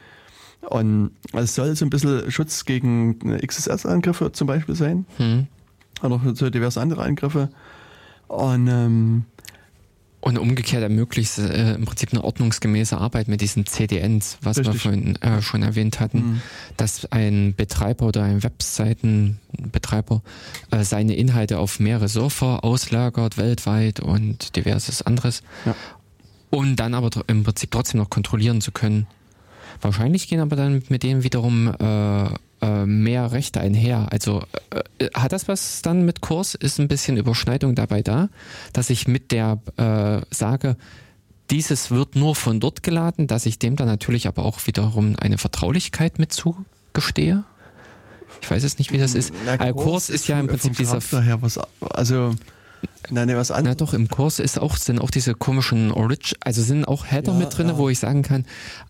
und es soll so ein bisschen Schutz gegen XSS-Angriffe zum Beispiel sein. Mhm. Oder so diverse andere Angriffe. Und ähm, und umgekehrt ermöglicht äh, im Prinzip eine ordnungsgemäße Arbeit mit diesen CDNs, was Richtig. wir vorhin äh, schon erwähnt hatten, mhm. dass ein Betreiber oder ein Webseitenbetreiber äh, seine Inhalte auf mehrere Server auslagert, weltweit und diverses anderes. Ja. Und dann aber im Prinzip trotzdem noch kontrollieren zu können. Wahrscheinlich gehen aber dann mit denen wiederum äh, äh, mehr Rechte einher. Also äh, hat das was dann mit Kurs? Ist ein bisschen Überschneidung dabei da, dass ich mit der äh, sage, dieses wird nur von dort geladen, dass ich dem dann natürlich aber auch wiederum eine Vertraulichkeit mit zugestehe? Ich weiß es nicht, wie das ist. Na, Kurs, Kurs ist, ist ja im Prinzip dieser. Daher was, also Nein, nee, was anderes. Na doch, im Kurs ist auch, sind auch diese komischen Orig, also sind auch Header ja, mit drin, ja. wo ich sagen kann,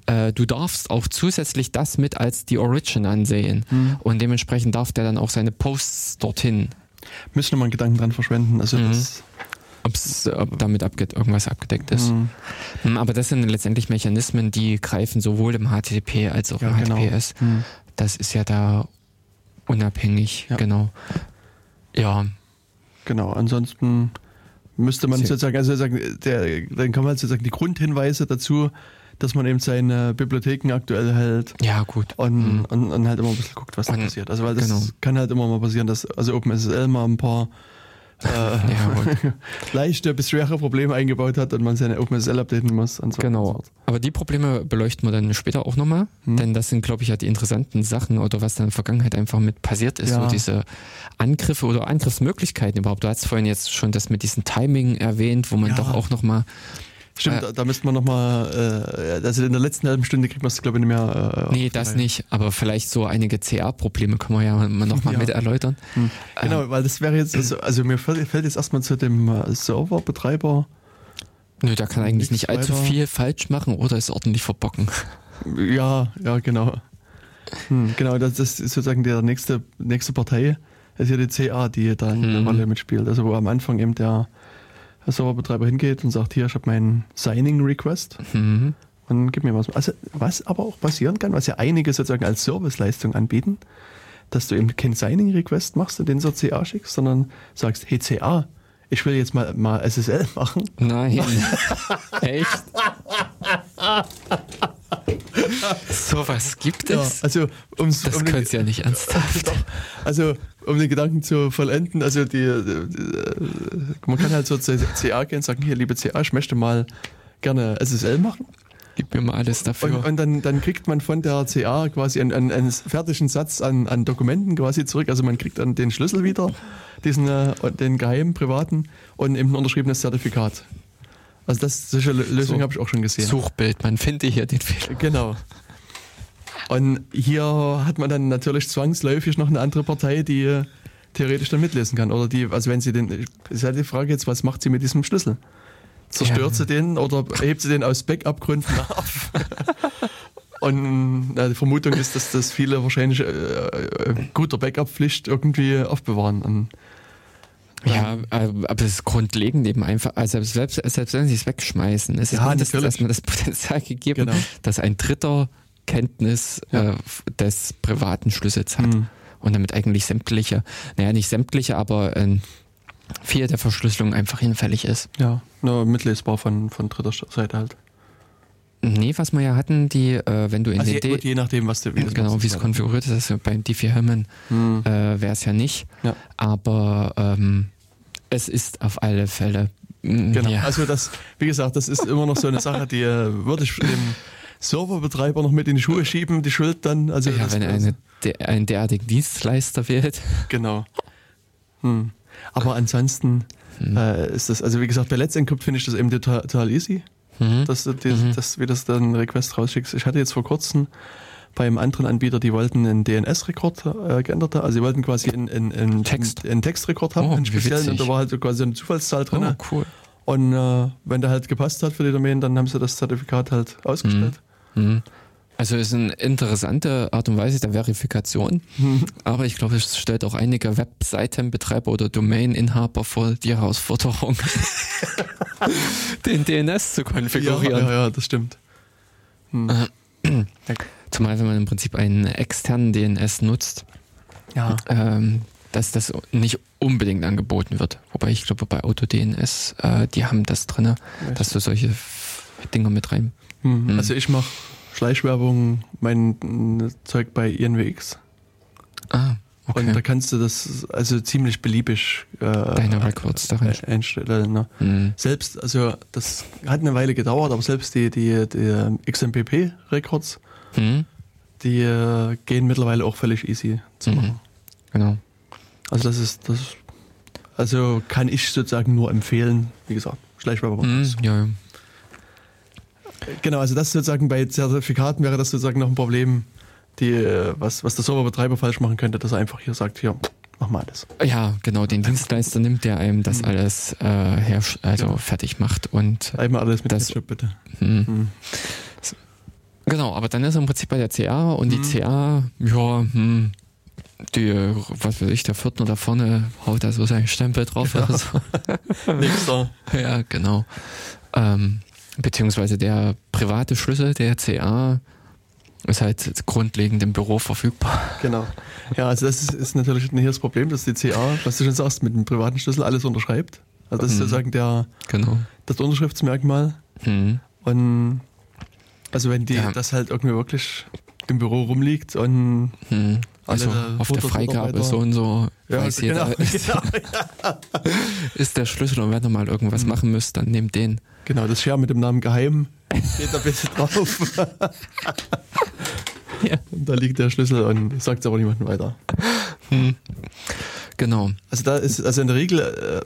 äh, du darfst auch zusätzlich das mit als die Origin ansehen. Hm. Und dementsprechend darf der dann auch seine Posts dorthin. Müssen wir mal einen Gedanken dran verschwenden. Also mhm. Ob's, ob damit abge irgendwas abgedeckt ist. Mhm. Hm, aber das sind letztendlich Mechanismen, die greifen sowohl im HTTP als auch ja, im HTTPS. Genau. Mhm. Das ist ja da unabhängig, genau. Ja, Genau, ansonsten müsste man sozusagen, also sozusagen, der, dann kann man sozusagen die Grundhinweise dazu, dass man eben seine Bibliotheken aktuell hält. Ja, gut. Und, mhm. und, und, halt immer ein bisschen guckt, was da passiert. Also weil das genau. kann halt immer mal passieren, dass also OpenSSL mal ein paar äh, ja, (laughs) leichte bis schwere Probleme eingebaut hat und man seine OpenSSL updaten muss. Und so genau. Und so. Aber die Probleme beleuchten wir dann später auch nochmal, hm. denn das sind, glaube ich, ja die interessanten Sachen oder was dann in der Vergangenheit einfach mit passiert ist, ja. so diese Angriffe oder Angriffsmöglichkeiten überhaupt. Du hast vorhin jetzt schon das mit diesem Timing erwähnt, wo man ja. doch auch nochmal Stimmt, äh, da, müsste man nochmal, äh, also in der letzten halben Stunde kriegt man es, glaube ich, nicht mehr. Äh, nee, das nicht, aber vielleicht so einige CA-Probleme können wir ja nochmal ja. mit erläutern. Hm. Genau, ähm, weil das wäre jetzt, also, also mir fällt, fällt jetzt erstmal zu dem äh, Serverbetreiber. Nö, da kann eigentlich nicht allzu weiter. viel falsch machen oder ist ordentlich verbocken. Ja, ja, genau. Hm, genau, das, ist sozusagen der nächste, nächste Partei, das ist ja die CA, die da eine hm. Rolle mitspielt. Also wo am Anfang eben der Serverbetreiber hingeht und sagt, hier, ich habe meinen Signing-Request mhm. und gib mir was. Also was aber auch passieren kann, was ja einige sozusagen als Serviceleistung anbieten, dass du eben keinen Signing-Request machst und den so CA schickst, sondern sagst, hey CA, ich will jetzt mal, mal SSL machen. Nein. (laughs) Echt? So was gibt es? Ja, also ums, das um könnt ihr ja nicht ernsthaft. (laughs) Doch, also um den Gedanken zu vollenden, also die, die, man kann halt so zu CA gehen und sagen, hier liebe CA, ich möchte mal gerne SSL machen. Gib mir mal alles dafür. Und, und dann, dann kriegt man von der CA quasi einen, einen, einen, fertigen Satz an, an Dokumenten quasi zurück. Also man kriegt dann den Schlüssel wieder, diesen, äh, den geheimen privaten und eben ein unterschriebenes Zertifikat. Also das, solche Lösungen so, habe ich auch schon gesehen. Suchbild, man findet hier den Fehler. Genau. Und hier hat man dann natürlich zwangsläufig noch eine andere Partei, die theoretisch dann mitlesen kann. Oder die, also wenn sie den, ist halt die Frage jetzt, was macht sie mit diesem Schlüssel? Zerstört ja. sie den oder hebt sie den aus Backup-Gründen (laughs) auf? Und na, die Vermutung ist, dass das viele wahrscheinlich äh, äh, guter Backup-Pflicht irgendwie aufbewahren. Und, ja, aber es ist grundlegend eben einfach, also selbst, selbst wenn sie es wegschmeißen, ist ja, es dass man das Potenzial gegeben, genau. dass ein Dritter Kenntnis ja. äh, des privaten Schlüssels hat. Mhm. Und damit eigentlich sämtliche, naja, nicht sämtliche, aber äh, viel der Verschlüsselung einfach hinfällig ist. Ja, nur mitlesbar von, von dritter Seite halt. Nee, was wir ja hatten, die, äh, wenn du in also je, je nachdem, was du wie Genau, wie es konfiguriert ist, also beim Diffie-Hellman hm. äh, wäre es ja nicht. Ja. Aber ähm, es ist auf alle Fälle. Genau. Ja. Also das, wie gesagt, das ist immer noch so eine Sache, die äh, würde ich dem Serverbetreiber noch mit in die Schuhe schieben, die Schuld dann. Also ja, wenn eine, der, ein derartigen Dienstleister wählt. Genau. Hm. Aber ansonsten hm. äh, ist das, also wie gesagt, bei Let's Encrypt finde ich das eben total, total easy, mhm. dass du die, mhm. das, wie das dann Request rausschickst. Ich hatte jetzt vor kurzem beim anderen Anbieter, die wollten einen DNS-Rekord äh, geändert haben. Also sie wollten quasi einen, einen, einen, Text. einen Textrekord haben, oh, einen speziellen, und da war halt quasi eine Zufallszahl drin. Oh, cool. Und äh, wenn der halt gepasst hat für die Domain, dann haben sie das Zertifikat halt ausgestellt. Mhm. Also ist eine interessante Art und Weise der Verifikation, (laughs) aber ich glaube, es stellt auch einige Webseitenbetreiber oder Domaininhaber vor die Herausforderung, (laughs) den DNS zu konfigurieren. Ja, ja, ja das stimmt. Hm. Zumal wenn man im Prinzip einen externen DNS nutzt, ja. ähm, dass das nicht unbedingt angeboten wird. Wobei ich glaube, bei AutoDNS, äh, die haben das drin, dass du solche Dinge mit rein. Mhm. Mhm. Also ich mache Schleichwerbung, mein Zeug bei INWX. Ah, okay. Und da kannst du das also ziemlich beliebig äh, deine Records darin einstellen. Ne? Mhm. Selbst, also das hat eine Weile gedauert, aber selbst die, die, die XMPP-Records, mhm. die äh, gehen mittlerweile auch völlig easy zu mhm. machen. Genau. Also das ist das also kann ich sozusagen nur empfehlen, wie gesagt, Schleichwerbung. Mhm, ja, ja. Genau, also das sozusagen bei Zertifikaten wäre das sozusagen noch ein Problem, die, äh, was, was der Serverbetreiber falsch machen könnte, dass er einfach hier sagt, hier, mach mal alles. Ja, genau, den Dienstleister nimmt, der einem das mhm. alles äh, her, also ja. fertig macht und einmal alles mit das, Ketchup, bitte. Mhm. Mhm. Genau, aber dann ist er im Prinzip bei der CA und die mhm. CA, ja, hm, die, was weiß ich, der Viertner da vorne haut da so seinen Stempel drauf ja. oder so. (laughs) Nix da. (laughs) Ja, genau. Ähm, beziehungsweise der private Schlüssel der CA ist halt grundlegend im Büro verfügbar. Genau. Ja, also das ist, ist natürlich hier das Problem, dass die CA, was du schon sagst, mit dem privaten Schlüssel alles unterschreibt. Also das ist mhm. sozusagen der, genau. das Unterschriftsmerkmal. Mhm. Und also wenn die ja. das halt irgendwie wirklich im Büro rumliegt und mhm. also auf der Freigabe so und so ja, weiß genau, jeder, (laughs) ist, genau. (laughs) ist der Schlüssel und wenn ihr mal irgendwas mhm. machen müsst, dann nehmt den. Genau, das Scher mit dem Namen Geheim steht da bitte drauf. (laughs) ja. Und da liegt der Schlüssel und sagt es aber niemandem weiter. Hm. Genau. Also da ist, also in der Regel, äh,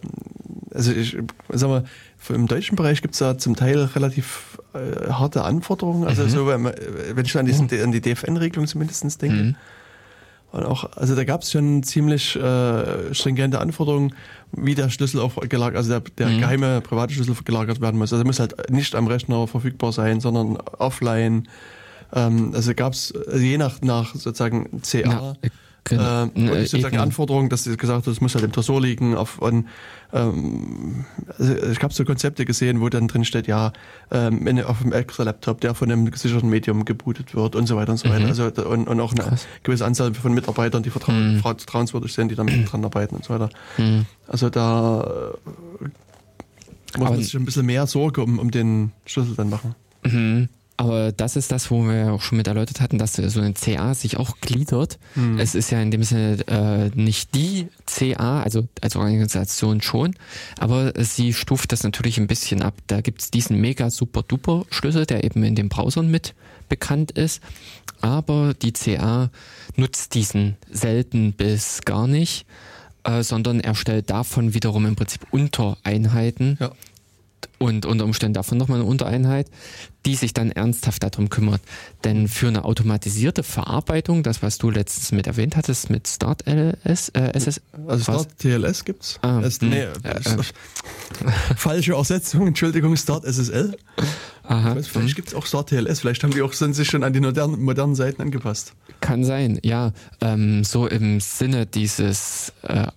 also ich sag mal, im deutschen Bereich gibt es da zum Teil relativ äh, harte Anforderungen. Also mhm. so, wenn, wenn ich an, diesen, an die DFN-Regelung zumindest denke. Mhm. Und auch, also da gab es schon ziemlich äh, stringente Anforderungen, wie der Schlüssel auch gelagert, also der, der mhm. geheime private Schlüssel gelagert werden muss. Also er muss halt nicht am Rechner verfügbar sein, sondern offline. Ähm, also gab es also je nach, nach sozusagen CA. Ja, Genau. Äh, und äh, sozusagen Anforderungen, dass sie gesagt hat, es muss halt im Tresor liegen. Auf, und, ähm, also ich habe so Konzepte gesehen, wo dann drin steht, ja, ähm, in, auf dem extra Laptop, der von einem gesicherten Medium gebootet wird und so weiter und so weiter. Mhm. Also und, und auch eine Krass. gewisse Anzahl von Mitarbeitern, die vertrau mhm. vertrauenswürdig sind, die da mit (clears throat) dran arbeiten und so weiter. Mhm. Also da äh, muss man sich ein bisschen mehr Sorge um, um den Schlüssel dann machen. Mhm. Aber das ist das, wo wir auch schon mit erläutert hatten, dass so eine CA sich auch gliedert. Mhm. Es ist ja in dem Sinne äh, nicht die CA, also als Organisation schon, aber sie stuft das natürlich ein bisschen ab. Da gibt's diesen mega super duper Schlüssel, der eben in den Browsern mit bekannt ist. Aber die CA nutzt diesen selten bis gar nicht, äh, sondern erstellt davon wiederum im Prinzip Untereinheiten. Ja und unter Umständen davon nochmal eine Untereinheit, die sich dann ernsthaft darum kümmert. Denn für eine automatisierte Verarbeitung, das was du letztens mit erwähnt hattest, mit Start LS, äh, SS, also Start TLS gibt's. Ah, es, nee, äh, äh, (laughs) falsche Ersetzung, Entschuldigung, Start SSL. Aha, weiß, vielleicht hm. gibt es auch Start TLS, vielleicht haben die auch sind sich schon an die modernen, modernen Seiten angepasst. Kann sein, ja. Ähm, so im Sinne dieses äh,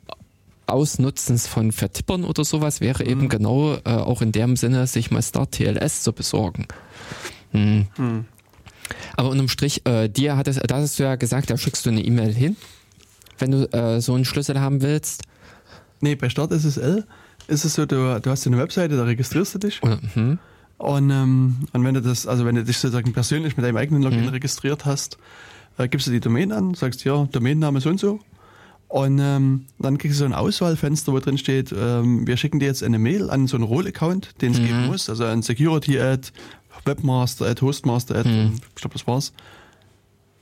Ausnutzens von Vertippern oder sowas wäre mhm. eben genau äh, auch in dem Sinne, sich mal Start TLS zu besorgen. Hm. Mhm. Aber unterm Strich, äh, dir hat es, da hast du ja gesagt, da schickst du eine E-Mail hin, wenn du äh, so einen Schlüssel haben willst. Nee, bei Start SSL ist es so, du, du hast eine Webseite, da registrierst du dich. Mhm. Und, ähm, und wenn du das, also wenn du dich sozusagen persönlich mit deinem eigenen Login mhm. registriert hast, äh, gibst du die Domain an, sagst ja, Domainname so und so und ähm, dann kriegst du so ein Auswahlfenster, wo drin steht, ähm, wir schicken dir jetzt eine Mail an so einen Roll-Account, den es mhm. geben muss, also ein Security-Ad, Webmaster Ad, Hostmaster Ad, hm. ich glaube, das war's.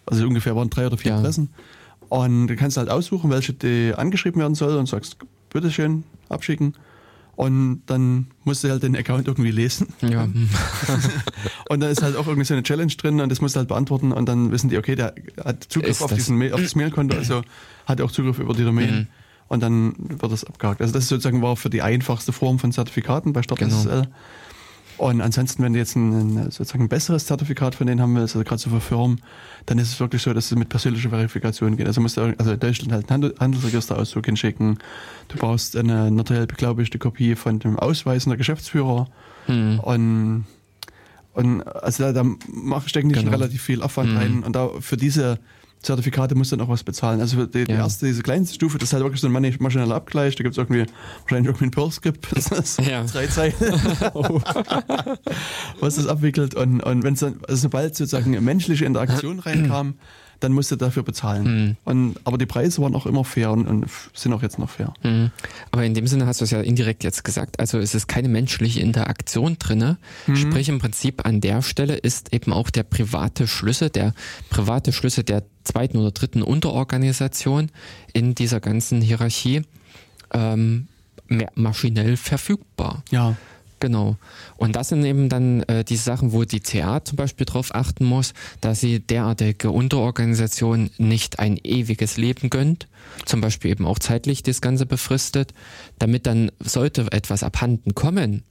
Also ungefähr waren drei oder vier ja. Adressen. Und du kannst halt aussuchen, welche die angeschrieben werden soll und sagst, bitteschön, abschicken. Und dann musst du halt den Account irgendwie lesen. Ja. (laughs) und da ist halt auch irgendwie so eine Challenge drin und das musst du halt beantworten und dann wissen die, okay, der hat Zugriff auf, diesen, auf das Mailkonto, (clears throat) also hat auch Zugriff über die Domain. Mhm. Und dann wird das abgehakt. Also das sozusagen war für die einfachste Form von Zertifikaten bei StartSSL. Genau. Und ansonsten, wenn du jetzt ein, sozusagen ein besseres Zertifikat von denen haben willst, also gerade so für Firmen, dann ist es wirklich so, dass es mit persönlicher Verifikation geht. Also musst du also in Deutschland halt einen Handelsregisterauszug hinschicken. Du brauchst eine notariell beglaubigte Kopie von dem Ausweis der Geschäftsführer. Hm. Und, und also da, da stecken die genau. schon relativ viel Aufwand hm. rein. Und da für diese Zertifikate musst du dann auch was bezahlen. Also die, die erste, diese kleinste Stufe, das ist halt wirklich so ein maschineller Abgleich. Da gibt es irgendwie wahrscheinlich irgendwie ein Perl-Skript, (laughs) das ist ja. drei Zeilen, oh. (laughs) (laughs) was das abwickelt. Und, und wenn es dann, also sobald sozusagen menschliche Interaktion (clears throat) reinkam, dann musst du dafür bezahlen. Mhm. Und, aber die Preise waren auch immer fair und, und sind auch jetzt noch fair. Mhm. Aber in dem Sinne hast du es ja indirekt jetzt gesagt. Also es ist keine menschliche Interaktion drinne. Mhm. Sprich im Prinzip an der Stelle ist eben auch der private Schlüssel, der private Schlüssel der zweiten oder dritten Unterorganisation in dieser ganzen Hierarchie ähm, maschinell verfügbar. Ja. Genau. Und das sind eben dann äh, die Sachen, wo die CA zum Beispiel darauf achten muss, dass sie derartige Unterorganisationen nicht ein ewiges Leben gönnt, zum Beispiel eben auch zeitlich das Ganze befristet, damit dann sollte etwas abhanden kommen,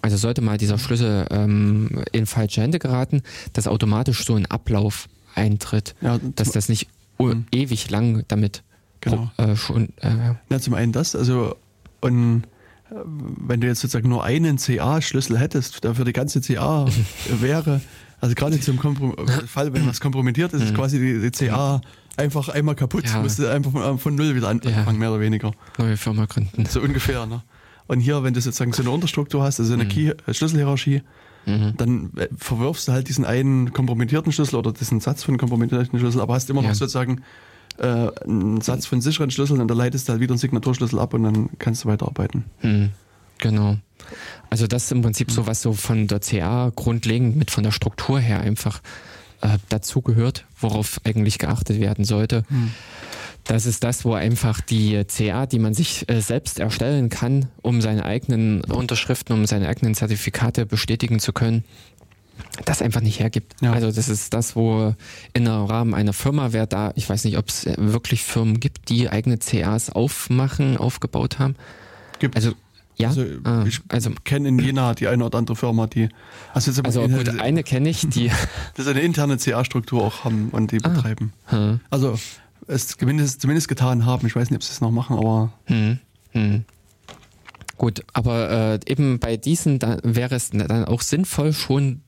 also sollte mal dieser Schlüssel ähm, in falsche Hände geraten, dass automatisch so ein Ablauf eintritt, ja, dass das nicht mhm. ewig lang damit genau. äh, schon. Äh, ja, zum einen das, also und wenn du jetzt sozusagen nur einen CA-Schlüssel hättest, der für die ganze CA (laughs) wäre, also gerade zum Komprom Fall, wenn was kompromittiert ist, ist quasi die, die CA einfach einmal kaputt, ja. musst du einfach von, von null wieder anfangen, ja. mehr oder weniger. Neue Firma gründen. So ungefähr, ne? Und hier, wenn du sozusagen so eine Unterstruktur hast, also eine mhm. Schlüsselhierarchie, mhm. dann äh, verwirfst du halt diesen einen kompromittierten Schlüssel oder diesen Satz von kompromittierten Schlüssel, aber hast immer ja. noch sozusagen äh, einen Satz von sicheren Schlüsseln und da leitest du halt wieder einen Signaturschlüssel ab und dann kannst du weiterarbeiten. Hm, genau. Also das ist im Prinzip so, was so von der CA grundlegend mit von der Struktur her einfach äh, dazugehört, worauf eigentlich geachtet werden sollte. Hm. Das ist das, wo einfach die CA, die man sich äh, selbst erstellen kann, um seine eigenen Unterschriften, um seine eigenen Zertifikate bestätigen zu können, das einfach nicht hergibt. Ja. Also das ist das, wo in im Rahmen einer Firma, wer da, ich weiß nicht, ob es wirklich Firmen gibt, die eigene CAs aufmachen, aufgebaut haben. Gibt Also ja, also, ah, ich also, kenne in Jena die eine oder andere Firma, die also, jetzt also gut, eine kenne ich, die (laughs) das eine interne CA-Struktur auch haben und die ah, betreiben. Hm. Also es zumindest, zumindest getan haben. Ich weiß nicht, ob sie es noch machen, aber hm, hm. Gut, aber äh, eben bei diesen da wäre es dann auch sinnvoll, schon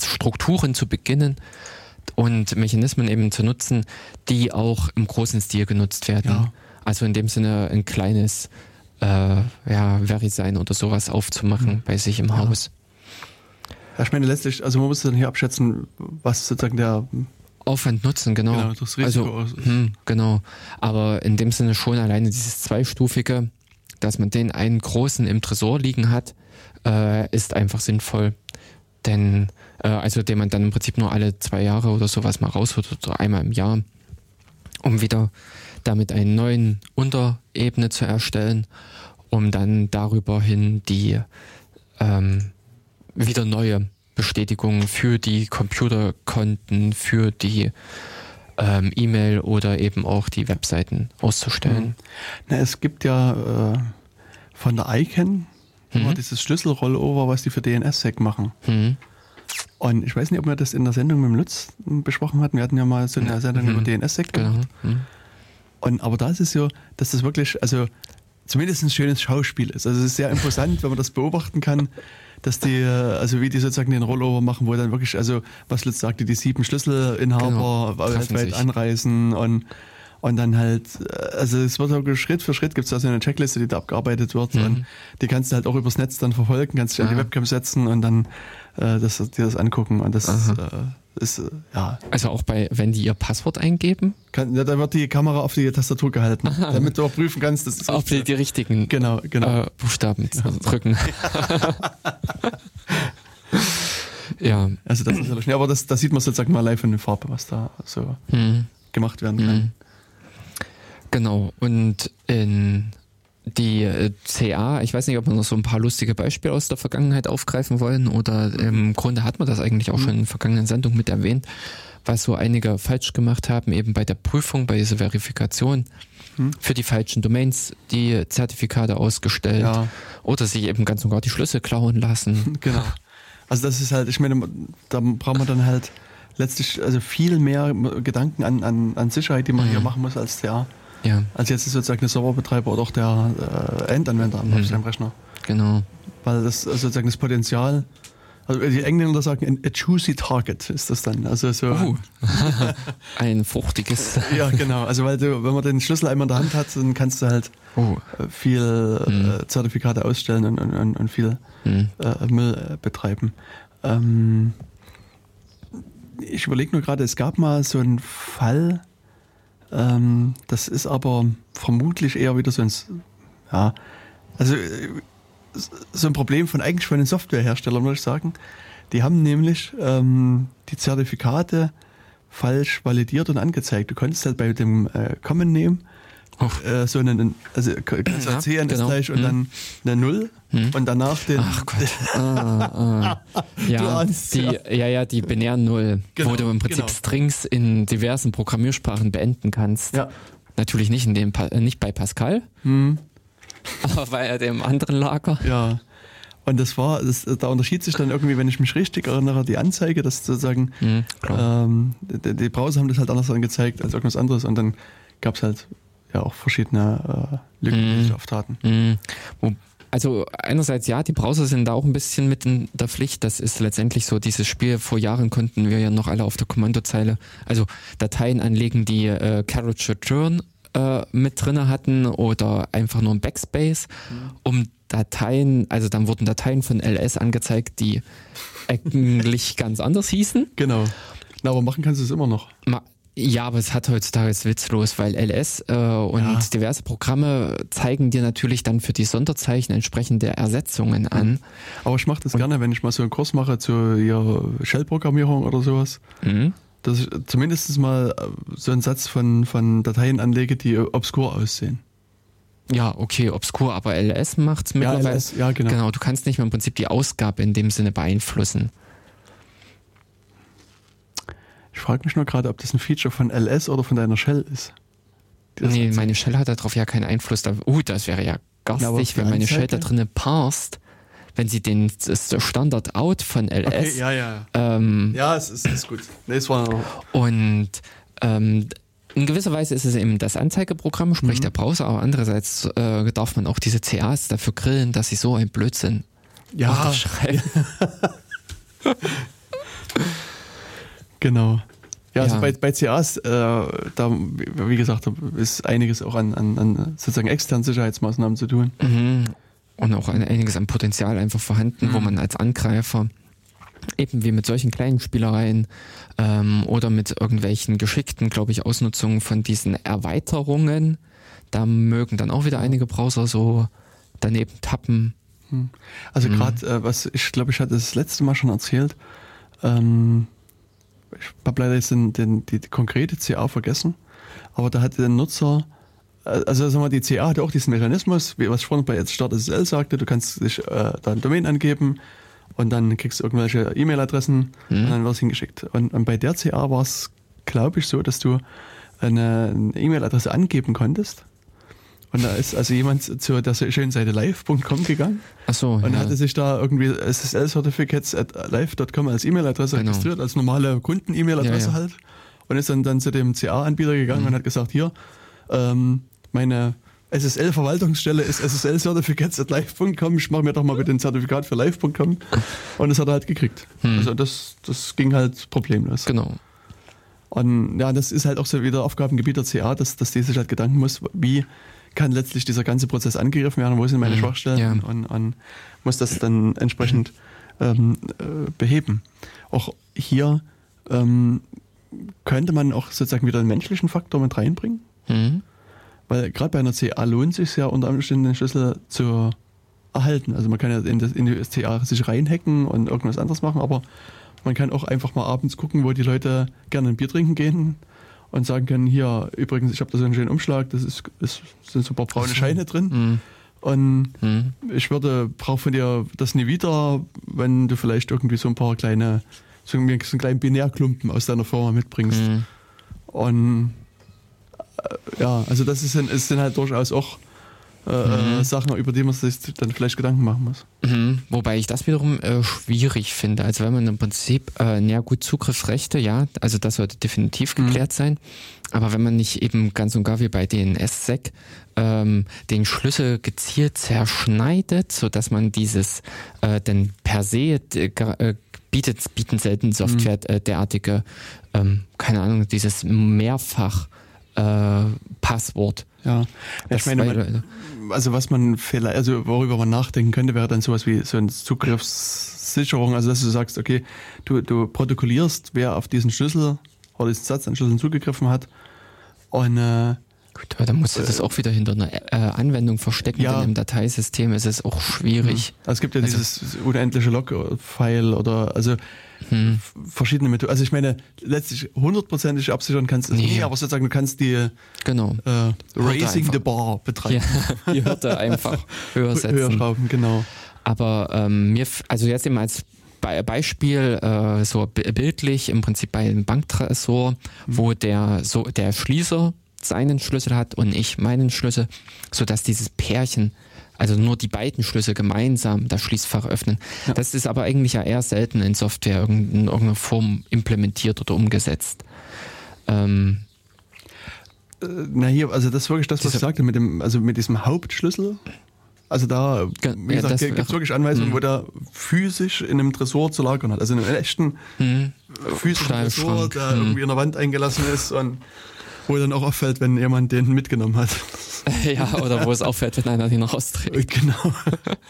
Strukturen zu beginnen und Mechanismen eben zu nutzen, die auch im großen Stil genutzt werden. Ja. Also in dem Sinne ein kleines äh, ja, VeriSign oder sowas aufzumachen mhm. bei sich im ja. Haus. Ja, ich meine letztlich, also man muss dann hier abschätzen, was sozusagen der Aufwand nutzen, genau. genau das Risiko also, hm, genau. Aber in dem Sinne schon alleine dieses zweistufige, dass man den einen großen im Tresor liegen hat, äh, ist einfach sinnvoll. Denn äh, also den man dann im Prinzip nur alle zwei Jahre oder sowas mal rausholt oder einmal im Jahr, um wieder damit einen neuen Unterebene zu erstellen, um dann darüber hin die ähm, wieder neue Bestätigungen für die Computerkonten, für die ähm, E-Mail oder eben auch die Webseiten auszustellen. Mhm. Na, es gibt ja äh, von der ICANN mhm. dieses Schlüsselrollover, was die für DNS-Sec machen. Mhm. Und ich weiß nicht, ob wir das in der Sendung mit dem Lutz besprochen hatten. Wir hatten ja mal so eine Sendung mhm. über DNS-Sec gemacht. Genau. Mhm. Und, aber da ist es so, dass das wirklich, also zumindest ein schönes Schauspiel ist. Also es ist sehr imposant, wenn man das beobachten kann, dass die, also wie die sozusagen den Rollover machen, wo dann wirklich, also was Lutz sagte, die sieben Schlüsselinhaber genau. weltweit anreisen und und dann halt, äh, also es wird auch Schritt für Schritt gibt es also eine Checkliste, die da abgearbeitet wird mhm. und die kannst du halt auch übers Netz dann verfolgen, kannst dich an die Webcam setzen und dann äh, das, dir das angucken und das äh, ist, äh, ja. Also auch bei, wenn die ihr Passwort eingeben? Kann, ja, da wird die Kamera auf die Tastatur gehalten, Aha. damit du auch prüfen kannst, dass Ob die die richtigen genau, genau. Äh, Buchstaben ja. drücken. (laughs) Ja. Also das ist ja, aber das, das sieht man sozusagen mal live in der Farbe, was da so mhm. gemacht werden kann. Mhm. Genau. Und in die äh, CA, ich weiß nicht, ob wir noch so ein paar lustige Beispiele aus der Vergangenheit aufgreifen wollen oder im Grunde hat man das eigentlich auch mhm. schon in der vergangenen Sendung mit erwähnt, was so einige falsch gemacht haben, eben bei der Prüfung, bei dieser Verifikation hm. für die falschen Domains die Zertifikate ausgestellt ja. oder sich eben ganz und gar die Schlüssel klauen lassen. (laughs) Genau. Also das ist halt, ich meine, da braucht man dann halt letztlich also viel mehr Gedanken an, an, an Sicherheit, die man mhm. hier machen muss als der ja. als jetzt sozusagen der Serverbetreiber oder auch der äh, Endanwender am mhm. Rechner. Genau. Weil das also sozusagen das Potenzial also die Engländer sagen, a juicy target ist das dann. Also so uh, (laughs) ein fruchtiges. ja, genau. Also weil du, wenn man den Schlüssel einmal in der Hand hat, dann kannst du halt uh. viel mm. Zertifikate ausstellen und, und, und viel mm. äh, Müll äh, betreiben. Ähm, ich überlege nur gerade, es gab mal so einen Fall, ähm, das ist aber vermutlich eher wieder so ein, ja, also so ein Problem von eigentlich von den Softwareherstellern, muss ich sagen. Die haben nämlich ähm, die Zertifikate falsch validiert und angezeigt. Du konntest halt bei dem äh, Common Name äh, so einen, also kannst ja, CN genau. gleich und hm. dann eine Null hm. und danach den. Ach Gott. ah, ah. (laughs) Ja, ahnst, die, ja. ja, ja, die binären Null, genau, wo du im Prinzip genau. Strings in diversen Programmiersprachen beenden kannst. Ja. Natürlich nicht in dem, nicht bei Pascal. Hm. (laughs) Aber bei dem anderen Lager? Ja. Und das war, das, da unterschied sich dann irgendwie, wenn ich mich richtig erinnere, die Anzeige, dass sozusagen mhm, ähm, die, die, Browser haben das halt anders angezeigt als irgendwas anderes und dann gab es halt ja auch verschiedene äh, Lücken, die sich auftaten. Mhm. Also einerseits ja, die Browser sind da auch ein bisschen mit in der Pflicht. Das ist letztendlich so dieses Spiel. Vor Jahren konnten wir ja noch alle auf der Kommandozeile, also Dateien anlegen, die äh, Carriage Return äh, mit drinne hatten oder einfach nur ein Backspace, mhm. um Dateien, also dann wurden Dateien von LS angezeigt, die eigentlich (laughs) ganz anders hießen. Genau. Na, aber machen kannst du es immer noch. Ma ja, aber es hat heutzutage ist witzlos, weil LS äh, und ja. diverse Programme zeigen dir natürlich dann für die Sonderzeichen entsprechende Ersetzungen an. Aber ich mache das und gerne, wenn ich mal so einen Kurs mache zur Shell-Programmierung oder sowas. Mhm dass ich zumindest mal äh, so einen Satz von, von Dateien anlege, die obskur aussehen. Ja, okay, obskur, aber LS macht es mittlerweile. Ja, LS, ja, genau. Genau, du kannst nicht mehr im Prinzip die Ausgabe in dem Sinne beeinflussen. Ich frage mich nur gerade, ob das ein Feature von LS oder von deiner Shell ist. Nee, meine Shell hat darauf ja keinen Einfluss. Uh, das wäre ja garstig, ja, wenn meine Shell da drinnen parst wenn sie den das Standard Out von LS. Okay, ja, ja. Ähm, ja, es ist, ist gut. Nee, es war und ähm, in gewisser Weise ist es eben das Anzeigeprogramm, sprich mhm. der Browser, aber andererseits äh, darf man auch diese CAs dafür grillen, dass sie so ein Blödsinn ja. schreiben. (laughs) (laughs) genau. Ja, also ja. bei, bei CAs, äh, da, wie gesagt, ist einiges auch an, an, an sozusagen externen Sicherheitsmaßnahmen zu tun. Mhm und auch einiges an Potenzial einfach vorhanden, mhm. wo man als Angreifer eben wie mit solchen kleinen Spielereien ähm, oder mit irgendwelchen geschickten, glaube ich, Ausnutzungen von diesen Erweiterungen, da mögen dann auch wieder einige Browser so daneben tappen. Mhm. Also mhm. gerade, äh, was ich glaube, ich hatte das letzte Mal schon erzählt, ähm, ich habe leider jetzt den, den, die, die konkrete CA vergessen, aber da hatte der Nutzer also sagen wir, die CA hat auch diesen Mechanismus, wie was ich vorhin bei jetzt Start SSL sagte, du kannst dich äh, da ein Domain angeben und dann kriegst du irgendwelche E-Mail-Adressen mhm. und dann wird es hingeschickt. Und, und, bei der CA war es, glaube ich, so, dass du eine E-Mail-Adresse angeben konntest. Und da ist also jemand zu der schönen Seite live.com gegangen. Ach so, Und ja. hatte sich da irgendwie SSL-Certificates at live.com als E-Mail-Adresse genau. registriert, als normale Kunden-E-Mail-Adresse ja, halt. Und ist dann, dann zu dem CA-Anbieter gegangen mhm. und hat gesagt, hier, ähm, meine SSL-Verwaltungsstelle ist SSL-Certificates at live.com. Ich mache mir doch mal bitte ein Zertifikat für live.com. Und das hat er halt gekriegt. Hm. Also das, das ging halt problemlos. Genau. Und ja, das ist halt auch so wieder Aufgabengebiet der CA, dass, dass die sich halt Gedanken muss, wie kann letztlich dieser ganze Prozess angegriffen werden, wo sind meine hm. Schwachstellen ja. und, und, muss das dann entsprechend ähm, äh, beheben. Auch hier ähm, könnte man auch sozusagen wieder einen menschlichen Faktor mit reinbringen. Mhm. Weil gerade bei einer CA lohnt es sich ja unter Umständen den Schlüssel zu erhalten. Also man kann ja in, das, in die CA sich reinhacken und irgendwas anderes machen, aber Man kann auch einfach mal abends gucken, wo die Leute gerne ein Bier trinken gehen und sagen können, hier, übrigens, ich habe da so einen schönen Umschlag, das ist, ist sind so ein paar braune Scheine drin. Mhm. Und mhm. ich würde, brauche von dir das nie wieder, wenn du vielleicht irgendwie so ein paar kleine, so einen, so einen kleinen Binärklumpen aus deiner Firma mitbringst. Mhm. Und äh, ja, also das ist, ist dann halt durchaus auch äh, mhm. Sachen, über die man sich dann vielleicht Gedanken machen muss. Mhm. Wobei ich das wiederum äh, schwierig finde. Also wenn man im Prinzip, äh, ja gut, Zugriffsrechte, ja, also das sollte definitiv mhm. geklärt mhm. sein. Aber wenn man nicht eben ganz und gar wie bei DNS-Sec ähm, den Schlüssel gezielt zerschneidet, sodass man dieses äh, denn per se äh, bietet, bieten selten Software mhm. äh, derartige, ähm, keine Ahnung, dieses mehrfach Ja, ich meine, man, also was man vielleicht, also worüber man nachdenken könnte, wäre dann sowas wie so eine Zugriffssicherung, also dass du sagst, okay, du, du protokollierst, wer auf diesen Schlüssel oder diesen Satz an Schlüssel zugegriffen hat und äh, Gut, aber dann musst du das auch wieder hinter einer äh, Anwendung verstecken, ja. denn im Dateisystem ist es auch schwierig. Also es gibt ja also, dieses unendliche Log-File oder also hm. verschiedene Methoden. Also ich meine, letztlich hundertprozentig absichern kannst du nee. nie, aber sozusagen du kannst die genau. äh, Raising the Bar betreiben. Ja, (laughs) die Hürde einfach höher (laughs) setzen. Höher schrauben, genau. Aber ähm, mir, also jetzt eben als Beispiel äh, so bildlich im Prinzip bei einem Banktresor, mhm. wo der so der Schließer seinen Schlüssel hat und ich meinen Schlüssel, sodass dieses Pärchen, also nur die beiden Schlüssel gemeinsam das Schließfach öffnen. Ja. Das ist aber eigentlich ja eher selten in Software in irgendeiner Form implementiert oder umgesetzt. Ähm, äh, na hier, also das ist wirklich das, was ich sagte, mit dem, also mit diesem Hauptschlüssel. Also da, wie ja, gesagt, gibt es wirklich Anweisungen, mh. wo der physisch in einem Tresor zu lagern hat. Also in einem echten mh. physischen Tresor, der mh. irgendwie in der Wand eingelassen ist und wo dann auch auffällt, wenn jemand den mitgenommen hat. (laughs) ja, oder wo es auffällt, wenn einer den rausträgt. Genau.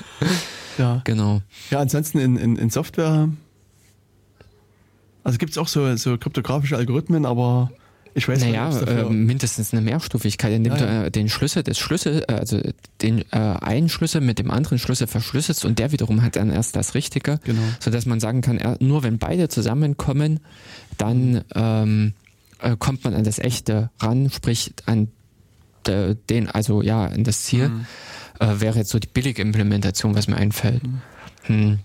(laughs) ja. Genau. Ja, ansonsten in, in, in Software, also gibt es auch so, so kryptografische Algorithmen, aber ich weiß naja, nicht. Naja, äh, mindestens eine Mehrstufigkeit, indem ja, ja. du äh, den Schlüssel des Schlüssel, äh, also den äh, einen Schlüssel mit dem anderen Schlüssel verschlüsselst und der wiederum hat dann erst das Richtige, genau. sodass man sagen kann, nur wenn beide zusammenkommen, dann ähm, äh, kommt man an das Echte ran, sprich an de, den, also ja, an das Ziel. Mhm. Äh, wäre jetzt so die billige Implementation, was mir einfällt. Mhm. Hm.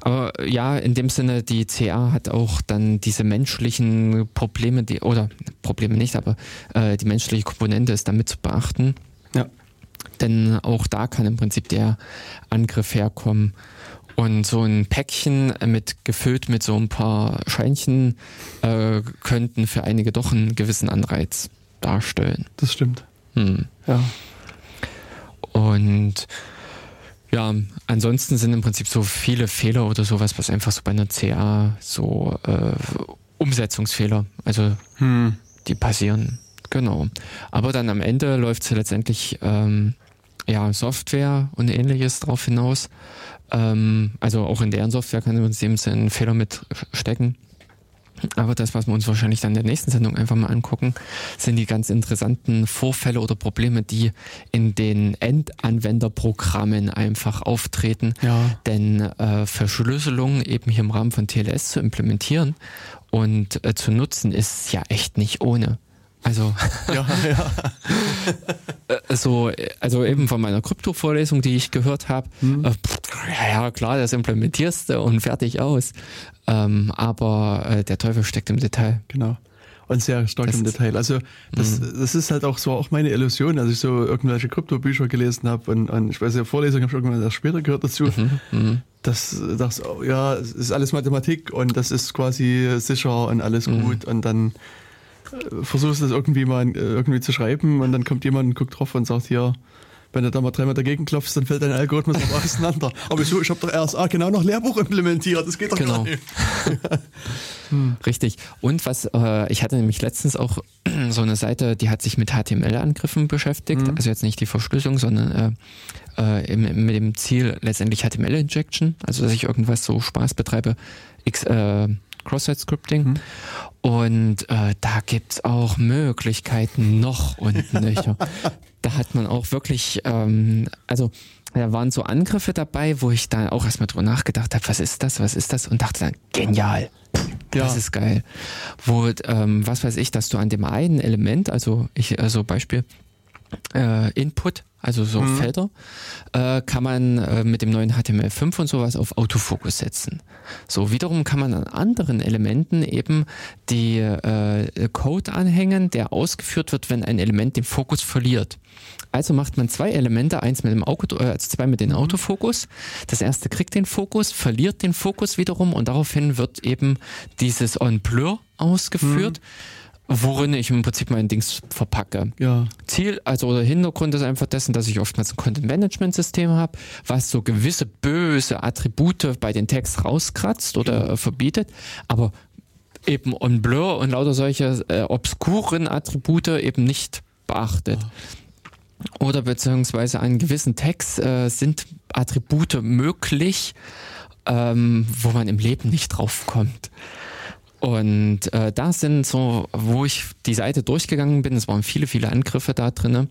Aber ja, in dem Sinne, die CA hat auch dann diese menschlichen Probleme, die, oder Probleme nicht, aber äh, die menschliche Komponente ist damit zu beachten. Ja. Denn auch da kann im Prinzip der Angriff herkommen. Und so ein Päckchen mit gefüllt mit so ein paar Scheinchen äh, könnten für einige doch einen gewissen Anreiz darstellen. Das stimmt. Hm. Ja. Und ja, ansonsten sind im Prinzip so viele Fehler oder sowas, was einfach so bei einer CA so äh, Umsetzungsfehler, also hm. die passieren. Genau. Aber dann am Ende läuft es letztendlich ähm, ja Software und ähnliches drauf hinaus. Ähm, also auch in deren Software kann uns dem einen Fehler mitstecken. Aber das, was wir uns wahrscheinlich dann in der nächsten Sendung einfach mal angucken, sind die ganz interessanten Vorfälle oder Probleme, die in den Endanwenderprogrammen einfach auftreten. Ja. Denn äh, Verschlüsselung eben hier im Rahmen von TLS zu implementieren und äh, zu nutzen, ist ja echt nicht ohne. Also, (laughs) ja, ja. So, also eben von meiner Krypto-Vorlesung, die ich gehört habe, hm. äh, ja, klar, das implementierst du und fertig aus. Ähm, aber äh, der Teufel steckt im Detail. Genau. Und sehr stark das im Detail. Also das, mhm. das ist halt auch so auch meine Illusion, als ich so irgendwelche Krypto-Bücher gelesen habe und, und ich weiß ja, Vorlesungen habe ich irgendwann erst später gehört dazu. Mhm. Mhm. Das, das, ja, es ist alles Mathematik und das ist quasi sicher und alles mhm. gut und dann versuchst das irgendwie mal äh, irgendwie zu schreiben und dann kommt jemand und guckt drauf und sagt hier, wenn du da mal dreimal dagegen klopfst, dann fällt dein Algorithmus auch auseinander. (laughs) Aber so, ich habe doch RSA genau noch Lehrbuch implementiert, das geht doch genau. gar nicht. (laughs) hm. Richtig. Und was, äh, ich hatte nämlich letztens auch (clears throat) so eine Seite, die hat sich mit HTML-Angriffen beschäftigt, mhm. also jetzt nicht die Verschlüsselung, sondern äh, äh, mit dem Ziel letztendlich HTML-Injection, also dass ich irgendwas so Spaß betreibe, X, äh, Cross-Site-Scripting. Mhm. Und äh, da gibt's auch Möglichkeiten noch und nöcher. da hat man auch wirklich, ähm, also da waren so Angriffe dabei, wo ich dann auch erstmal drüber nachgedacht habe, was ist das, was ist das? Und dachte dann, genial, Ja. Das ist geil. Wo, ähm, was weiß ich, dass du an dem einen Element, also ich, also Beispiel, äh, Input, also so mhm. Felder, äh, kann man äh, mit dem neuen HTML5 und sowas auf Autofokus setzen. So, wiederum kann man an anderen Elementen eben die äh, Code anhängen, der ausgeführt wird, wenn ein Element den Fokus verliert. Also macht man zwei Elemente, eins mit dem Auto, äh, zwei mit dem mhm. Autofokus. Das erste kriegt den Fokus, verliert den Fokus wiederum und daraufhin wird eben dieses On Blur ausgeführt. Mhm worin ich im Prinzip mein Dings verpacke. Ja. Ziel, also oder Hintergrund ist einfach dessen, dass ich oftmals ein Content-Management-System habe, was so gewisse böse Attribute bei den Tags rauskratzt oder ja. verbietet, aber eben on Blur und lauter solche äh, obskuren Attribute eben nicht beachtet. Ja. Oder beziehungsweise an gewissen Tags äh, sind Attribute möglich, ähm, wo man im Leben nicht drauf kommt. Und äh, da sind so, wo ich die Seite durchgegangen bin, es waren viele, viele Angriffe da drinne,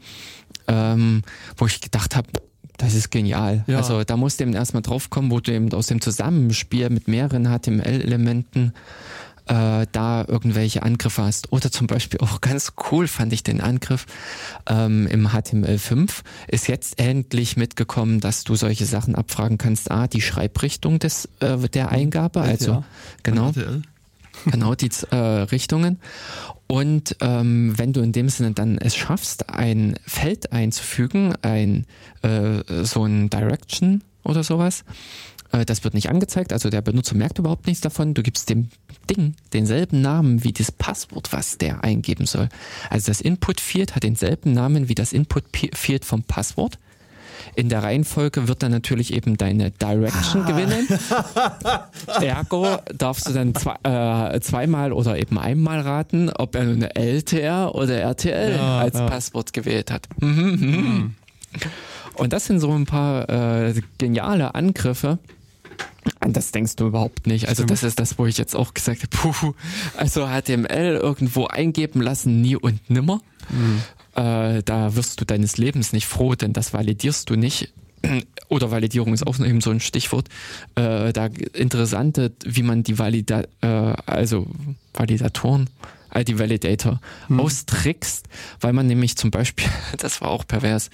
ähm, wo ich gedacht habe, das ist genial. Ja. Also da musst du eben erstmal drauf kommen, wo du eben aus dem Zusammenspiel mit mehreren HTML-Elementen äh, da irgendwelche Angriffe hast. Oder zum Beispiel auch ganz cool fand ich den Angriff ähm, im HTML5 ist jetzt endlich mitgekommen, dass du solche Sachen abfragen kannst. A, die Schreibrichtung des äh, der Eingabe, also ja. genau. Genau, die äh, Richtungen. Und ähm, wenn du in dem Sinne dann es schaffst, ein Feld einzufügen, ein äh, so ein Direction oder sowas, äh, das wird nicht angezeigt, also der Benutzer merkt überhaupt nichts davon. Du gibst dem Ding denselben Namen wie das Passwort, was der eingeben soll. Also das Input Field hat denselben Namen wie das Input Field vom Passwort. In der Reihenfolge wird dann natürlich eben deine Direction ah. gewinnen. (laughs) Ergo darfst du dann zwei, äh, zweimal oder eben einmal raten, ob er eine LTR oder RTL ja, als ja. Passwort gewählt hat. Mhm, mhm. Mhm. Und das sind so ein paar äh, geniale Angriffe. An das denkst du überhaupt nicht. Also das ist das, wo ich jetzt auch gesagt habe, puh, also HTML irgendwo eingeben lassen, nie und nimmer. Mhm äh, da wirst du deines Lebens nicht froh, denn das validierst du nicht. (clears throat) Oder Validierung ist auch eben so ein Stichwort. Äh, da interessante, wie man die Valida äh, also Validatoren, äh, die Validator hm. austrickst, weil man nämlich zum Beispiel, (laughs) das war auch pervers,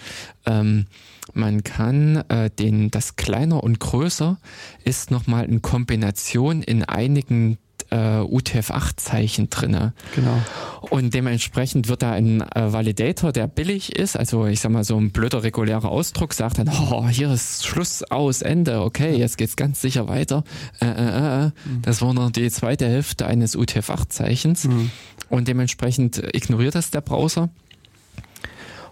ähm, man kann äh, den das kleiner und größer ist nochmal in Kombination in einigen äh, UTF-8-Zeichen drinne. Genau. Und dementsprechend wird da ein äh, Validator, der billig ist, also ich sag mal so ein blöder regulärer Ausdruck, sagt dann, oh, hier ist Schluss, aus, Ende, okay, jetzt geht's ganz sicher weiter. Äh, äh, äh. äh. Mhm. Das war noch die zweite Hälfte eines UTF-8-Zeichens. Mhm. Und dementsprechend ignoriert das der Browser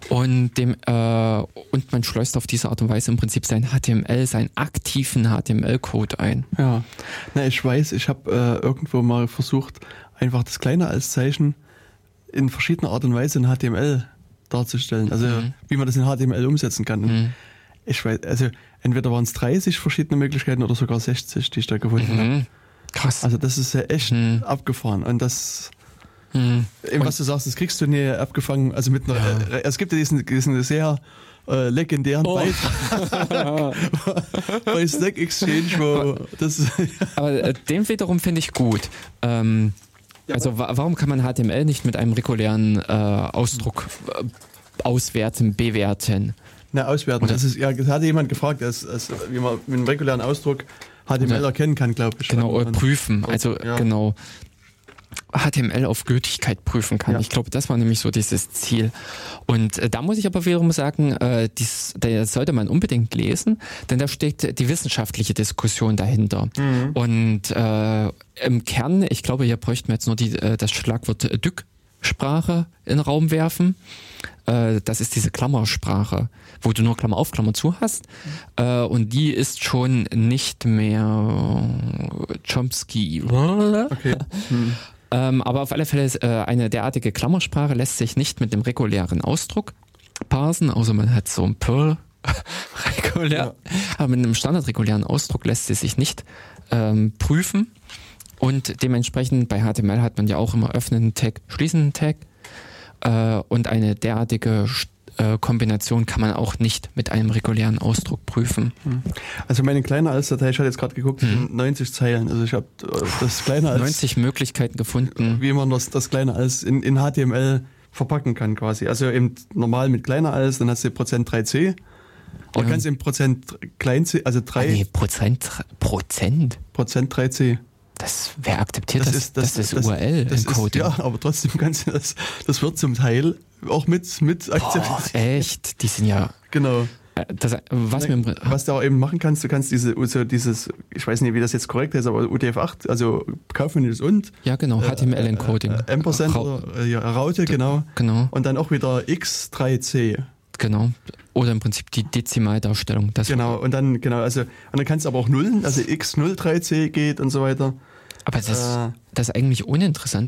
und dem äh, und man schleust auf diese Art und Weise im Prinzip sein HTML, seinen aktiven HTML-Code ein. Ja, na ich weiß, ich habe äh, irgendwo mal versucht, einfach das Kleine als Zeichen in verschiedener Art und Weise in HTML darzustellen. Also mhm. wie man das in HTML umsetzen kann. Mhm. Ich weiß, also entweder waren es 30 verschiedene Möglichkeiten oder sogar 60, die ich da gefunden mhm. habe. Krass. Also das ist ja echt mhm. abgefahren und das Mhm. Eben, was du sagst, das kriegst du nie abgefangen. Also mit einer, ja. äh, es gibt ja diesen, diesen sehr äh, legendären oh. Beitrag (laughs) bei Stack Exchange, wo das. (laughs) Aber äh, den wiederum finde ich gut. Ähm, ja, also warum kann man HTML nicht mit einem regulären äh, Ausdruck äh, auswerten, bewerten? Na, auswerten. Das ist, ja, das hatte jemand gefragt, dass, dass, wie man mit einem regulären Ausdruck HTML erkennen kann, glaube ich. Genau, prüfen. Also ja. genau. HTML auf Gültigkeit prüfen kann. Ja. Ich glaube, das war nämlich so dieses Ziel. Und äh, da muss ich aber wiederum sagen, äh, dies, da sollte man unbedingt lesen, denn da steht die wissenschaftliche Diskussion dahinter. Mhm. Und äh, im Kern, ich glaube, hier bräuchten wir jetzt nur die, äh, das Schlagwort Dück Sprache in den Raum werfen. Äh, das ist diese Klammersprache, wo du nur Klammer auf, Klammer zu hast. Äh, und die ist schon nicht mehr Chomsky. Okay. (laughs) Hm. Ähm, aber auf alle Fälle äh, eine derartige Klammersprache lässt sich nicht mit dem regulären Ausdruck parsen, außer man hat so ein Perl (laughs) regulär. Ja. Aber mit einem standardregulären Ausdruck lässt sie sich nicht ähm, prüfen. Und dementsprechend bei HTML hat man ja auch immer öffnenden Tag, schließenden Tag. Äh, und eine derartige äh, Kombination kann man auch nicht mit einem regulären Ausdruck prüfen. Hm. Also meine kleine als Datei, ich hatte jetzt gerade geguckt, hm. 90 Zeilen. Also ich habe äh, das kleine als 90 Möglichkeiten gefunden, wie man das, das kleine als in, in HTML verpacken kann quasi. Also eben normal mit kleiner als, dann hast du Prozent 3c. Oder ja. kannst du im Prozent klein c, also 3 ah, nee, Prozent Prozent Prozent 3c. Das, wer akzeptiert das? Das ist, das, das ist URL das Ist, ja, aber trotzdem (laughs) kannst du das, das wird zum Teil auch mit, mit akzeptiert. echt? Die sind ja. Genau. Äh, das, was, Nein, was du auch eben machen kannst, du kannst diese, so dieses, ich weiß nicht, wie das jetzt korrekt ist, aber UTF-8, also kaufmännisches und. Ja, genau, HTML-Encoding. Äh, äh, Ampersand, Ra oder, ja, Raute, genau. Genau. Und dann auch wieder X3C. Genau. Oder im Prinzip die Dezimaldarstellung. Das genau, und dann, genau, also, und dann kannst du aber auch Nullen, also X03C geht und so weiter. Aber das, äh, das ist eigentlich uninteressant.